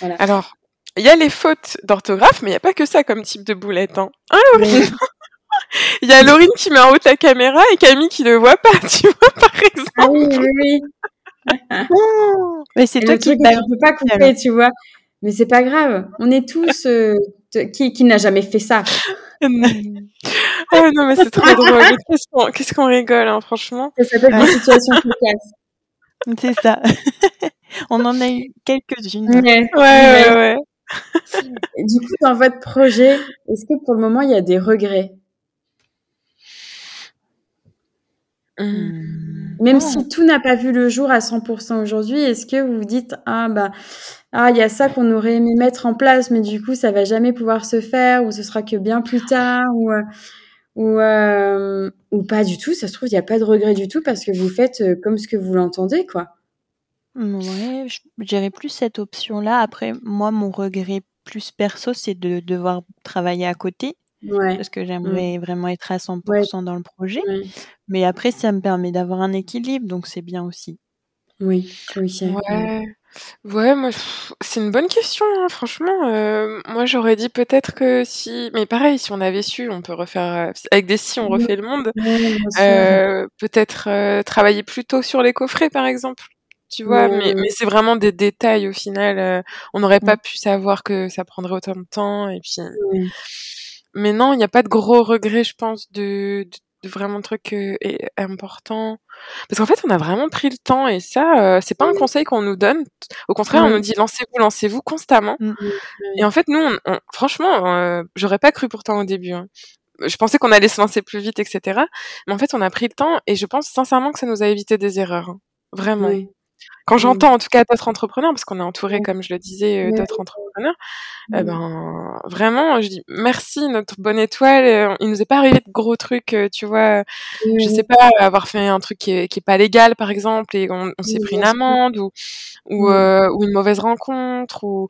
Voilà. Alors, il y a les fautes d'orthographe, mais il n'y a pas que ça comme type de boulette. Hein. Ah, Oui. Il y a Laurine qui met en haut la caméra et Camille qui le voit pas, tu vois, par Ah exemple. oui, oui, oui. Oh, mais c'est toi le qui truc, tu balance peux pas couper, tu vois. Mais c'est pas grave. On est tous euh, qui, qui n'a jamais fait ça. Ah non, mais c'est trop drôle. Qu'est-ce qu'on rigole, hein, franchement. Ça s'appelle des situations cocasses. C'est ça. On en a eu quelques-unes. Ouais. Ouais, ouais, Du coup, dans votre projet, est-ce que pour le moment, il y a des regrets? Hum. Hmm. Même si tout n'a pas vu le jour à 100% aujourd'hui, est-ce que vous vous dites ah bah ah il y a ça qu'on aurait aimé mettre en place, mais du coup ça va jamais pouvoir se faire ou ce sera que bien plus tard ou euh, ou euh, ou pas du tout. Ça se trouve il n'y a pas de regret du tout parce que vous faites euh, comme ce que vous l'entendez quoi. Ouais, je dirais plus cette option-là. Après, moi, mon regret plus perso, c'est de devoir travailler à côté Ouais. parce que j'aimerais vraiment être à 100% Ouais. dans le projet. Ouais. Mais après, ça me permet d'avoir un équilibre, donc c'est bien aussi. Oui. Oui. c'est- Ouais. Ouais, moi, c'est une bonne question, hein, franchement. Euh, moi, j'aurais dit peut-être que si... Mais pareil, si on avait su, on peut refaire... euh, Avec des si, on Oui. refait le monde. Euh, peut-être euh, travailler plus tôt sur les coffrets, par exemple. Tu vois, Ouais, mais, c'est vraiment des détails au final. euh, on n'aurait pas pu savoir que ça prendrait autant de temps. Et puis... Ouais. Mais non, il n'y a pas de gros regrets, je pense, de, de, de vraiment trucs euh, et- importants. Parce qu'en fait, on a vraiment pris le temps et ça, euh, c'est pas un conseil qu'on nous donne. Au contraire, on nous dit lancez-vous, lancez-vous constamment. Mm. Et en fait, nous, on, on- franchement, euh, j'aurais pas cru pourtant au début. hein. Je pensais qu'on allait se lancer plus vite, etc. Mais en fait, on a pris le temps et je pense sincèrement que ça nous a évité des erreurs. hein. Vraiment. Ouais. Quand j'entends en tout cas d'autres entrepreneurs, parce qu'on est entouré, comme je le disais, euh, d'autres entrepreneurs, eh ben vraiment, je dis merci notre bonne étoile. euh, Il nous est pas arrivé de gros trucs, euh, tu vois. Je sais pas, avoir fait un truc qui est, qui est pas légal, par exemple, et on, on s'est pris une amende ou ou, euh, ou une mauvaise rencontre ou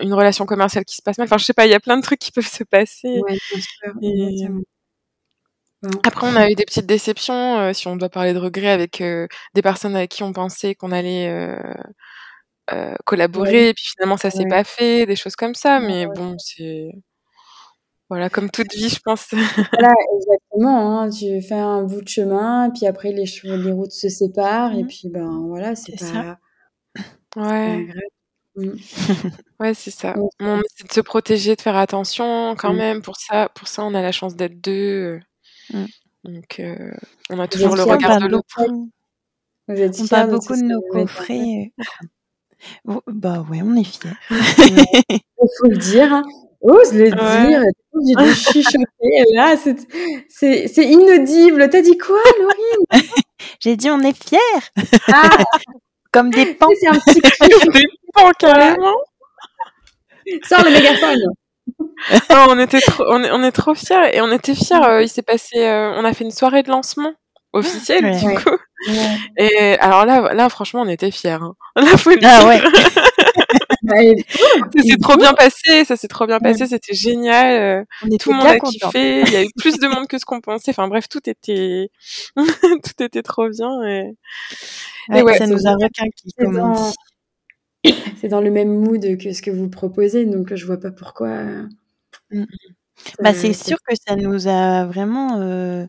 une relation commerciale qui se passe mal. Enfin, je sais pas, il y a plein de trucs qui peuvent se passer. Ouais, bien sûr. Et Exactement. Bon. Après, on a eu des petites déceptions, euh, si on doit parler de regrets, avec euh, des personnes avec qui on pensait qu'on allait euh, collaborer, Ouais. et puis finalement ça s'est Ouais. pas fait, des choses comme ça. Mais ouais. bon, c'est voilà, comme toute vie, je pense. Voilà, exactement. Hein. Tu fais un bout de chemin, puis après les, les routes se séparent, et Mm. puis ben voilà, c'est ça. pas, pas ouais, grave. Mm. ouais, c'est ça. Bon, c'est de se protéger, de faire attention quand Mm. même. Pour ça, pour ça, on a la chance d'être deux. Mm. Donc, euh, on a toujours le regard de l'autre. Vous êtes on parle beaucoup de nos coffrets. Oh, Bah ouais, on est fiers. Il faut le dire, hein. Ose le Ouais. dire, obligé de chuchoter. Là, c'est c'est- c'est inaudible. T'as dit quoi, Laurine J'ai dit on est fiers, Ah, comme des pans. c'est un petit cri. Des pans, carrément. Sors le mégaphone. Non, on était trop, on est, on est trop fiers et on était fiers. euh, il s'est passé, euh, on a fait une soirée de lancement officielle Ouais. du Ouais. coup. Ouais. Et alors là, là, franchement, on était fiers. Hein. Là, faut Ah dire. ouais. Bah, Ça s'est trop bien passé, ça s'est trop bien Ouais. passé, c'était génial. euh, On Tout le monde a contents. kiffé. Il y a eu plus de monde que ce qu'on pensait. Enfin bref, tout était, tout était trop bien. Et, et Ouais, ouais, ça nous a requinqué, comme on dit. c'est dans le même mood que ce que vous proposez, donc je vois pas pourquoi. euh, Mm. ça- Bah, c'est sûr que ça nous a vraiment euh,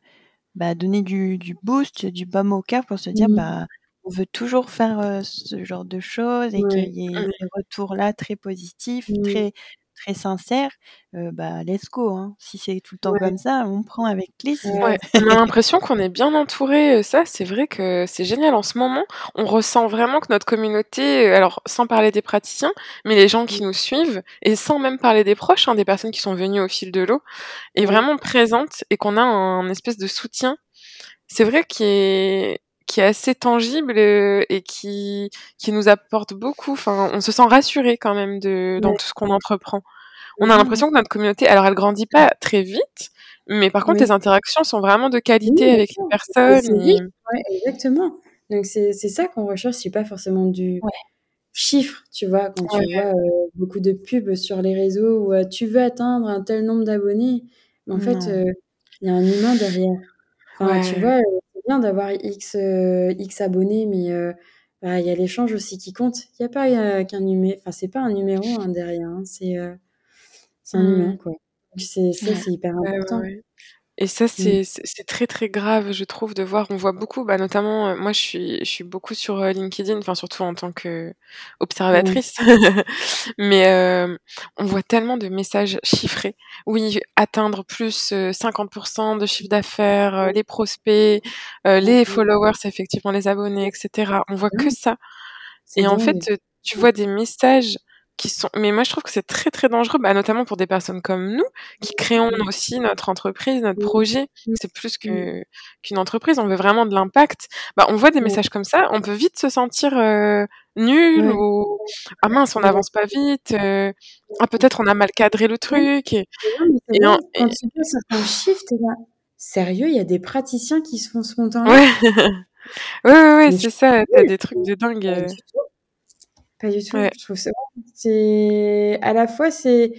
bah, donné du, du boost, du baume au cœur pour se dire Mm. bah on veut toujours faire euh, ce genre de choses et Ouais. qu'il y ait Mm. ces retours-là très positifs, Mm. très très sincères. euh, bah let's go. Hein. Si c'est tout le temps Ouais. comme ça, on prend avec plaisir. Ouais. On a l'impression qu'on est bien entouré. Ça, c'est vrai que c'est génial. En ce moment, on ressent vraiment que notre communauté, alors sans parler des praticiens, mais les gens qui nous suivent, et sans même parler des proches, hein, des personnes qui sont venues au fil de l'eau, est vraiment présente et qu'on a un espèce de soutien. C'est vrai qui est qui est assez tangible euh, et qui qui nous apporte beaucoup. Enfin, on se sent rassuré quand même de dans tout ce qu'on entreprend. On a l'impression que notre communauté, alors elle grandit pas très vite, mais par contre Oui. les interactions sont vraiment de qualité Oui, avec les personnes. Et- ouais, exactement. Donc c'est ça qu'on recherche, c'est pas forcément du Ouais. chiffres, tu vois, quand tu vois euh, beaucoup de pubs sur les réseaux où tu veux atteindre un tel nombre d'abonnés, mais en fait, il y a un humain derrière. Enfin, tu vois, bien d'avoir X, X abonnés, mais bah, il y a l'échange aussi qui compte. Il n'y a pas qu'un numéro, enfin, c'est pas un numéro hein, derrière, hein, c'est c'est un humain, mmh. quoi. c'est ça, c'est hyper important. Et ça, mmh. c'est très, très grave, je trouve, de voir. On voit beaucoup, bah, notamment, moi, je suis, je suis beaucoup sur LinkedIn, enfin, surtout en tant qu'observatrice. Mais on voit tellement de messages chiffrés. Oui, atteindre plus 50% de chiffre d'affaires, les prospects, les followers, effectivement, les abonnés, etc. On voit que ça. Et en fait, tu vois des messages qui sont mais moi je trouve que c'est très très dangereux bah, notamment pour des personnes comme nous qui créons aussi notre entreprise notre projet. C'est plus que qu'une entreprise on veut vraiment de l'impact. Bah on voit des messages comme ça on peut vite se sentir euh, nul ou ah mince on n'avance pas vite euh, ah peut-être on a mal cadré le truc et, et, quand tu vois certains shift là sérieux il y a des praticiens qui se font spontanément ouais. Ouais ouais, ouais c'est ça t'as des trucs de dingue euh. Pas du tout. Je trouve ça. C'est à la fois c'est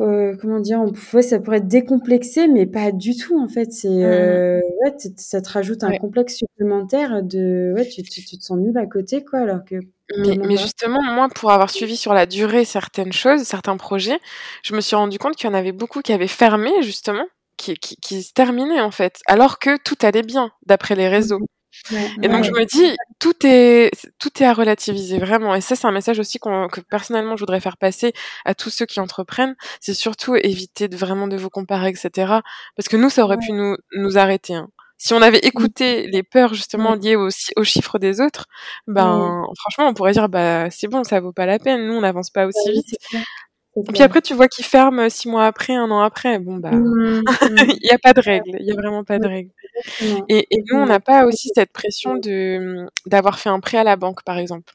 euh, comment dire, on, ça pourrait être décomplexé, mais pas du tout en fait. C'est mmh. euh, ouais, ça te rajoute un complexe supplémentaire de ouais, tu, tu, te sens nul à côté quoi, alors que. Mais, mais justement, moi, pour avoir suivi sur la durée certaines choses, certains projets, je me suis rendu compte qu'il y en avait beaucoup qui avaient fermé justement, qui, qui, qui se terminaient en fait, alors que tout allait bien d'après les réseaux. Mmh et donc je me dis, tout est, tout est à relativiser vraiment. Et ça, c'est un message aussi que personnellement je voudrais faire passer à tous ceux qui entreprennent. C'est surtout éviter de vraiment de vous comparer, etc. Parce que nous, ça aurait pu nous, nous arrêter. Hein. Si on avait écouté les peurs justement liées aux, aux chiffres des autres, ben franchement, on pourrait dire bah c'est bon, ça vaut pas la peine. Nous, on n'avance pas aussi vite. Et puis après, tu vois qu'ils ferment six mois après, un an après. Bon, bah, mmh, il n'y a pas de règle. Il n'y a vraiment pas de règle. Et, et nous, on n'a pas aussi cette pression de d'avoir fait un prêt à la banque, par exemple.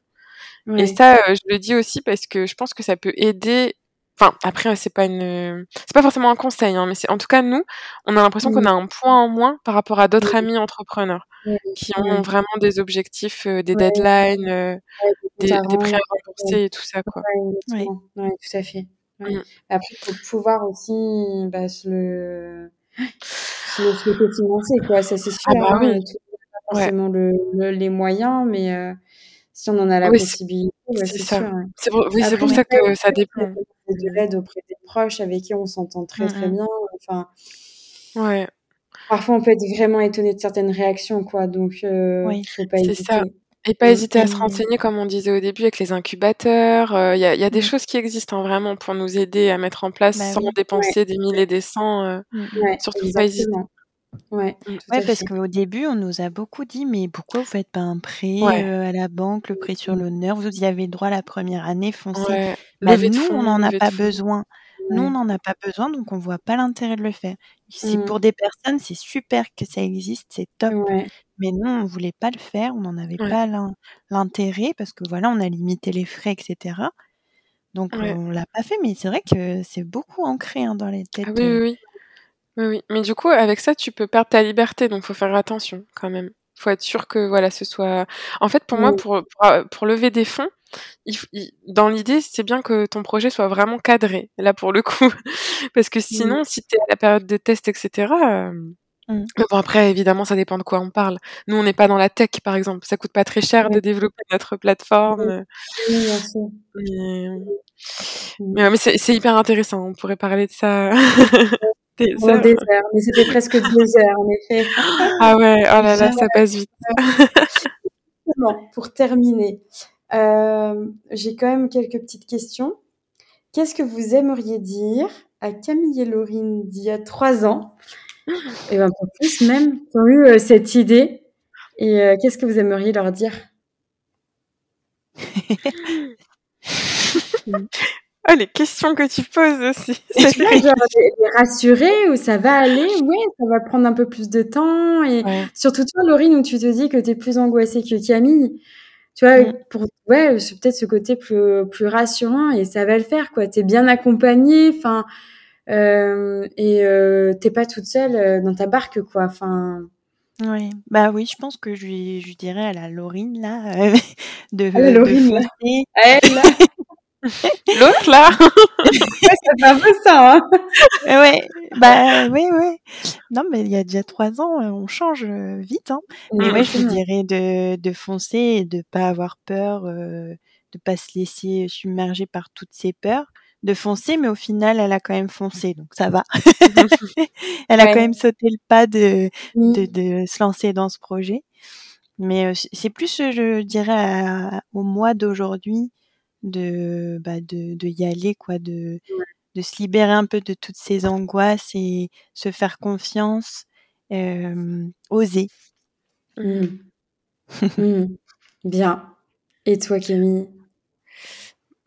Et ça, euh, je le dis aussi parce que je pense que ça peut aider. Enfin, après, c'est pas une, c'est pas forcément un conseil, hein, mais c'est en tout cas nous, on a l'impression qu'on a un point en moins par rapport à d'autres amis entrepreneurs qui ont vraiment des objectifs, euh, des deadlines, euh, des, des, prêts à rembourser et tout ça, quoi. Oui, tout à fait. Mmh. Après, il faut pouvoir aussi bah, se le se le financer, quoi. Ça, c'est sûr. Ah bah, hein, pas forcément le, les moyens, mais euh, si on en a la possibilité, c'est ça. Sûr, C'est pour, oui, c'est pour ça que ça dépend. De l'aide auprès des proches avec qui on s'entend très très mmh bien. Enfin, ouais. Parfois, on peut être vraiment étonné de certaines réactions, quoi. Donc, euh, oui, faut pas hésiter. Ça. Et pas hésiter à se renseigner, comme on disait au début, avec les incubateurs. Euh, il y, a, y, a, des choses qui existent hein, vraiment pour nous aider à mettre en place bah sans dépenser des mille et des cents. Euh, surtout pas hésiter. Ouais, mmh. ouais parce qu'au début, on nous a beaucoup dit, mais pourquoi vous faites pas un prêt euh, à la banque, le prêt sur l'honneur? Vous y avez droit la première année, foncez. Bah, nous, on n'en a pas besoin. Nous, on n'en a pas besoin, donc on voit pas l'intérêt de le faire. Si pour des personnes, c'est super que ça existe, c'est top. Mais nous, on voulait pas le faire, on n'en avait pas l'intérêt parce que voilà, on a limité les frais, etc. Donc on l'a pas fait, mais c'est vrai que c'est beaucoup ancré hein, dans les têtes. Ah oui, oui, oui, oui. Mais du coup, avec ça, tu peux perdre ta liberté, donc faut faire attention quand même. Faut être sûr que voilà, ce soit. En fait, pour moi, pour, pour, lever des fonds, dans l'idée, c'est bien que ton projet soit vraiment cadré, là pour le coup. Parce que sinon, si tu es à la période de test, etc., Mmh. Mais bon, après, évidemment, ça dépend de quoi on parle. Nous, on n'est pas dans la tech, par exemple. Ça coûte pas très cher de développer notre plateforme. Oui, bien sûr. Mais, mmh. mais, c'est hyper intéressant. On pourrait parler de ça. des heures. Des heures. Mais c'était presque deux heures, en effet. ah ouais, oh là là, ça passe vite. pour terminer, euh, j'ai quand même quelques petites questions. Qu'est-ce que vous aimeriez dire à Camille et Laurine d'il y a trois ans? Et ben pour plus même, qui ont eu euh, cette idée. Et euh, qu'est-ce que vous aimeriez leur dire? Ah, les questions que tu poses aussi. C'est rassurer où ça va aller, ouais, ça va prendre un peu plus de temps. Et surtout toi, Laurine, où tu te dis que tu es plus angoissée que Camille. Tu vois, pour, ouais, peut-être ce côté plus, plus rassurant et ça va le faire, quoi. Tu es bien accompagnée. Enfin, euh, et euh, t'es pas toute seule euh, dans ta barque, quoi. Enfin. Oui, bah oui, je pense que je je dirais à la Laurine là, euh, de, Ah, la de Laurine, là. foncer. Elle, là, L'autre là fait un peu ça, hein. Ouais, bah oui, oui. Non, mais il y a déjà trois ans, euh, on change euh, vite, hein. Mais ouais, je lui Exactement. dirais de, de foncer et de pas avoir peur, euh, de pas se laisser submerger par toutes ses peurs, de foncer, mais au final, elle a quand même foncé, donc ça va. Elle a Ouais. quand même sauté le pas de, Mmh. de, de se lancer dans ce projet. Mais euh, c'est- c'est plus, je dirais, à- au mois d'aujourd'hui de, bah, de, de y aller, quoi, de, Ouais. de se libérer un peu de toutes ces angoisses et se faire confiance, euh, oser. Mmh. Mmh. Bien. Et toi, Camille?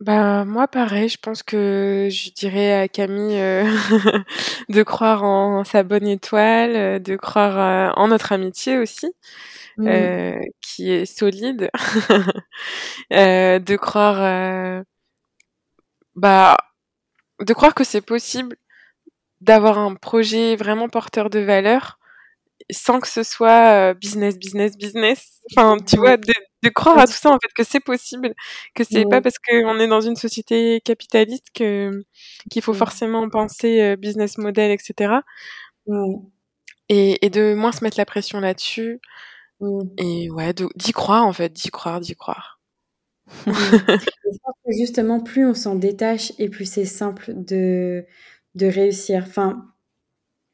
Bah, moi, pareil, je pense que je dirais à Camille euh, de croire en sa bonne étoile, de croire euh, en notre amitié aussi, Mmh. euh, qui est solide, euh, de croire, euh, bah, de croire que c'est possible d'avoir un projet vraiment porteur de valeur sans que ce soit business, business, business. Enfin, tu vois, de, de croire à tout ça, en fait, que c'est possible, que c'est Ouais. pas parce qu'on est dans une société capitaliste que qu'il faut Ouais. forcément penser business model, etc. Et de moins se mettre la pression là-dessus. Mmh. Et ouais, d'y croire, en fait, d'y croire, d'y croire. Mmh. Et je pense que justement, plus on s'en détache et plus c'est simple de, de réussir. Enfin,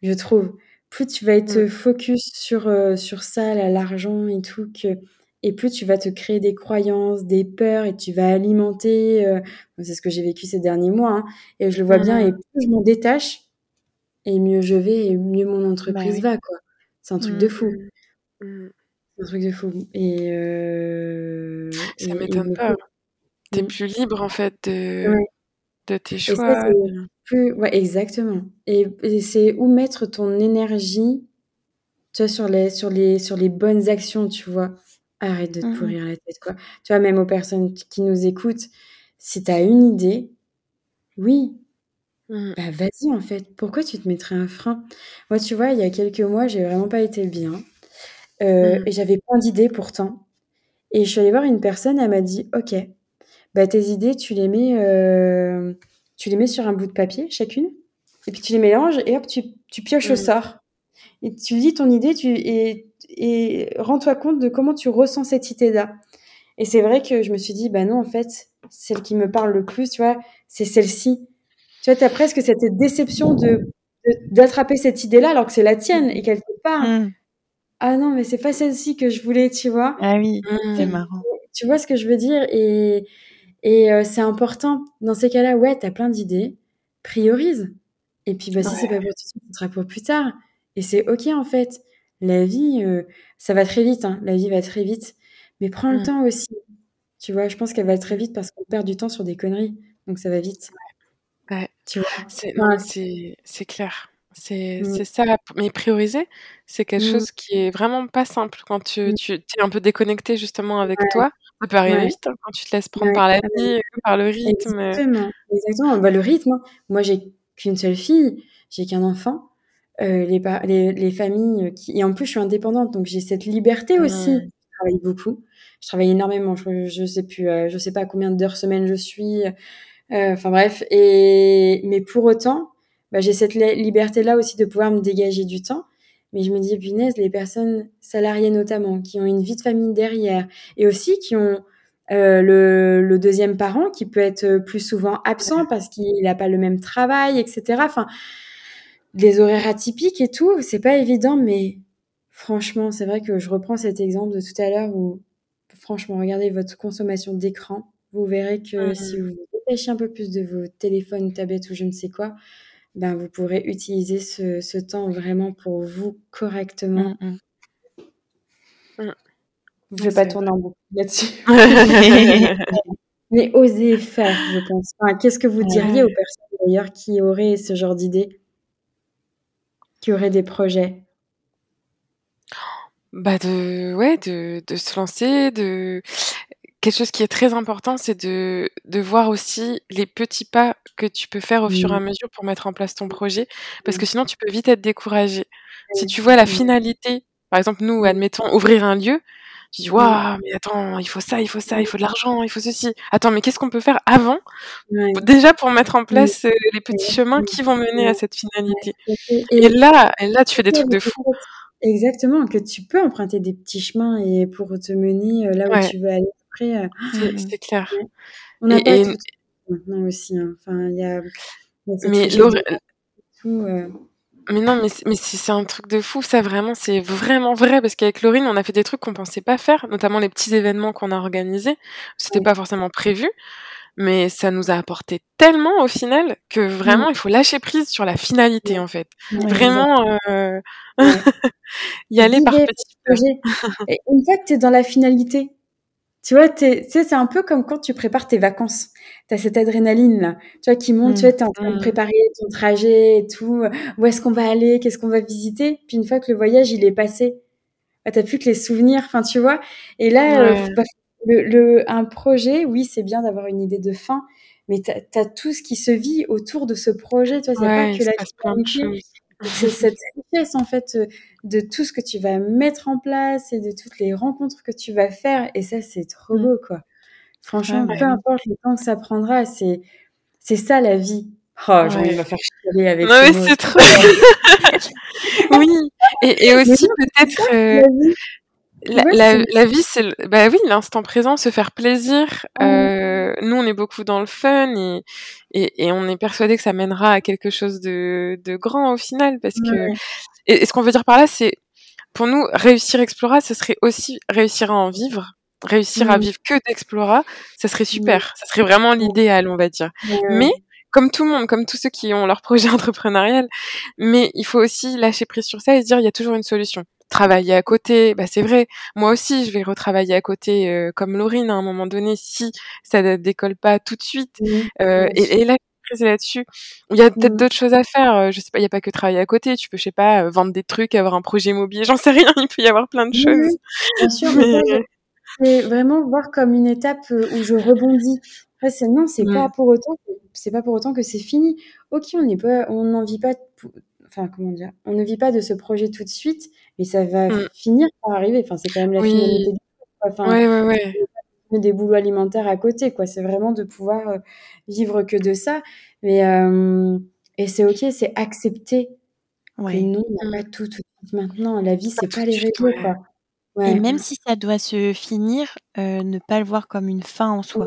je trouve, plus tu vas être Mm. focus sur, euh, sur ça, l'argent et tout, que, et plus tu vas te créer des croyances, des peurs et tu vas alimenter. euh, c'est ce que j'ai vécu ces derniers mois, hein, et je le vois bien. Et plus je m'en détache, et mieux je vais, et mieux mon entreprise oui. va, quoi. C'est un truc de Mm. fou. Un truc de fou. Et, euh, Ça m'étonne pas. T'es mm. plus libre, en fait, de, Ouais. de tes ça, choix. plus, ouais, exactement. Et, et c'est où mettre ton énergie, tu vois, sur les, sur les, sur les bonnes actions, tu vois. Arrête de te Mm, mm. pourrir la tête, quoi. Tu vois, même aux personnes qui nous écoutent, si t'as une idée, oui, Mm. bah vas-y, en fait. Pourquoi tu te mettrais un frein? Moi, tu vois, il y a quelques mois, j'ai vraiment pas été bien. Euh, Mm. et j'avais plein d'idées pourtant. Et je suis allée voir une personne, elle m'a dit, OK, bah tes idées, tu les mets, euh, tu les mets sur un bout de papier, chacune, et puis tu les mélanges, et hop, tu, tu pioches au Mm. sort. Et tu lis ton idée, tu, et, et rends-toi compte de comment tu ressens cette idée-là. Et c'est vrai que je me suis dit, bah non, en fait, celle qui me parle le plus, tu vois, c'est celle-ci. Tu vois, tu as presque cette déception de d'attraper cette idée-là alors que c'est la tienne et quelque part, Mm. Ah non, mais c'est pas celle-ci que je voulais, tu vois. Ah oui, c'est Mm. marrant. Tu vois ce que je veux dire? Et, et euh, c'est important. Dans ces cas-là, ouais, t'as plein d'idées, priorise. Et puis, bah, si c'est pas pour tout de suite, ce sera pour plus tard. Et c'est OK, en fait. La vie, euh, ça va très vite. Hein. La vie va très vite. Mais prends le Mm. temps aussi. Tu vois, je pense qu'elle va très vite parce qu'on perd du temps sur des conneries. Donc, ça va vite. Ouais. Tu vois? C'est, Enfin, c'est, c'est clair. C'est, Mm. c'est ça. Mais prioriser, c'est quelque Mm. chose qui est vraiment pas simple quand tu, Mm. tu es un peu déconnecté justement avec Ouais. toi. Ça peut arriver Ouais. vite hein, quand tu te laisses prendre Ouais. par la Ah vie, par le rythme. Exactement, exactement. Bah, le rythme, hein. moi j'ai qu'une seule fille, j'ai qu'un enfant. Euh, les, les, les familles qui... Et en plus, je suis indépendante, donc j'ai cette liberté aussi. Mm. Je travaille beaucoup. Je travaille énormément. Je, je sais plus, euh, je sais pas combien d'heures semaine je suis. Euh, Enfin bref. Et... Mais pour autant, bah, j'ai cette li- liberté-là aussi de pouvoir me dégager du temps. Mais je me dis, punaise, les personnes salariées notamment, qui ont une vie de famille derrière, et aussi qui ont euh, le, le deuxième parent qui peut être plus souvent absent parce qu'il n'a pas le même travail, etc. Enfin, les horaires atypiques et tout, c'est pas évident, mais franchement, c'est vrai que je reprends cet exemple de tout à l'heure où, franchement, regardez votre consommation d'écran. Vous verrez que Mm. si vous vous détachez un peu plus de vos téléphones, tablettes ou je ne sais quoi, ben vous pourrez utiliser ce, ce temps vraiment pour vous correctement. Mm, mm. Mm. Je vais Ouais, pas tourner en boucle là-dessus. Mais osez faire, je pense. Enfin, Qu'est-ce que vous diriez aux personnes d'ailleurs qui auraient ce genre d'idées, qui auraient des projets? Bah de ouais de, de se lancer de quelque chose qui est très important c'est de de voir aussi les petits pas que tu peux faire au fur et à Mm. mesure pour mettre en place ton projet parce Mm. que sinon tu peux vite être découragé si Ouais. tu vois la finalité Par exemple, nous, admettons, ouvrir un lieu, je dis, waouh, mais attends, il faut ça, il faut ça, il faut de l'argent, il faut ceci. Attends, mais qu'est-ce qu'on peut faire avant Déjà pour mettre en place euh, les petits chemins qui vont mener à cette finalité? Et, là, et là, tu fais des trucs de fou. Exactement, que tu peux emprunter des petits chemins et pour te mener euh, là où tu veux aller après. Euh, c'est clair. On n'a pas tout maintenant aussi. Hein. Enfin, il y a, mais tout, mais non, mais, mais c'est un truc de fou, ça vraiment, c'est vraiment vrai, parce qu'avec Laurine, on a fait des trucs qu'on pensait pas faire, notamment les petits événements qu'on a organisés. C'était pas forcément prévu, mais ça nous a apporté tellement au final que vraiment, il faut lâcher prise sur la finalité, en fait. vraiment, euh... y aller par petits projets. une fois que tu es dans la finalité, tu vois, tu sais, c'est un peu comme quand tu prépares tes vacances. Tu as cette adrénaline là, tu vois, qui monte, tu vois, es en train de mmh. préparer ton trajet et tout. Où est-ce qu'on va aller? Qu'est-ce qu'on va visiter? Puis une fois que le voyage, il est passé, bah, t'as plus que les souvenirs, enfin, tu vois. Et là, euh, bah, le, un projet, oui, c'est bien d'avoir une idée de fin, mais tu as, tout ce qui se vit autour de ce projet, tu vois, c'est pas que la c'est cette richesse en fait euh, de tout ce que tu vas mettre en place et de toutes les rencontres que tu vas faire et ça c'est trop beau quoi. Franchement, peu importe le temps que ça prendra, c'est c'est ça la vie. Oh, j'ai envie de me faire chialer avec Non mais c'est trop. oui. Et, et aussi peut-être euh, la, la, vie, c'est bah oui, l'instant présent, se faire plaisir. Euh, nous, on est beaucoup dans le fun et, et, et, on est persuadé que ça mènera à quelque chose de, de grand au final, parce que et, ce qu'on veut dire par là, c'est pour nous réussir Explora, ce serait aussi réussir à en vivre, réussir à vivre que d'Explora, ça serait super, ça serait vraiment l'idéal, on va dire. Mais comme tout le monde, comme tous ceux qui ont leur projet entrepreneurial, mais il faut aussi lâcher prise sur ça et se dire il y a toujours une solution travailler à côté, bah c'est vrai. Moi aussi, je vais retravailler à côté, euh, comme Laurine, à un moment donné, si ça ne décolle pas tout de suite. euh, et, et, là, là-dessus. Il y a peut-être d'autres choses à faire. Euh, je sais pas, il y a pas que travailler à côté. Tu peux, je sais pas, euh, vendre des trucs, avoir un projet immobilier. J'en sais rien. Il peut y avoir plein de choses. Bien sûr. C'est vraiment voir comme une étape où je rebondis. Après, c'est non, c'est pas pour autant, c'est pas pour autant que c'est fini. Ok, on n'est pas, on n'en vit pas enfin comment dire, on ne vit pas de ce projet tout de suite, mais ça va mmh. finir par arriver. Enfin, c'est quand même la finalité du enfin, ouais, ouais, ouais. des boulots alimentaires à côté, quoi. C'est vraiment de pouvoir euh, vivre que de ça. Mais euh, et c'est ok, c'est accepter ouais. que non, on n'a mmh. pas tout, tout maintenant. La vie, c'est pas, pas les réseaux, quoi. Et même si ça doit se finir, euh, ne pas le voir comme une fin en soi.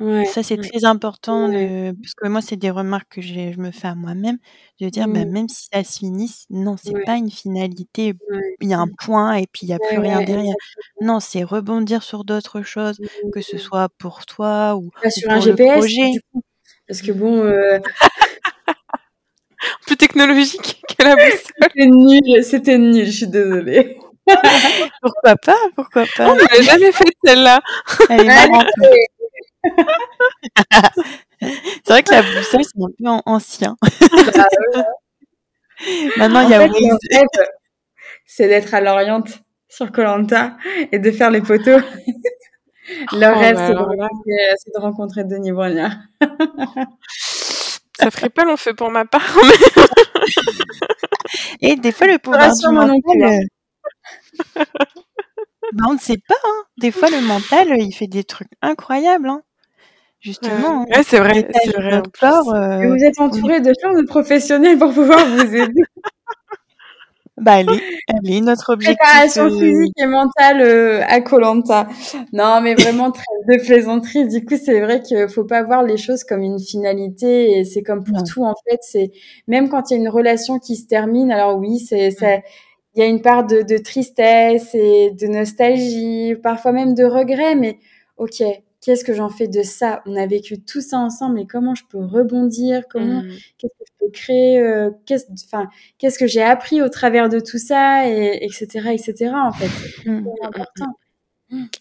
Ouais, Ça, c'est très important parce que moi, c'est des remarques que je me fais à moi-même, de dire, bah, même si ça se finit, non, c'est pas une finalité, il y a un point et puis il y a plus rien derrière. Non, c'est rebondir sur d'autres choses, que ce soit pour toi ou sur un GPS du coup. Parce que bon, euh Plus technologique que la boussole. C'était nul, c'était nul, je suis désolée. pourquoi pas Pourquoi pas On n'a jamais fait celle-là. Elle est marrante. c'est vrai que la boussole, c'est un peu ancien. Bah Maintenant, il y a C'est d'être à l'Oriente sur Colanta et de faire les photos. Le oh rêve, c'est de, de, rencontrer Denis Brognard. Ça ferait pas long feu pour ma part. Et des fois, le pouvoir du mental, bah, on ne sait pas. Hein. Des fois, le mental, il fait des trucs incroyables. Hein. Justement. Ouais, c'est vrai. C'est vrai. Euh, vous êtes entouré de plein de professionnels pour pouvoir vous aider. Bah, allez, allez, notre objectif. Préparation physique et mentale euh, à Colanta. Non, mais vraiment très de plaisanterie. Du coup, c'est vrai qu'il faut pas voir les choses comme une finalité et c'est comme pour tout en fait. C'est même quand il y a une relation qui se termine. Alors oui, c'est ça il y a une part de, de, tristesse et de nostalgie, parfois même de regret, mais ok, qu'est-ce que j'en fais de ça? On a vécu tout ça ensemble, et comment je peux rebondir? Comment mmh. qu'est-ce que je peux créer euh, Qu'est-ce, enfin, qu'est-ce que j'ai appris au travers de tout ça, et etc., etc. En fait, c'est mmh. important.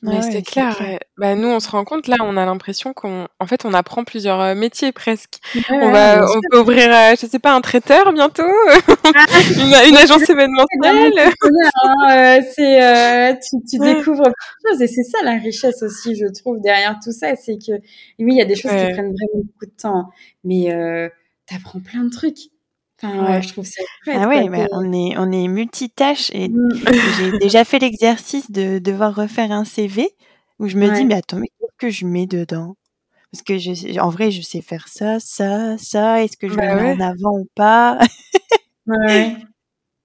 Mais c'est clair. Bah, nous, on se rend compte, là, on a l'impression qu'on, en fait, on apprend plusieurs euh, métiers presque. on va, on peut ouvrir, euh, je sais pas, un traiteur bientôt, ah. une, une, agence événementielle? Hein, euh, c'est, tu, tu découvres plein de choses et c'est ça la richesse aussi, je trouve, derrière tout ça, c'est que, oui, il y a des choses qui prennent vraiment beaucoup de temps, mais tu apprends plein de trucs. Enfin, ouais, je trouve ça chouette. Ah ouais, bah, on est on est multitâche et Mm. j'ai déjà fait l'exercice de devoir refaire un CV où je me Ouais. dis mais attends mais qu'est-ce que je mets dedans? Parce que je sais- en vrai je sais faire ça, ça, ça. Est-ce que je Bah le mets ouais. en avant ou pas? Ouais.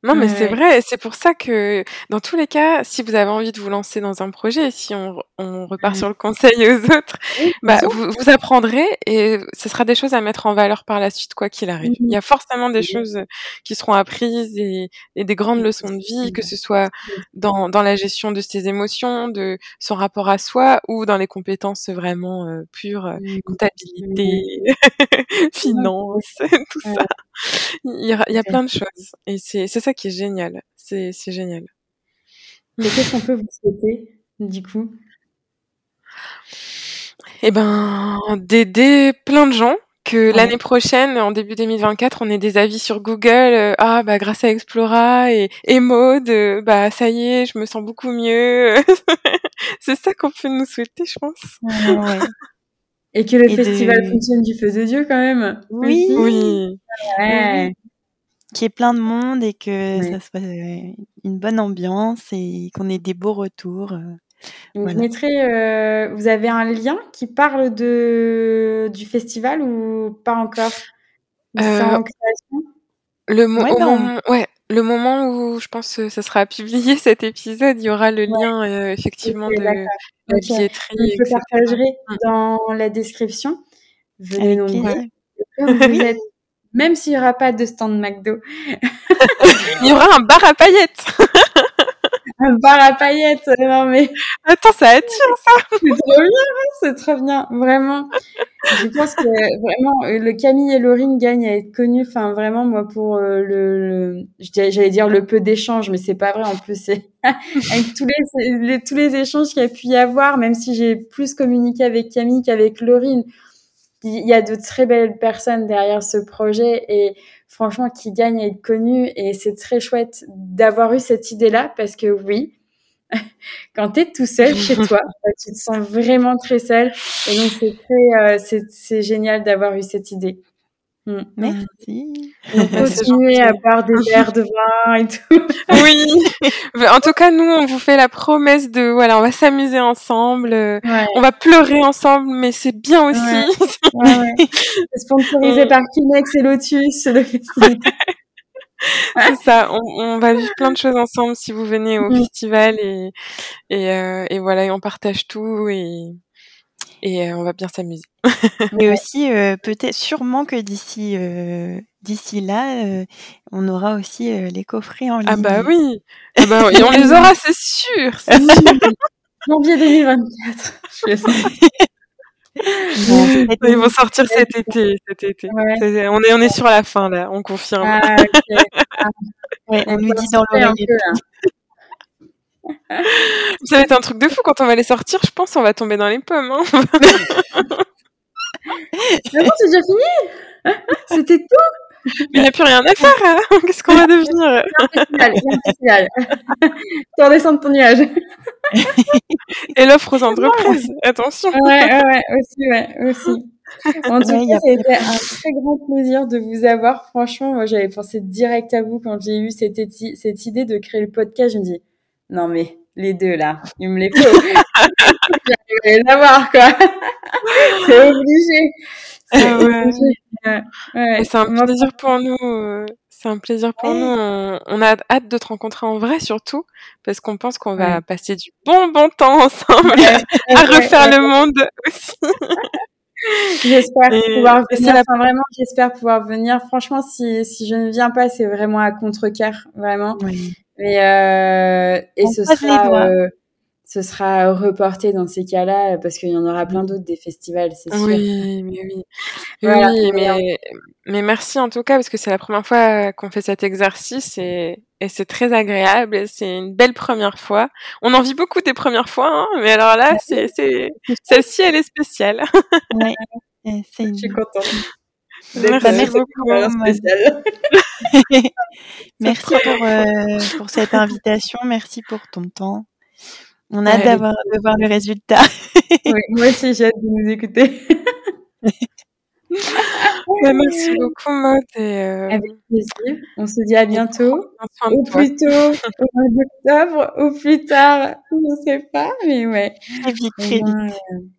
Non, mais c'est vrai, et c'est pour ça que dans tous les cas, si vous avez envie de vous lancer dans un projet, et si on, on repart Mhm. sur le conseil aux autres, Oui, bah, vous, vous apprendrez et ce sera des choses à mettre en valeur par la suite, quoi qu'il arrive. Il y a forcément des choses qui seront apprises et, et des grandes leçons de vie, que ce soit dans, dans la gestion de ses émotions, de son rapport à soi ou dans les compétences vraiment euh, pures, euh, Mm. comptabilité, finance, tout ça. Il y a, il y a plein de choses et c'est c'est ça qui est génial. C'est génial. Mais qu'est-ce qu'on peut vous souhaiter, du coup? Eh ben, d'aider plein de gens que Ouais. l'année prochaine, en début 2024, on ait des avis sur Google. euh, ah, bah, grâce à Explora et, et Maude, euh, bah, ça y est, je me sens beaucoup mieux. c'est ça qu'on peut nous souhaiter, je pense. Ouais. Et que le Et de- festival fonctionne du feu de Dieu quand même. Oui. Oui. Qu'il y ait plein de monde et que ça soit euh, une bonne ambiance et qu'on ait des beaux retours. euh. Donc, Voilà. je mettrai, euh, vous avez un lien qui parle de, du festival ou pas encore? Euh, en Le, mo- Ouais, au on- moment, ouais, le moment où je pense que ça sera publié cet épisode, il y aura le lien euh, effectivement de la Ok. billetterie, Donc, je etc. partagerai Mm. dans la description. Venez nombreux. vous êtes, même s'il n'y aura pas de stand McDo, Il y aura un bar à paillettes. un bar à paillettes. Non mais Attends, ça attire. c'est trop bien, hein, c'est trop bien, vraiment. Je pense que vraiment euh, le Camille et Laurine gagnent à être connus. Enfin vraiment moi pour euh, le, j'allais dire le peu d'échanges, mais c'est pas vrai en plus. C'est avec tous les, les- tous les échanges qu'il y a pu y avoir, même si j'ai plus communiqué avec Camille qu'avec Laurine. Il y a de très belles personnes derrière ce projet et franchement qui gagnent à être connues et c'est très chouette d'avoir eu cette idée-là parce que oui, quand tu es tout seul chez toi, bah, tu te sens vraiment très seul et donc c'est très euh, c'est c'est génial d'avoir eu cette idée. Mm. Merci. C'est continuer gentil. à boire des verres de vin et tout. Oui. En tout cas, nous, on vous fait la promesse de, voilà, on va s'amuser ensemble, euh, Ouais, on va pleurer ensemble, mais c'est bien aussi. ouais, ouais. C'est sponsorisé Mm. par Kinex et Lotus, le festival. c'est ça. On, on va vivre plein de choses ensemble si vous venez au Mm. festival et, et, euh, et voilà, et on partage tout et, et euh, on va bien s'amuser. Mais aussi, euh, peut-être, sûrement que d'ici euh, d'ici là, euh, on aura aussi euh, les coffrets en ligne. Ah bah oui. Ah bah oui. Et on les aura, c'est sûr. c'est Janvier 2024. Je. Bon, peut-être Ils vont sortir cet été, cet été. Ouais. C'est- On est, on est sur la fin là, on confirme. Ah, ok. ouais, on On nous dit dans l'oreille. Ça va être un truc de fou quand on va les sortir. Je pense on va tomber dans les pommes. Hein. Mais bon, c'est déjà fini? C'était tout? Il n'y a plus rien à faire. hein. Qu'est-ce qu'on va devenir? Tu redescends de ton nuage. Et l'offre aux entreprises. Attention. Ouais, ouais, ouais, aussi, ouais, aussi. En tout cas, a ça a été un très grand plaisir de vous avoir. Franchement, moi, j'avais pensé direct à vous quand j'ai eu cette, cette idée de créer le podcast. Je me dis, non, mais les deux, là, il me les faut. J'arrive à les avoir, quoi. C'est obligé. C'est ouais. Ouais, ouais. Un Moi, plaisir pour nous. C'est un plaisir pour nous. On, on a hâte de te rencontrer en vrai surtout parce qu'on pense qu'on va passer du bon bon temps ensemble à refaire le monde aussi. J'espère pouvoir venir. la- Enfin, vraiment, j'espère pouvoir venir. Franchement, si, si je ne viens pas, c'est vraiment à contre-cœur, vraiment. Ouais. Mais euh, et On ce sera, euh, ce sera reporté dans ces cas-là parce qu'il y en aura plein d'autres des festivals, c'est sûr. Oui, mais oui. Voilà, oui, mais merci en tout cas parce que c'est la première fois qu'on fait cet exercice et, et c'est très agréable c'est une belle première fois. On en vit beaucoup des premières fois, hein, mais alors là, c'est, celle-ci, elle est spéciale. Ouais. Euh, c'est Je suis une- contente. Merci merci beaucoup. Merci pour, euh, pour cette invitation. Merci pour ton temps. On a hâte Ouais. d'avoir, de voir le résultat. Oui, moi aussi, j'ai hâte de nous écouter. Bah, merci beaucoup, Maud. Euh... Avec plaisir. On se dit à bientôt. Ou plutôt au mois d'octobre, ou plus tard. Je ne sais pas, mais ouais. Très vite, très vite.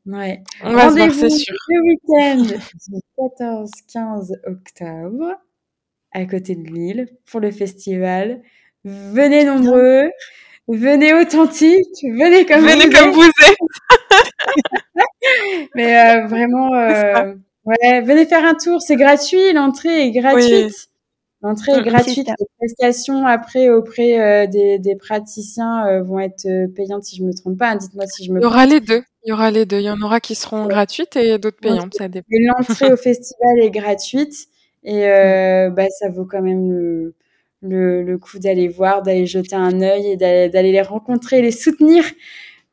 Ouais. Rendez-vous le week-end du 14-15 octobre à côté de Lille pour le festival. Venez nombreux, venez authentiques, venez comme venez vous comme êtes. vous êtes. Mais euh, vraiment, euh, ouais, venez faire un tour, c'est gratuit, l'entrée est gratuite. Oui. L'entrée est gratuite. Les prestations après auprès euh, des, des praticiens euh, vont être payantes si je me trompe pas. Dites-moi si je me Il y aura les deux. Il y aura les deux. Il y en aura qui seront gratuites et d'autres payantes. Ça dépend. L'entrée au festival est gratuite et euh, bah, ça vaut quand même le, le, le coup d'aller voir, d'aller jeter un œil et d'aller d'aller les rencontrer, les soutenir.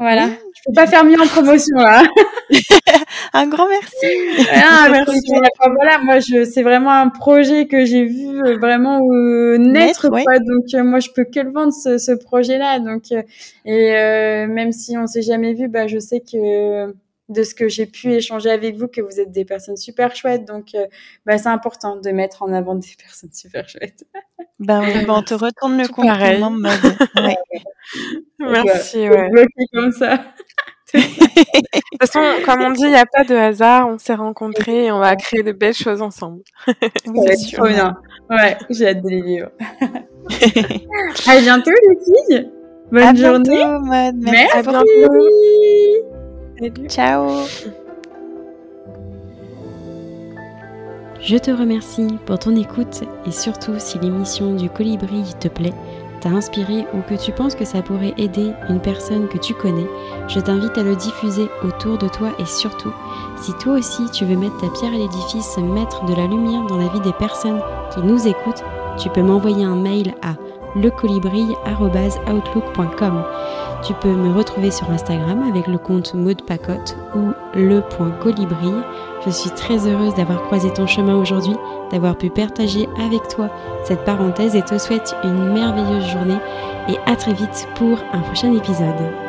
Voilà. Je peux pas faire mieux en promotion là. Un grand merci. Ah, voilà, moi je c'est vraiment un projet que j'ai vu euh, vraiment euh, naître ouais. quoi. Donc euh, moi je peux que le vendre ce, ce projet-là. Donc euh, et euh, même si on s'est jamais vu, bah je sais que de ce que j'ai pu échanger avec vous que vous êtes des personnes super chouettes. Donc euh, bah c'est important de mettre en avant des personnes super chouettes. Ben oui, ben, on te retourne le compliment. Ouais. Merci. Donc, Ouais. bloqué comme ça. De toute façon, comme on dit, il n'y a pas de hasard. On s'est rencontrés et on va créer de belles choses ensemble. Oui, c'est sûr. trop bien. Ouais, j'ai hâte de les vivre. à bientôt les filles. Bonne À journée. bientôt. Merci. Merci. À bientôt. Ciao. Je te remercie pour ton écoute et surtout si l'émission du colibri te plaît, t'a inspiré ou que tu penses que ça pourrait aider une personne que tu connais, je t'invite à le diffuser autour de toi et surtout, si toi aussi tu veux mettre ta pierre à l'édifice, mettre de la lumière dans la vie des personnes qui nous écoutent, tu peux m'envoyer un mail à lecolibri.outlook.com. Tu peux me retrouver sur Instagram avec le compte Maud Pacotte ou le.colibri. Je suis très heureuse d'avoir croisé ton chemin aujourd'hui, d'avoir pu partager avec toi cette parenthèse et te souhaite une merveilleuse journée et à très vite pour un prochain épisode.